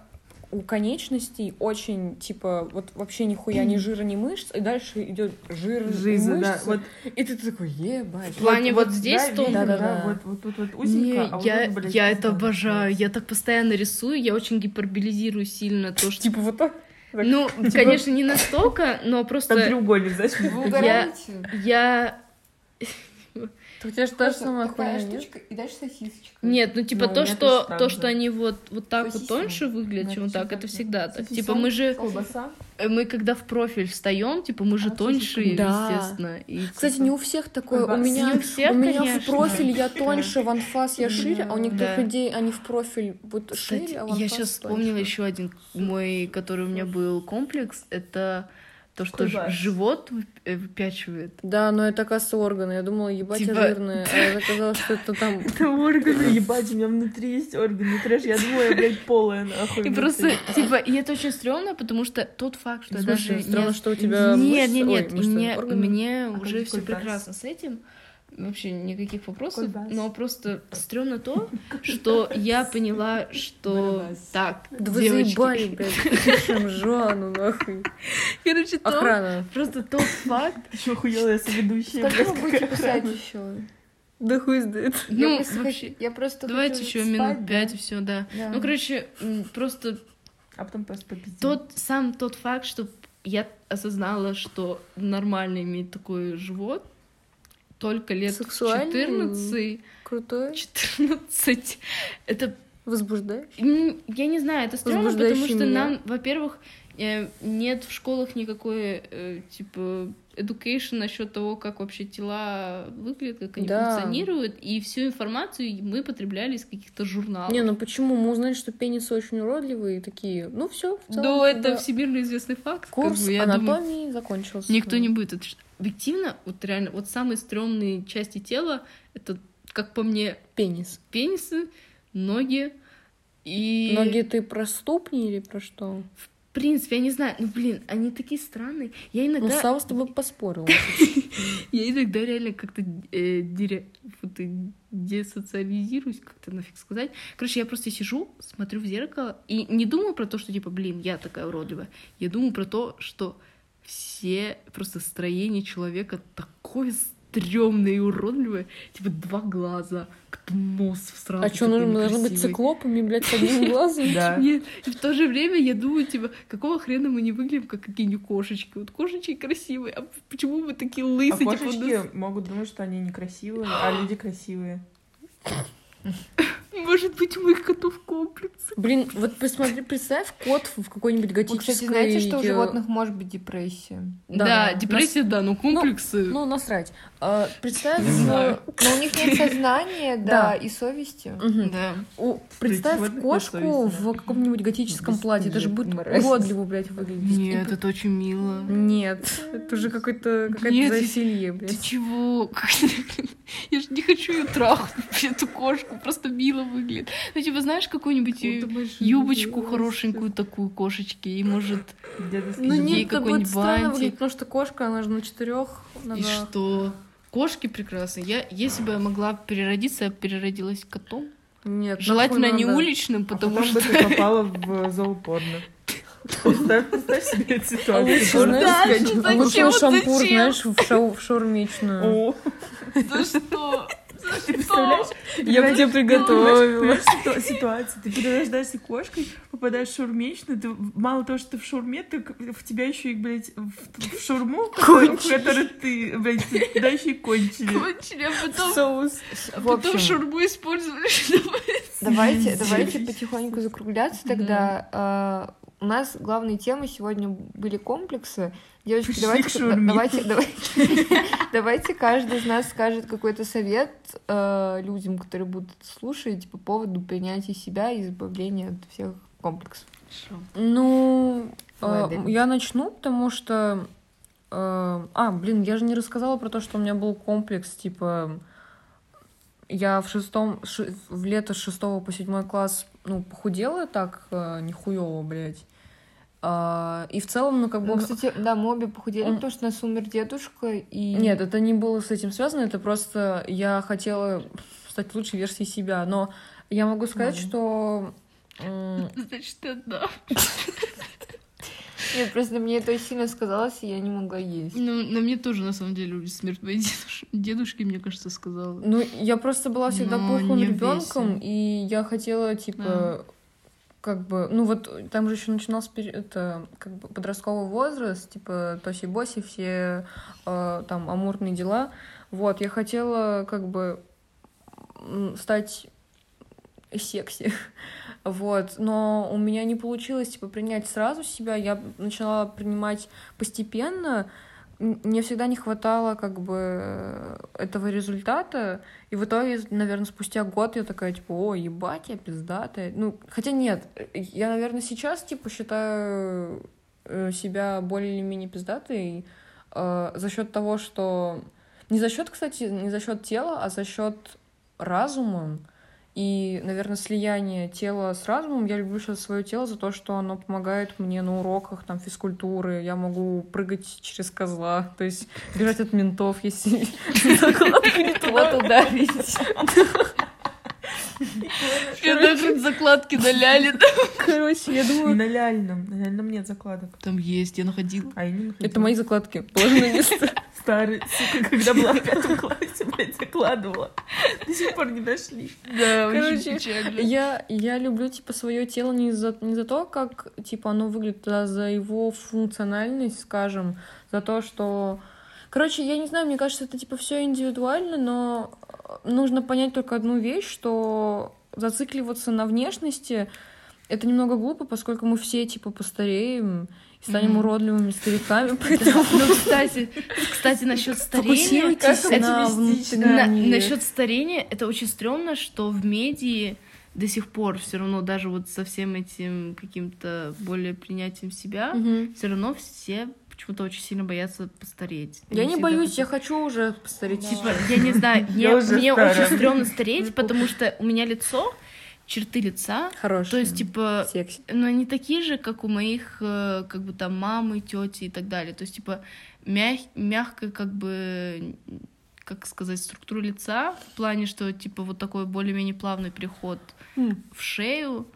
[SPEAKER 2] у конечностей очень, типа, вот вообще нихуя ни жира, ни мышц, и дальше идет жир, и
[SPEAKER 3] Жизнь, да.
[SPEAKER 2] мышцы,
[SPEAKER 3] Вот
[SPEAKER 2] и ты такой, ебать.
[SPEAKER 4] В плане вот здесь
[SPEAKER 3] да,
[SPEAKER 4] тонко?
[SPEAKER 3] видно,
[SPEAKER 2] Да-да-да.
[SPEAKER 3] Вот, вот тут вот
[SPEAKER 4] Не,
[SPEAKER 3] узенько, а вот
[SPEAKER 4] я,
[SPEAKER 3] тут, блядь,
[SPEAKER 4] я это обожаю. Я так постоянно рисую, я очень гиперболизирую сильно то, что...
[SPEAKER 2] Типа вот так.
[SPEAKER 4] Ну, конечно, не настолько, но
[SPEAKER 3] Там
[SPEAKER 4] просто
[SPEAKER 3] треугольник, знаешь?
[SPEAKER 1] Вы угораете?
[SPEAKER 4] я...
[SPEAKER 2] У тебя же та же самая хуйня, нет?
[SPEAKER 1] штучка, и дальше сосисочка.
[SPEAKER 4] Нет, ну типа
[SPEAKER 3] Ну, у
[SPEAKER 4] то, что то,
[SPEAKER 3] же.
[SPEAKER 4] что они вот вот так вот
[SPEAKER 1] Сосиски.
[SPEAKER 4] тоньше выглядят,
[SPEAKER 1] Ну,
[SPEAKER 4] чем
[SPEAKER 1] это
[SPEAKER 4] так, это всегда так. Типа мы же
[SPEAKER 3] Колбаса.
[SPEAKER 4] э, мы когда в профиль встаем, типа мы же
[SPEAKER 3] А,
[SPEAKER 4] тоньше.
[SPEAKER 2] Да.
[SPEAKER 4] естественно. И,
[SPEAKER 2] Кстати,
[SPEAKER 4] типа,
[SPEAKER 2] не у всех такое. У
[SPEAKER 3] Колбаса.
[SPEAKER 2] меня,
[SPEAKER 4] Не у всех,
[SPEAKER 2] у меня в профиль я тоньше, в анфас я шире, а у некоторых
[SPEAKER 4] Да.
[SPEAKER 2] людей они в профиль вот
[SPEAKER 4] Кстати,
[SPEAKER 2] шире, а в
[SPEAKER 4] я сейчас вспомнила еще один мой, который у меня был комплекс, это то, что живот выпячивает.
[SPEAKER 2] Да, но это, оказывается, органы. Я думала, ебать,
[SPEAKER 4] Типа-
[SPEAKER 2] я жирная. А оказалось, что это там...
[SPEAKER 3] Это органы, ебать, у меня внутри есть органы, трэш, я думаю, я, блядь, полая, нахуй.
[SPEAKER 4] И просто, типа, и это очень стрёмно, потому что тот факт, что я даже
[SPEAKER 2] странно,
[SPEAKER 4] не-
[SPEAKER 2] что у тебя
[SPEAKER 4] Нет, нет, нет, мне,
[SPEAKER 3] А
[SPEAKER 4] уже все прекрасно с этим. Вообще никаких вопросов. Но просто стрёмно то, что я поняла, что так,
[SPEAKER 2] Да вы заебали, блядь, Жанну, нахуй.
[SPEAKER 4] Короче, то,
[SPEAKER 2] Охрана.
[SPEAKER 4] просто тот факт,
[SPEAKER 3] Еще охуела я соведущая.
[SPEAKER 1] Сколько вы
[SPEAKER 3] блядь,
[SPEAKER 1] будете писать еще?
[SPEAKER 2] Да хуй знает.
[SPEAKER 1] я
[SPEAKER 4] ну,
[SPEAKER 1] просто
[SPEAKER 4] вообще,
[SPEAKER 1] я просто
[SPEAKER 4] давайте еще
[SPEAKER 1] спать,
[SPEAKER 4] минут
[SPEAKER 1] да.
[SPEAKER 4] пять и все, да.
[SPEAKER 1] Да.
[SPEAKER 4] Ну, короче, просто
[SPEAKER 3] А потом просто попиздим.
[SPEAKER 4] тот сам тот факт, что я осознала, что нормально иметь такой живот, только лет в
[SPEAKER 2] Сексуальный?
[SPEAKER 4] 14,
[SPEAKER 2] Крутой,
[SPEAKER 4] 14, это
[SPEAKER 2] возбуждающий.
[SPEAKER 4] Я не знаю, это странно, потому что
[SPEAKER 2] меня.
[SPEAKER 4] нам, во-первых, э, нет в школах никакой, э, типа, education насчет того, как вообще тела выглядят, как они
[SPEAKER 2] Да.
[SPEAKER 4] функционируют, и всю информацию мы потребляли из каких-то журналов.
[SPEAKER 2] Не, ну почему? Мы узнали, что пенисы очень уродливые и такие. Ну все,
[SPEAKER 4] Да, это всемирно известный факт. как
[SPEAKER 2] Курс
[SPEAKER 4] бы, я думаю,
[SPEAKER 2] анатомии закончился.
[SPEAKER 4] никто не будет. Объективно, вот реально, вот самые стрёмные части тела, это, как по мне,
[SPEAKER 2] Пенис.
[SPEAKER 4] пенисы, ноги и...
[SPEAKER 2] Ноги ты про ступни или про что?
[SPEAKER 4] В принципе, я не знаю, ну блин, они такие странные. Я
[SPEAKER 2] Ну,
[SPEAKER 4] иногда,
[SPEAKER 2] Сава с тобой поспорил.
[SPEAKER 4] я иногда реально как-то э, десоциализируюсь, как-то нафиг сказать. Короче, я просто сижу, смотрю в зеркало и не думаю про то, что типа, блин, я такая уродливая. Я думаю про то, что все просто строение человека такое стрёмное и уродливое. Типа два глаза, как нос сразу.
[SPEAKER 2] А что, нужно, должны быть циклопами, блядь, с одним глазом?
[SPEAKER 3] Да.
[SPEAKER 4] Нет, и в то же время я думаю, типа, какого хрена мы не выглядим как какие-нибудь кошечки? Вот кошечки красивые, а почему мы такие
[SPEAKER 3] А
[SPEAKER 4] лысые? нас-
[SPEAKER 3] кошечки могут думать, что они некрасивые, а люди красивые.
[SPEAKER 4] Может быть, у моих котов комплексы.
[SPEAKER 2] Блин, вот посмотри, представь кот в какой-нибудь
[SPEAKER 1] Вы,
[SPEAKER 2] готической...
[SPEAKER 1] кстати, знаете, что у животных может быть депрессия?
[SPEAKER 4] Да,
[SPEAKER 2] Да.
[SPEAKER 4] депрессия, да, но комплексы.
[SPEAKER 2] Ну, насрать. А, Представь... Э,
[SPEAKER 1] Но у них нет сознания,
[SPEAKER 2] Да.
[SPEAKER 1] и совести.
[SPEAKER 2] мгм.
[SPEAKER 4] Да.
[SPEAKER 2] О, Представь
[SPEAKER 3] животных
[SPEAKER 2] кошку в каком-нибудь готическом
[SPEAKER 3] Без
[SPEAKER 2] платье. Это же будет
[SPEAKER 3] мразь.
[SPEAKER 2] уродливо, блядь, выглядеть.
[SPEAKER 4] Нет, это очень мило.
[SPEAKER 2] Нет, это уже какое-то
[SPEAKER 4] Нет,
[SPEAKER 2] засилье,
[SPEAKER 4] Ты
[SPEAKER 2] блядь.
[SPEAKER 4] чего? Ты- Я же не хочу ее трахнуть, эту кошку, просто мило выглядит. Ну, типа, знаешь, какую-нибудь юбочку хорошенькую такую кошечки, и может...
[SPEAKER 2] Ну
[SPEAKER 4] Ей
[SPEAKER 2] нет,
[SPEAKER 4] какой-нибудь бантик.
[SPEAKER 2] потому что кошка, она же на четырех
[SPEAKER 4] И что? Кошки прекрасны. Я, если бы я могла переродиться, я бы переродилась котом.
[SPEAKER 2] Нет,
[SPEAKER 4] Желательно не
[SPEAKER 2] надо.
[SPEAKER 4] уличным,
[SPEAKER 3] А
[SPEAKER 4] потому
[SPEAKER 3] потом
[SPEAKER 4] что...
[SPEAKER 3] бы ты попала в зоопорно. Представь, представь себе эту ситуацию.
[SPEAKER 2] Лучше, знаешь, а лучше шампур, знаешь, в, шау, в шаурмичную.
[SPEAKER 4] За что?
[SPEAKER 3] Ты представляешь?
[SPEAKER 2] Я бы тебе приготовила.
[SPEAKER 3] Ситуация. Ты перерождаешься кошкой, попадаешь в шаурмичную, ты мало того, что ты в шаурме, ты в тебя еще и, блядь, в, шаурму, которую- ты, блядь, туда еще и кончили.
[SPEAKER 4] Кончили, а потом,
[SPEAKER 2] Соус.
[SPEAKER 1] В
[SPEAKER 4] потом шурму использовали,
[SPEAKER 1] давайте, давайте потихоньку закругляться тогда. А, У нас главные темы сегодня были комплексы. Девочки, давайте, давайте, давайте, давайте каждый из нас скажет какой-то совет э, людям, которые будут слушать по поводу принятия себя и избавления от всех комплексов.
[SPEAKER 2] Ну,
[SPEAKER 1] Давай,
[SPEAKER 2] э, я начну, потому что... э, а, блин, я же не рассказала про то, что у меня был комплекс, типа... Я в шестом, ши- в лето с шестого по седьмой класс, ну, похудела так э, нихуево, блядь. А, и в целом, ну, как бы...
[SPEAKER 1] Ну, кстати, да, мы обе похудели,
[SPEAKER 2] Он-
[SPEAKER 1] потому что нас умер дедушка, и...
[SPEAKER 2] Нет, это не было с этим связано, это просто я хотела стать лучшей версией себя, но я могу сказать, что...
[SPEAKER 4] Значит, да.
[SPEAKER 1] Нет, просто мне это очень сильно сказалось, и я не могла есть.
[SPEAKER 4] Ну, на мне тоже, на самом деле, смерть моей дедуш- дедушки, мне кажется, сказала.
[SPEAKER 2] Ну, я просто была всегда
[SPEAKER 4] Но
[SPEAKER 2] плохим ребенком, и я хотела, типа, как бы, ну вот там же еще начинался это как бы подростковый возраст, типа тоси-боси, все э, там амурные дела. Вот, я хотела как бы стать секси. Вот, но у меня не получилось, типа, принять сразу себя. Я начала принимать постепенно. Мне всегда не хватало, как бы, этого результата. И в итоге, наверное, спустя год я такая, типа, о, ебать, я пиздатая. Ну, хотя нет, я, наверное, сейчас, типа, считаю э, себя более или менее пиздатой э, за счет того, что... Не за счет, кстати, не за счет тела, а за счет разума. И, наверное, слияние тела с разумом. Я люблю сейчас свое тело за то, что оно помогает мне на уроках там физкультуры. Я могу прыгать через козла, то есть бежать от ментов, если закладку не туда ударить.
[SPEAKER 4] Когда закладки наляли.
[SPEAKER 2] Короче, я думаю,
[SPEAKER 3] На ляльном. На ляльном нет закладок.
[SPEAKER 4] Там есть, я находил.
[SPEAKER 3] А я не находила.
[SPEAKER 2] это мои закладки. Положи на место.
[SPEAKER 3] Старый, сука, когда была в пятом классе, блядь, закладывала. До сих пор не нашли.
[SPEAKER 4] Да,
[SPEAKER 2] Короче,
[SPEAKER 4] очень печально.
[SPEAKER 2] Я, я люблю, типа, свое тело не за, не за то, как, типа, оно выглядит, а за его функциональность, скажем, за то, что... Короче, я не знаю, мне кажется, это, типа, все индивидуально, но э, нужно понять только одну вещь, что зацикливаться на внешности — это немного глупо, поскольку мы все, типа, постареем и станем
[SPEAKER 4] Мгм.
[SPEAKER 2] уродливыми стариками, поэтому
[SPEAKER 4] Ну, кстати, кстати, насчет старения.
[SPEAKER 3] как
[SPEAKER 2] на.
[SPEAKER 4] На- насчет старения, это очень стрёмно, что в медии до сих пор все равно даже вот со всем этим каким-то более принятием себя,
[SPEAKER 2] Мгм.
[SPEAKER 4] все равно все почему-то очень сильно боятся постареть.
[SPEAKER 2] Я
[SPEAKER 4] Они
[SPEAKER 2] не боюсь,
[SPEAKER 4] хотят-
[SPEAKER 2] я хочу уже постареть.
[SPEAKER 4] Типа, я не знаю, мне,
[SPEAKER 3] Я уже
[SPEAKER 4] мне
[SPEAKER 3] старая.
[SPEAKER 4] очень стрёмно стареть, потому что у меня лицо, черты лица,
[SPEAKER 2] Хороший.
[SPEAKER 4] то есть, типа,
[SPEAKER 2] секси.
[SPEAKER 4] но они такие же, как у моих, э, как бы там, мамы, тети и так далее. То есть, типа, мяг... мягкая, как бы, как сказать, структура лица, в плане, что, типа, вот такой более-менее плавный переход
[SPEAKER 2] М.
[SPEAKER 4] в шею.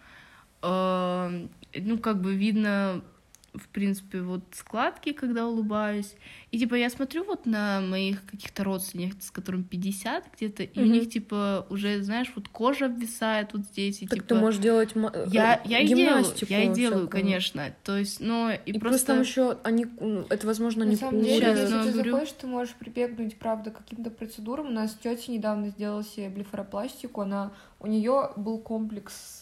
[SPEAKER 4] Э, Ну, как бы видно, в принципе, вот складки, когда улыбаюсь. И, типа, я смотрю вот на моих каких-то родственников, с которым 50 где-то, и у
[SPEAKER 2] Мгм.
[SPEAKER 4] них, типа, уже, знаешь, вот кожа обвисает вот здесь, и,
[SPEAKER 2] Так
[SPEAKER 4] типа...
[SPEAKER 2] ты можешь делать э,
[SPEAKER 4] Я, я и делаю,
[SPEAKER 2] гимнастику
[SPEAKER 4] я и делаю,
[SPEAKER 2] всякую.
[SPEAKER 4] конечно. То есть, но и,
[SPEAKER 2] И, плюс
[SPEAKER 4] просто...
[SPEAKER 2] там еще они, это возможно
[SPEAKER 1] На
[SPEAKER 2] не
[SPEAKER 1] самом деле,
[SPEAKER 4] Сейчас,
[SPEAKER 1] если
[SPEAKER 4] но
[SPEAKER 1] ты
[SPEAKER 4] говорю-
[SPEAKER 1] захочешь, ты можешь прибегнуть, правда, к каким-то процедурам. У нас тетя недавно сделала себе блефаропластику. Она у нее был комплекс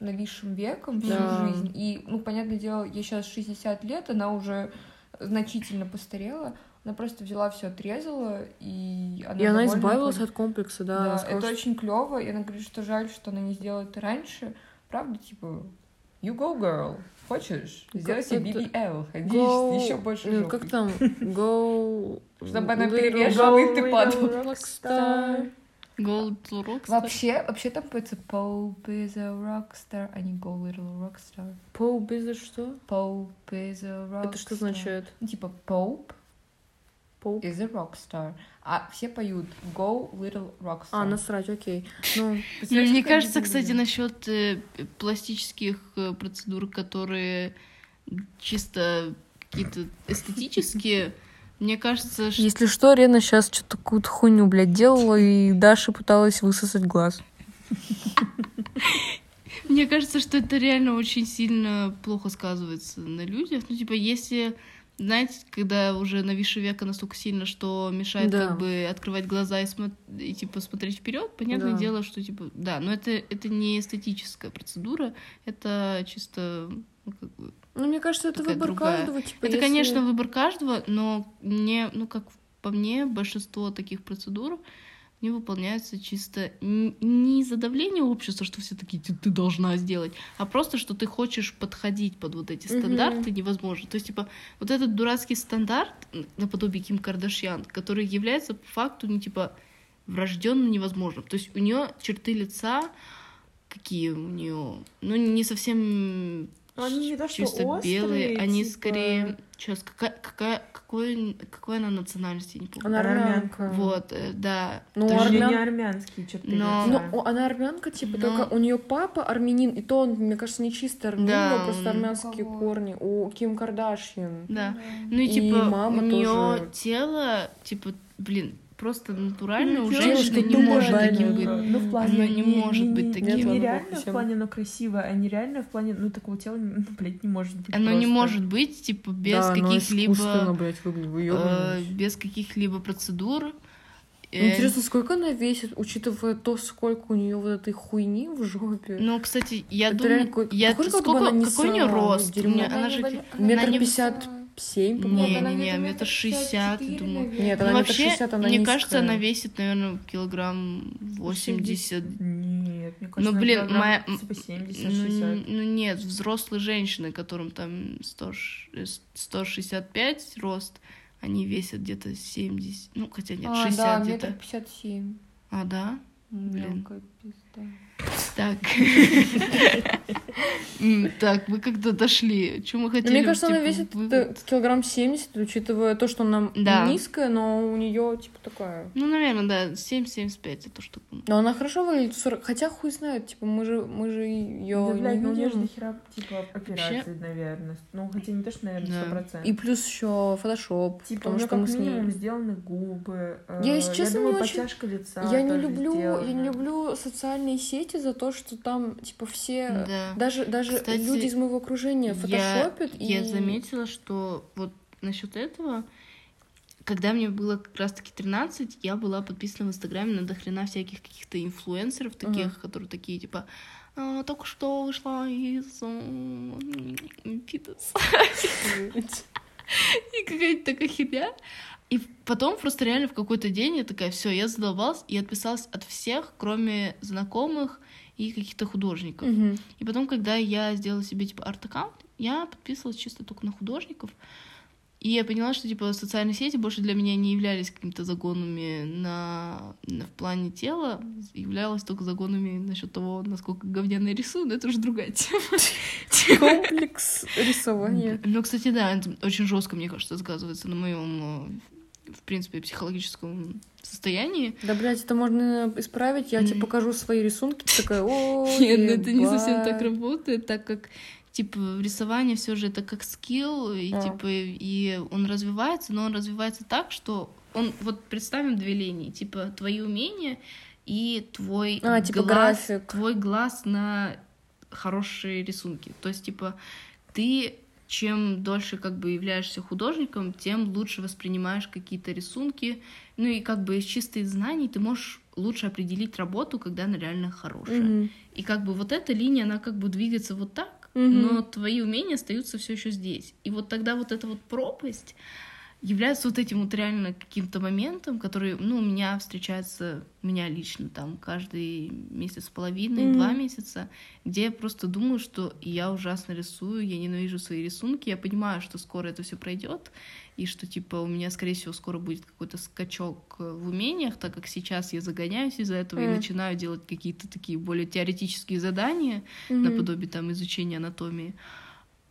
[SPEAKER 1] с нависшим веком всю
[SPEAKER 2] Да.
[SPEAKER 1] жизнь. И, ну, понятное дело, ей сейчас 60 лет, она уже значительно постарела. Она просто взяла все отрезала, и она
[SPEAKER 2] И она избавилась от комплекса, да.
[SPEAKER 1] Да,
[SPEAKER 2] сказала,
[SPEAKER 1] это
[SPEAKER 2] что-
[SPEAKER 1] очень клево. И она говорит, что жаль, что она не сделала это раньше. Правда, типа, you go, girl. Хочешь? Сделай себе BBL. Ходишь
[SPEAKER 2] Go-
[SPEAKER 1] еще больше жопой.
[SPEAKER 2] Как там? Go...
[SPEAKER 1] Чтобы она перевешивала, и ты
[SPEAKER 2] go
[SPEAKER 1] падал.
[SPEAKER 2] little rockstar.
[SPEAKER 4] Gold Rockstar.
[SPEAKER 1] Вообще, вообще там поется Pope is a rockstar, а не Go Little Rockstar.
[SPEAKER 2] Pope is a что?
[SPEAKER 1] Pope is a rockstar.
[SPEAKER 2] Это что означает?
[SPEAKER 1] Ну, типа Pope
[SPEAKER 2] Pope?
[SPEAKER 1] is a rockstar. А все поют Go Little Rockstar.
[SPEAKER 2] А, насрать, окей. Ну,
[SPEAKER 4] Мне кажется, кстати, насчет э, пластических э, процедур, которые чисто какие-то эстетические, мне кажется, что
[SPEAKER 2] если что, Рена сейчас что-то какую-то хуйню, блядь, делала, и Даша пыталась высосать глаз.
[SPEAKER 4] Мне кажется, что это реально очень сильно плохо сказывается на людях. Ну, типа, если, знаете, когда уже нависший века настолько сильно, что мешает
[SPEAKER 2] Да.
[SPEAKER 4] как бы открывать глаза и, смо- и, типа смотреть вперед, понятное
[SPEAKER 2] Да.
[SPEAKER 4] дело, что типа, да, но это, это не эстетическая процедура, это чисто ну, как бы,
[SPEAKER 2] Ну, мне кажется, это выбор
[SPEAKER 4] другая.
[SPEAKER 2] каждого. Типа,
[SPEAKER 4] Это,
[SPEAKER 2] если-
[SPEAKER 4] конечно, выбор каждого, но мне, ну, как по мне, большинство таких процедур не выполняются чисто не из-за давления общества, что все такие, ты, ты должна сделать, а просто, что ты хочешь подходить под вот эти стандарты невозможно. То есть, типа, вот этот дурацкий стандарт, наподобие Ким Кардашьян, который является по факту, ну, типа, врожденно невозможным. То есть у нее черты лица какие у нее, ну, не совсем
[SPEAKER 3] они не то, что
[SPEAKER 4] чисто
[SPEAKER 3] острые,
[SPEAKER 4] белые, они
[SPEAKER 3] типа-
[SPEAKER 4] скорее... Сейчас, какая, какая, какой, какой она национальности, я не помню.
[SPEAKER 2] Она
[SPEAKER 3] Армянка.
[SPEAKER 4] Вот, э, да.
[SPEAKER 2] Ну,
[SPEAKER 3] Даже
[SPEAKER 2] армян-
[SPEAKER 3] не армянские черты
[SPEAKER 4] Но-
[SPEAKER 2] Ну,
[SPEAKER 3] лица.
[SPEAKER 2] о, она армянка, типа,
[SPEAKER 4] Но-
[SPEAKER 2] только у нее папа армянин, и то он, мне кажется, не чисто армянин,
[SPEAKER 4] Да,
[SPEAKER 2] него просто
[SPEAKER 4] он-
[SPEAKER 2] армянские
[SPEAKER 1] Кого?
[SPEAKER 2] корни. У Ким Кардашьян.
[SPEAKER 4] Да. Ну и
[SPEAKER 2] И
[SPEAKER 4] типа
[SPEAKER 2] мама
[SPEAKER 4] у нее
[SPEAKER 2] тоже.
[SPEAKER 4] тело, типа, блин, просто натурально
[SPEAKER 3] ну,
[SPEAKER 4] уже
[SPEAKER 3] женщины
[SPEAKER 4] не может таким быть.
[SPEAKER 3] Ну, в плане...
[SPEAKER 4] Оно не может быть таким.
[SPEAKER 3] не реально в плане, но красивое, а нереально в плане, ну, такого тела, ну, блядь, не может быть
[SPEAKER 4] Оно не может быть, типа, без каких-либо... Э, без каких-либо процедур.
[SPEAKER 2] Ну, интересно, э, сколько она весит, учитывая то, сколько у нее вот этой хуйни в жопе.
[SPEAKER 4] Ну, кстати, я
[SPEAKER 2] это
[SPEAKER 4] думаю,
[SPEAKER 2] реально,
[SPEAKER 4] я,
[SPEAKER 2] похоже,
[SPEAKER 4] сколько, какой у нее рост?
[SPEAKER 2] Дерьмо. Она,
[SPEAKER 4] она же
[SPEAKER 2] метр пятьдесят
[SPEAKER 4] 7,
[SPEAKER 2] по-моему.
[SPEAKER 4] Не, не, не, метр шестьдесят, думаю.
[SPEAKER 2] Нет, она ну,
[SPEAKER 4] вообще,
[SPEAKER 2] 60, она
[SPEAKER 4] мне
[SPEAKER 2] низкая.
[SPEAKER 4] кажется, она весит, наверное, килограмм восемьдесят.
[SPEAKER 3] Нет, мне кажется,
[SPEAKER 4] ну, блин, моя...
[SPEAKER 3] типа 70, 60.
[SPEAKER 4] Ну, ну, нет, взрослые женщины, которым там 100, 165 э, рост, они весят где-то 70, ну, хотя нет,
[SPEAKER 1] а,
[SPEAKER 4] 60
[SPEAKER 1] да,
[SPEAKER 4] где-то.
[SPEAKER 1] метр 57.
[SPEAKER 4] А, да? Блин.
[SPEAKER 1] Мелкая пизда.
[SPEAKER 4] Так. Так, мы как-то дошли. Что мы хотели?
[SPEAKER 2] Мне кажется, она
[SPEAKER 4] типа,
[SPEAKER 2] весит э, килограмм 70, учитывая то, что она низкая, но у нее типа такая.
[SPEAKER 4] Ну, наверное, да, 7-75 это что
[SPEAKER 2] Но она хорошо выглядит, 40... хотя хуй знает, типа мы же мы же ее
[SPEAKER 3] Да, блядь, ну
[SPEAKER 2] видим.
[SPEAKER 3] дохера, типа, операции, наверное. Ну, хотя не то, что, наверное,
[SPEAKER 4] Да.
[SPEAKER 3] сто процентов.
[SPEAKER 2] И плюс еще фотошоп,
[SPEAKER 3] Типа,
[SPEAKER 2] потому что мы с ней.
[SPEAKER 3] сделаны губы. э,
[SPEAKER 2] Я, если честно,
[SPEAKER 3] думаю,
[SPEAKER 2] не очень-
[SPEAKER 3] лица
[SPEAKER 2] Я не люблю, я не люблю социальные сети за то, что там типа все,
[SPEAKER 4] Да.
[SPEAKER 2] даже даже
[SPEAKER 4] Кстати,
[SPEAKER 2] люди из моего окружения
[SPEAKER 4] Я,
[SPEAKER 2] фотошопят и
[SPEAKER 4] я заметила, что вот насчет этого, когда мне было как раз-таки 13, я была подписана в Инстаграме на дохрена всяких каких-то инфлюенсеров, таких,
[SPEAKER 2] Ага.
[SPEAKER 4] которые такие, типа, «А, только что вышла из фитнес». И какая-то такая херня. И потом просто реально в какой-то день я такая, все, я задолбалась и отписалась от всех, кроме знакомых и каких-то художников.
[SPEAKER 2] Мгм.
[SPEAKER 4] И потом, когда я сделала себе, типа, арт-аккаунт, я подписывалась чисто только на художников. И я поняла, что, типа, социальные сети больше для меня не являлись какими-то загонами на, на- в плане тела, являлась только загонами насчет того, насколько говняно я рисую, но это уже другая тема.
[SPEAKER 2] комплекс рисования.
[SPEAKER 4] Ну, кстати, да, это очень жестко, мне кажется, сказывается на моем, в принципе, психологическом состоянии.
[SPEAKER 2] Да, блядь, это можно исправить. Я тебе
[SPEAKER 4] Мгм.
[SPEAKER 2] покажу свои рисунки, ты такая, о,
[SPEAKER 4] Нет, ну это не совсем
[SPEAKER 2] ебать».
[SPEAKER 4] так работает, так как типа рисование все же это как скилл, и
[SPEAKER 2] А.
[SPEAKER 4] типа и он развивается, но он развивается так, что он вот представим две линии, типа твои умения и твой
[SPEAKER 2] А, типа
[SPEAKER 4] глаз,
[SPEAKER 2] график.
[SPEAKER 4] твой глаз на хорошие рисунки. То есть типа ты чем дольше как бы являешься художником, тем лучше воспринимаешь какие-то рисунки. Ну и как бы из чистой знаний ты можешь лучше определить работу, когда она реально хорошая.
[SPEAKER 2] Мгм.
[SPEAKER 4] И как бы вот эта линия, она как бы двигается вот так,
[SPEAKER 2] Мгм.
[SPEAKER 4] но твои умения остаются все еще здесь. И вот тогда вот эта вот пропасть является вот этим вот реально каким-то моментом, который, ну, у меня встречается, у меня лично там каждый месяц с половиной,
[SPEAKER 2] Мгм.
[SPEAKER 4] два месяца, где я просто думаю, что я ужасно рисую, я ненавижу свои рисунки, я понимаю, что скоро это все пройдет, и что, типа, у меня, скорее всего, скоро будет какой-то скачок э, в умениях, так как сейчас я загоняюсь из-за этого и
[SPEAKER 2] Мгм.
[SPEAKER 4] начинаю делать какие-то такие более теоретические задания,
[SPEAKER 2] Мгм.
[SPEAKER 4] наподобие там изучения анатомии.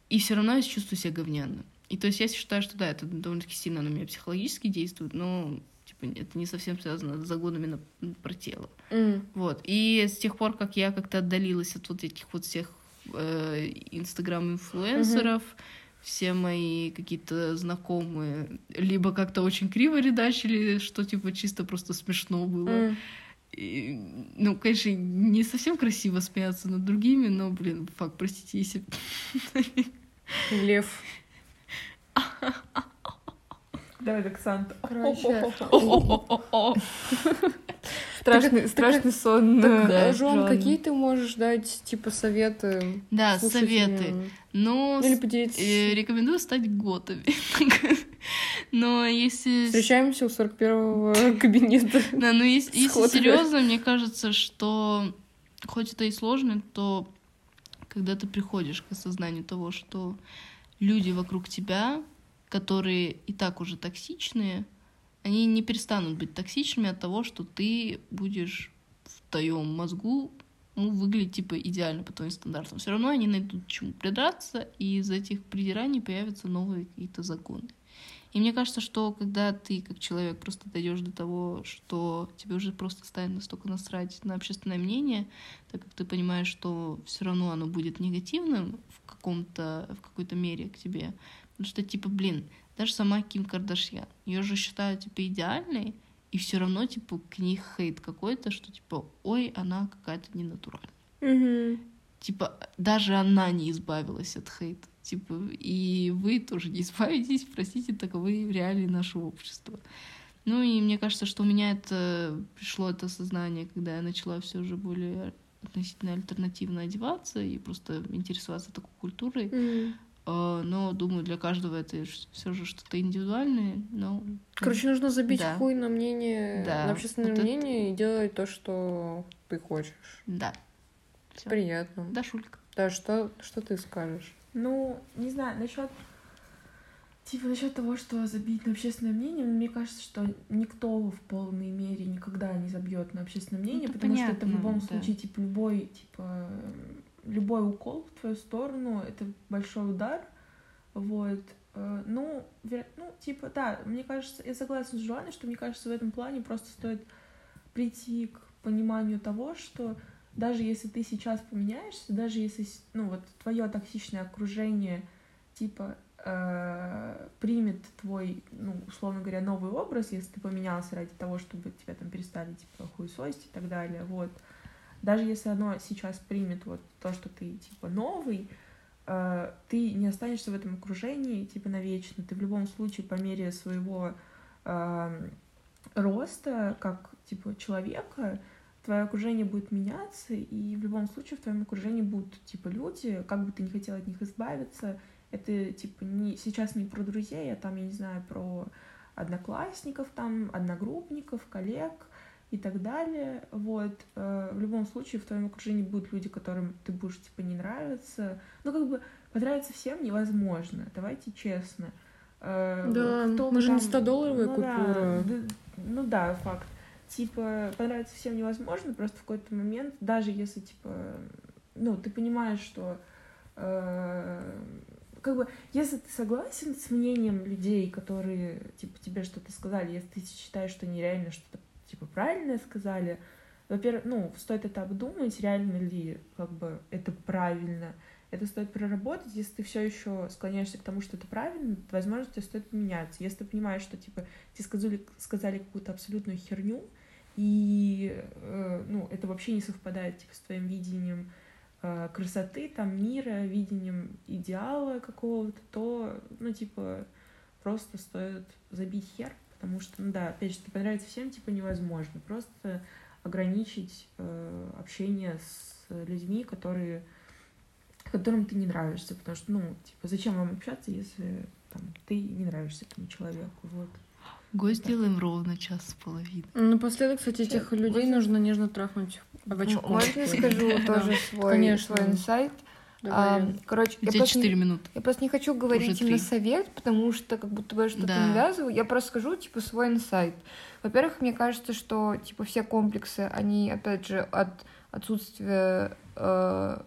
[SPEAKER 4] И все равно я чувствую себя говняно. И то есть я считаю, что да, это довольно-таки сильно на меня психологически действует, но типа, это не совсем связано с загонами на, про тело.
[SPEAKER 2] М.
[SPEAKER 4] Вот. И с тех пор, как я как-то отдалилась от вот этих вот всех э, инстаграм-инфлюенсеров, все мои какие-то знакомые либо как-то очень криво редачили, что типа чисто просто смешно было.
[SPEAKER 2] М.
[SPEAKER 4] И, ну, конечно, не совсем красиво смеяться над другими, но, блин, факт, простите, если...
[SPEAKER 2] Лев.
[SPEAKER 3] Давай, как Санта.
[SPEAKER 1] Короче, страшный, страшный сон.
[SPEAKER 2] Так,
[SPEAKER 1] э,
[SPEAKER 2] Жон,
[SPEAKER 1] Жон.
[SPEAKER 2] какие ты можешь дать, типа, советы?
[SPEAKER 4] Да, советы. Ну,
[SPEAKER 2] Или поделиться.
[SPEAKER 4] э, рекомендую стать готами. Но если...
[SPEAKER 2] Встречаемся у 41-го кабинета.
[SPEAKER 4] Да, но если, если серьезно, мне кажется, что хоть это и сложно, то когда ты приходишь к осознанию того, что люди вокруг тебя, которые и так уже токсичные, они не перестанут быть токсичными от того, что ты будешь в твоем мозгу ну, выглядеть типа идеально по твоим стандартам. Все равно они найдут чему придраться, и из этих придираний появятся новые какие-то законы. И мне кажется, что когда ты как человек просто дойдешь до того, что тебе уже просто станет настолько насрать на общественное мнение, так как ты понимаешь, что все равно оно будет негативным каком-то, в какой-то мере к тебе. Потому что, типа, блин, даже сама Ким Кардашьян, ее же считают, типа, идеальной, и все равно, типа, к них хейт какой-то, что, типа, ой, она какая-то ненатуральная.
[SPEAKER 3] Угу.
[SPEAKER 4] Типа, даже она не избавилась от хейта. Типа, и вы тоже не избавитесь, простите, таковы реалии нашего общества. Ну и мне кажется, что у меня это пришло это сознание, когда я начала все же более относительно альтернативно одеваться и просто интересоваться такой культурой.
[SPEAKER 3] Угу.
[SPEAKER 4] Но думаю, для каждого это все же что-то индивидуальное. Но...
[SPEAKER 2] Короче, нужно забить
[SPEAKER 4] Да.
[SPEAKER 2] хуй на мнение,
[SPEAKER 4] Да,
[SPEAKER 2] на общественное
[SPEAKER 4] вот это-
[SPEAKER 2] мнение и делать то, что ты хочешь.
[SPEAKER 4] Да. Всё.
[SPEAKER 2] Приятно.
[SPEAKER 4] Да, Шулька.
[SPEAKER 2] Да, что, что ты скажешь?
[SPEAKER 3] Ну, не знаю, насчет типа насчет того, что забить на общественное мнение, мне кажется, что никто в полной мере никогда не забьет на общественное мнение,
[SPEAKER 4] Это
[SPEAKER 3] потому что это в
[SPEAKER 4] понятно,
[SPEAKER 3] любом
[SPEAKER 4] да.
[SPEAKER 3] случае типа любой типа любой укол в твою сторону это большой удар, вот. Э, Ну, веро- ну, типа, да, мне кажется, я согласна с Жуаной, что мне кажется, в этом плане просто стоит прийти к пониманию того, что даже если ты сейчас поменяешься, даже если, ну, вот твое токсичное окружение, типа, э, примет твой, ну, условно говоря, новый образ, если ты поменялся ради того, чтобы тебя там перестали, типа, хуесосить и так далее, вот. Даже если оно сейчас примет вот то, что ты, типа, новый, э, ты не останешься в этом окружении, типа, навечно. Ты в любом случае по мере своего эм, роста, как, типа, человека, твое окружение будет меняться, и в любом случае в твоем окружении будут, типа, люди, как бы ты не хотел от них избавиться, это, типа, не, сейчас не про друзей, а там, я не знаю, про одноклассников, там, одногруппников, коллег и так далее. Вот. Э, В любом случае в твоем окружении будут люди, которым ты будешь, типа, не нравиться. Ну, как бы, понравиться всем невозможно, давайте честно. Э,
[SPEAKER 2] Да,
[SPEAKER 3] кто
[SPEAKER 2] мы же не
[SPEAKER 3] там-
[SPEAKER 2] 100-долларовая
[SPEAKER 3] ну
[SPEAKER 2] купюра.
[SPEAKER 3] Да, да, ну да, факт. Типа, понравиться всем невозможно, просто в какой-то момент, даже если, типа, ну, ты понимаешь, что э, как бы, если ты согласен с мнением людей, которые, типа, тебе что-то сказали, если ты считаешь, что они реально что-то, типа, правильное сказали, во-первых, ну, стоит это обдумать, реально ли, как бы, это правильно. Это стоит проработать. Если ты все еще склоняешься к тому, что это правильно, то, возможно, тебе стоит поменяться. Если ты понимаешь, что, типа, тебе сказали, сказали какую-то абсолютную херню, и, э, ну, это вообще не совпадает, типа, с твоим видением красоты, там, мира, видением идеала какого-то, то, ну, типа, просто стоит забить хер, потому что, ну да, опять же, ты понравится всем, типа, невозможно. Просто ограничить э, общение с людьми, которые которым ты не нравишься, потому что, ну, типа, зачем вам общаться, если там, ты не нравишься этому человеку, вот.
[SPEAKER 4] Гость делаем ровно час с половиной.
[SPEAKER 2] Ну, Напоследок, кстати, этих людей нужно нежно трахнуть об очко.
[SPEAKER 1] Можно я скажу тоже свой,
[SPEAKER 2] Конечно.
[SPEAKER 1] свой инсайт?
[SPEAKER 2] Давай.
[SPEAKER 1] А, Короче, я просто,
[SPEAKER 4] 4 минуты.
[SPEAKER 1] я просто не хочу говорить именно совет, потому что как будто бы я что-то
[SPEAKER 4] Да.
[SPEAKER 1] навязываю. Я просто скажу, типа, свой инсайт. Во-первых, мне кажется, что, типа, все комплексы, они, опять же, от отсутствия э,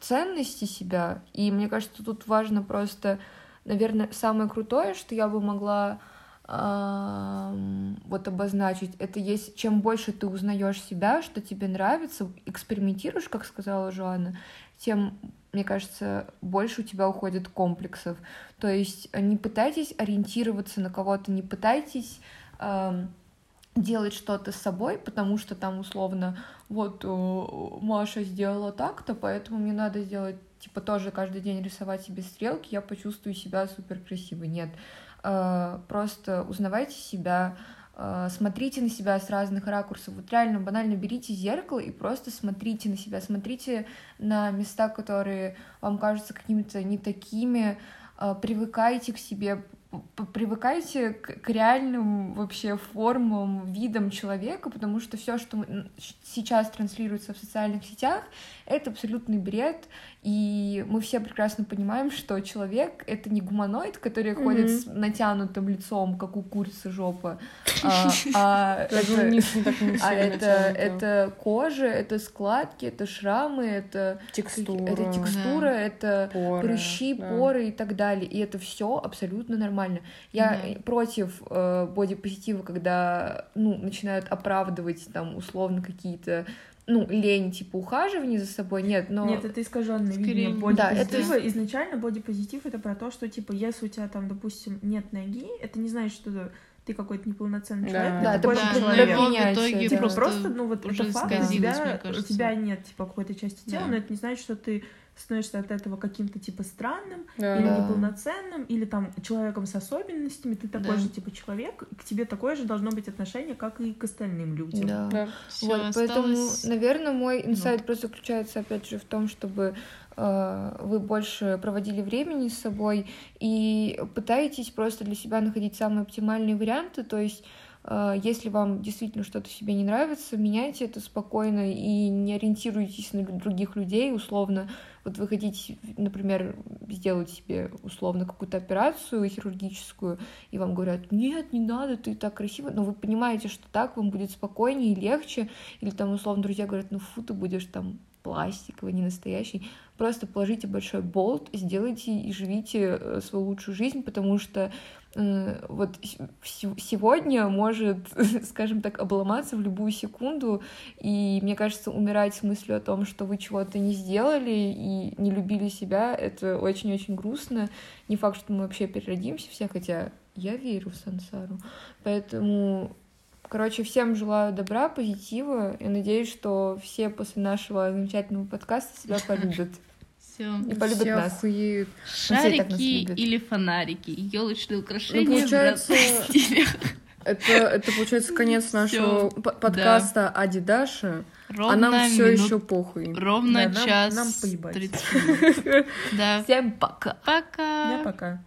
[SPEAKER 1] ценности себя. И мне кажется, тут важно просто, наверное, самое крутое, что я бы могла вот обозначить, это есть, чем больше ты узнаешь себя, что тебе нравится, экспериментируешь, как сказала Жоанна, тем, мне кажется, больше у тебя уходит комплексов. То есть э, не пытайтесь ориентироваться на кого-то, не пытайтесь ам, делать что-то с собой, потому что там условно вот э, Маша сделала так-то, поэтому мне надо сделать типа тоже каждый день рисовать себе стрелки, я почувствую себя супер красивой. Нет, Э, просто узнавайте себя, э, смотрите на себя с разных ракурсов. Вот реально банально берите зеркало и просто смотрите на себя, смотрите на места, которые вам кажутся какими-то не такими, э, привыкайте к себе, привыкайте к, к реальным вообще формам, видам человека, потому что все, что сейчас транслируется в социальных сетях, это абсолютный бред, и мы все прекрасно понимаем, что человек — это не гуманоид, который ходит с натянутым лицом, как у курицы жопа, а, а это- а это, кожа, это складки, это шрамы, это
[SPEAKER 2] текстура,
[SPEAKER 1] это прыщи, поры и так далее. И это все абсолютно нормально. Я
[SPEAKER 4] Да.
[SPEAKER 1] против э, бодипозитива, когда ну, начинают оправдывать там условно какие-то ну, лень, типа ухаживания за собой. Нет, но
[SPEAKER 3] Нет, это искаженное
[SPEAKER 4] Скорее,
[SPEAKER 3] видение
[SPEAKER 1] да,
[SPEAKER 3] бодипозитива. Изначально бодипозитив это про то, что типа если у тебя там, допустим, нет ноги, это не значит, что ты какой-то неполноценный
[SPEAKER 2] Да.
[SPEAKER 3] человек,
[SPEAKER 1] Да,
[SPEAKER 3] ты
[SPEAKER 1] это
[SPEAKER 4] но
[SPEAKER 3] человек.
[SPEAKER 4] его в итоге
[SPEAKER 1] да.
[SPEAKER 3] Типа
[SPEAKER 4] просто,
[SPEAKER 3] просто, ну вот
[SPEAKER 4] уже
[SPEAKER 3] это факт, у тебя, у тебя нет типа какой-то части тела,
[SPEAKER 4] Да.
[SPEAKER 3] но это не значит, что ты становишься от этого каким-то типа странным
[SPEAKER 2] Да.
[SPEAKER 3] или
[SPEAKER 1] Да.
[SPEAKER 3] неполноценным, или там человеком с особенностями, ты такой
[SPEAKER 4] Да.
[SPEAKER 3] же типа человек, и к тебе такое же должно быть отношение, как и к остальным людям.
[SPEAKER 1] Да.
[SPEAKER 2] Да.
[SPEAKER 4] Всё,
[SPEAKER 1] Вот, поэтому,
[SPEAKER 4] осталось-
[SPEAKER 1] наверное, мой инсайт просто заключается, опять же, в том, чтобы э, вы больше проводили времени с собой и пытаетесь просто для себя находить самые оптимальные варианты. То есть, если вам действительно что-то себе не нравится, меняйте это спокойно и не ориентируйтесь на других людей условно. Вот вы хотите, например, сделать себе условно какую-то операцию хирургическую, и вам говорят, нет, не надо, ты так красиво, но вы понимаете, что так вам будет спокойнее и легче, или там условно друзья говорят, ну фу, ты будешь там пластиковый, не настоящий. Просто положите большой болт, сделайте и живите э, свою лучшую жизнь, потому что э, вот с- с- сегодня может, скажем так, обломаться в любую секунду, и мне кажется, умирать с мыслью о том, что вы чего-то не сделали и не любили себя, это очень-очень грустно. Не факт, что мы вообще переродимся все, хотя я верю в сансару. Поэтому Короче, всем желаю добра, позитива. Я надеюсь, что все после нашего замечательного подкаста себя полюбят.
[SPEAKER 4] Все.
[SPEAKER 1] И полюбят
[SPEAKER 2] Все
[SPEAKER 1] нас.
[SPEAKER 2] охуеют.
[SPEAKER 1] все нас
[SPEAKER 4] Шарики
[SPEAKER 1] любят.
[SPEAKER 4] или фонарики? Елочные украшения
[SPEAKER 2] Ну, получается. Это, это получается конец нашего п- подкаста Ади Даша, а нам
[SPEAKER 4] Ровно
[SPEAKER 2] все
[SPEAKER 4] минут-
[SPEAKER 2] еще похуй.
[SPEAKER 4] Ровно
[SPEAKER 3] Да, нам-
[SPEAKER 4] час
[SPEAKER 3] нам поебать.
[SPEAKER 4] 30 минут. Да.
[SPEAKER 1] Всем пока!
[SPEAKER 4] Пока.
[SPEAKER 3] Да, пока.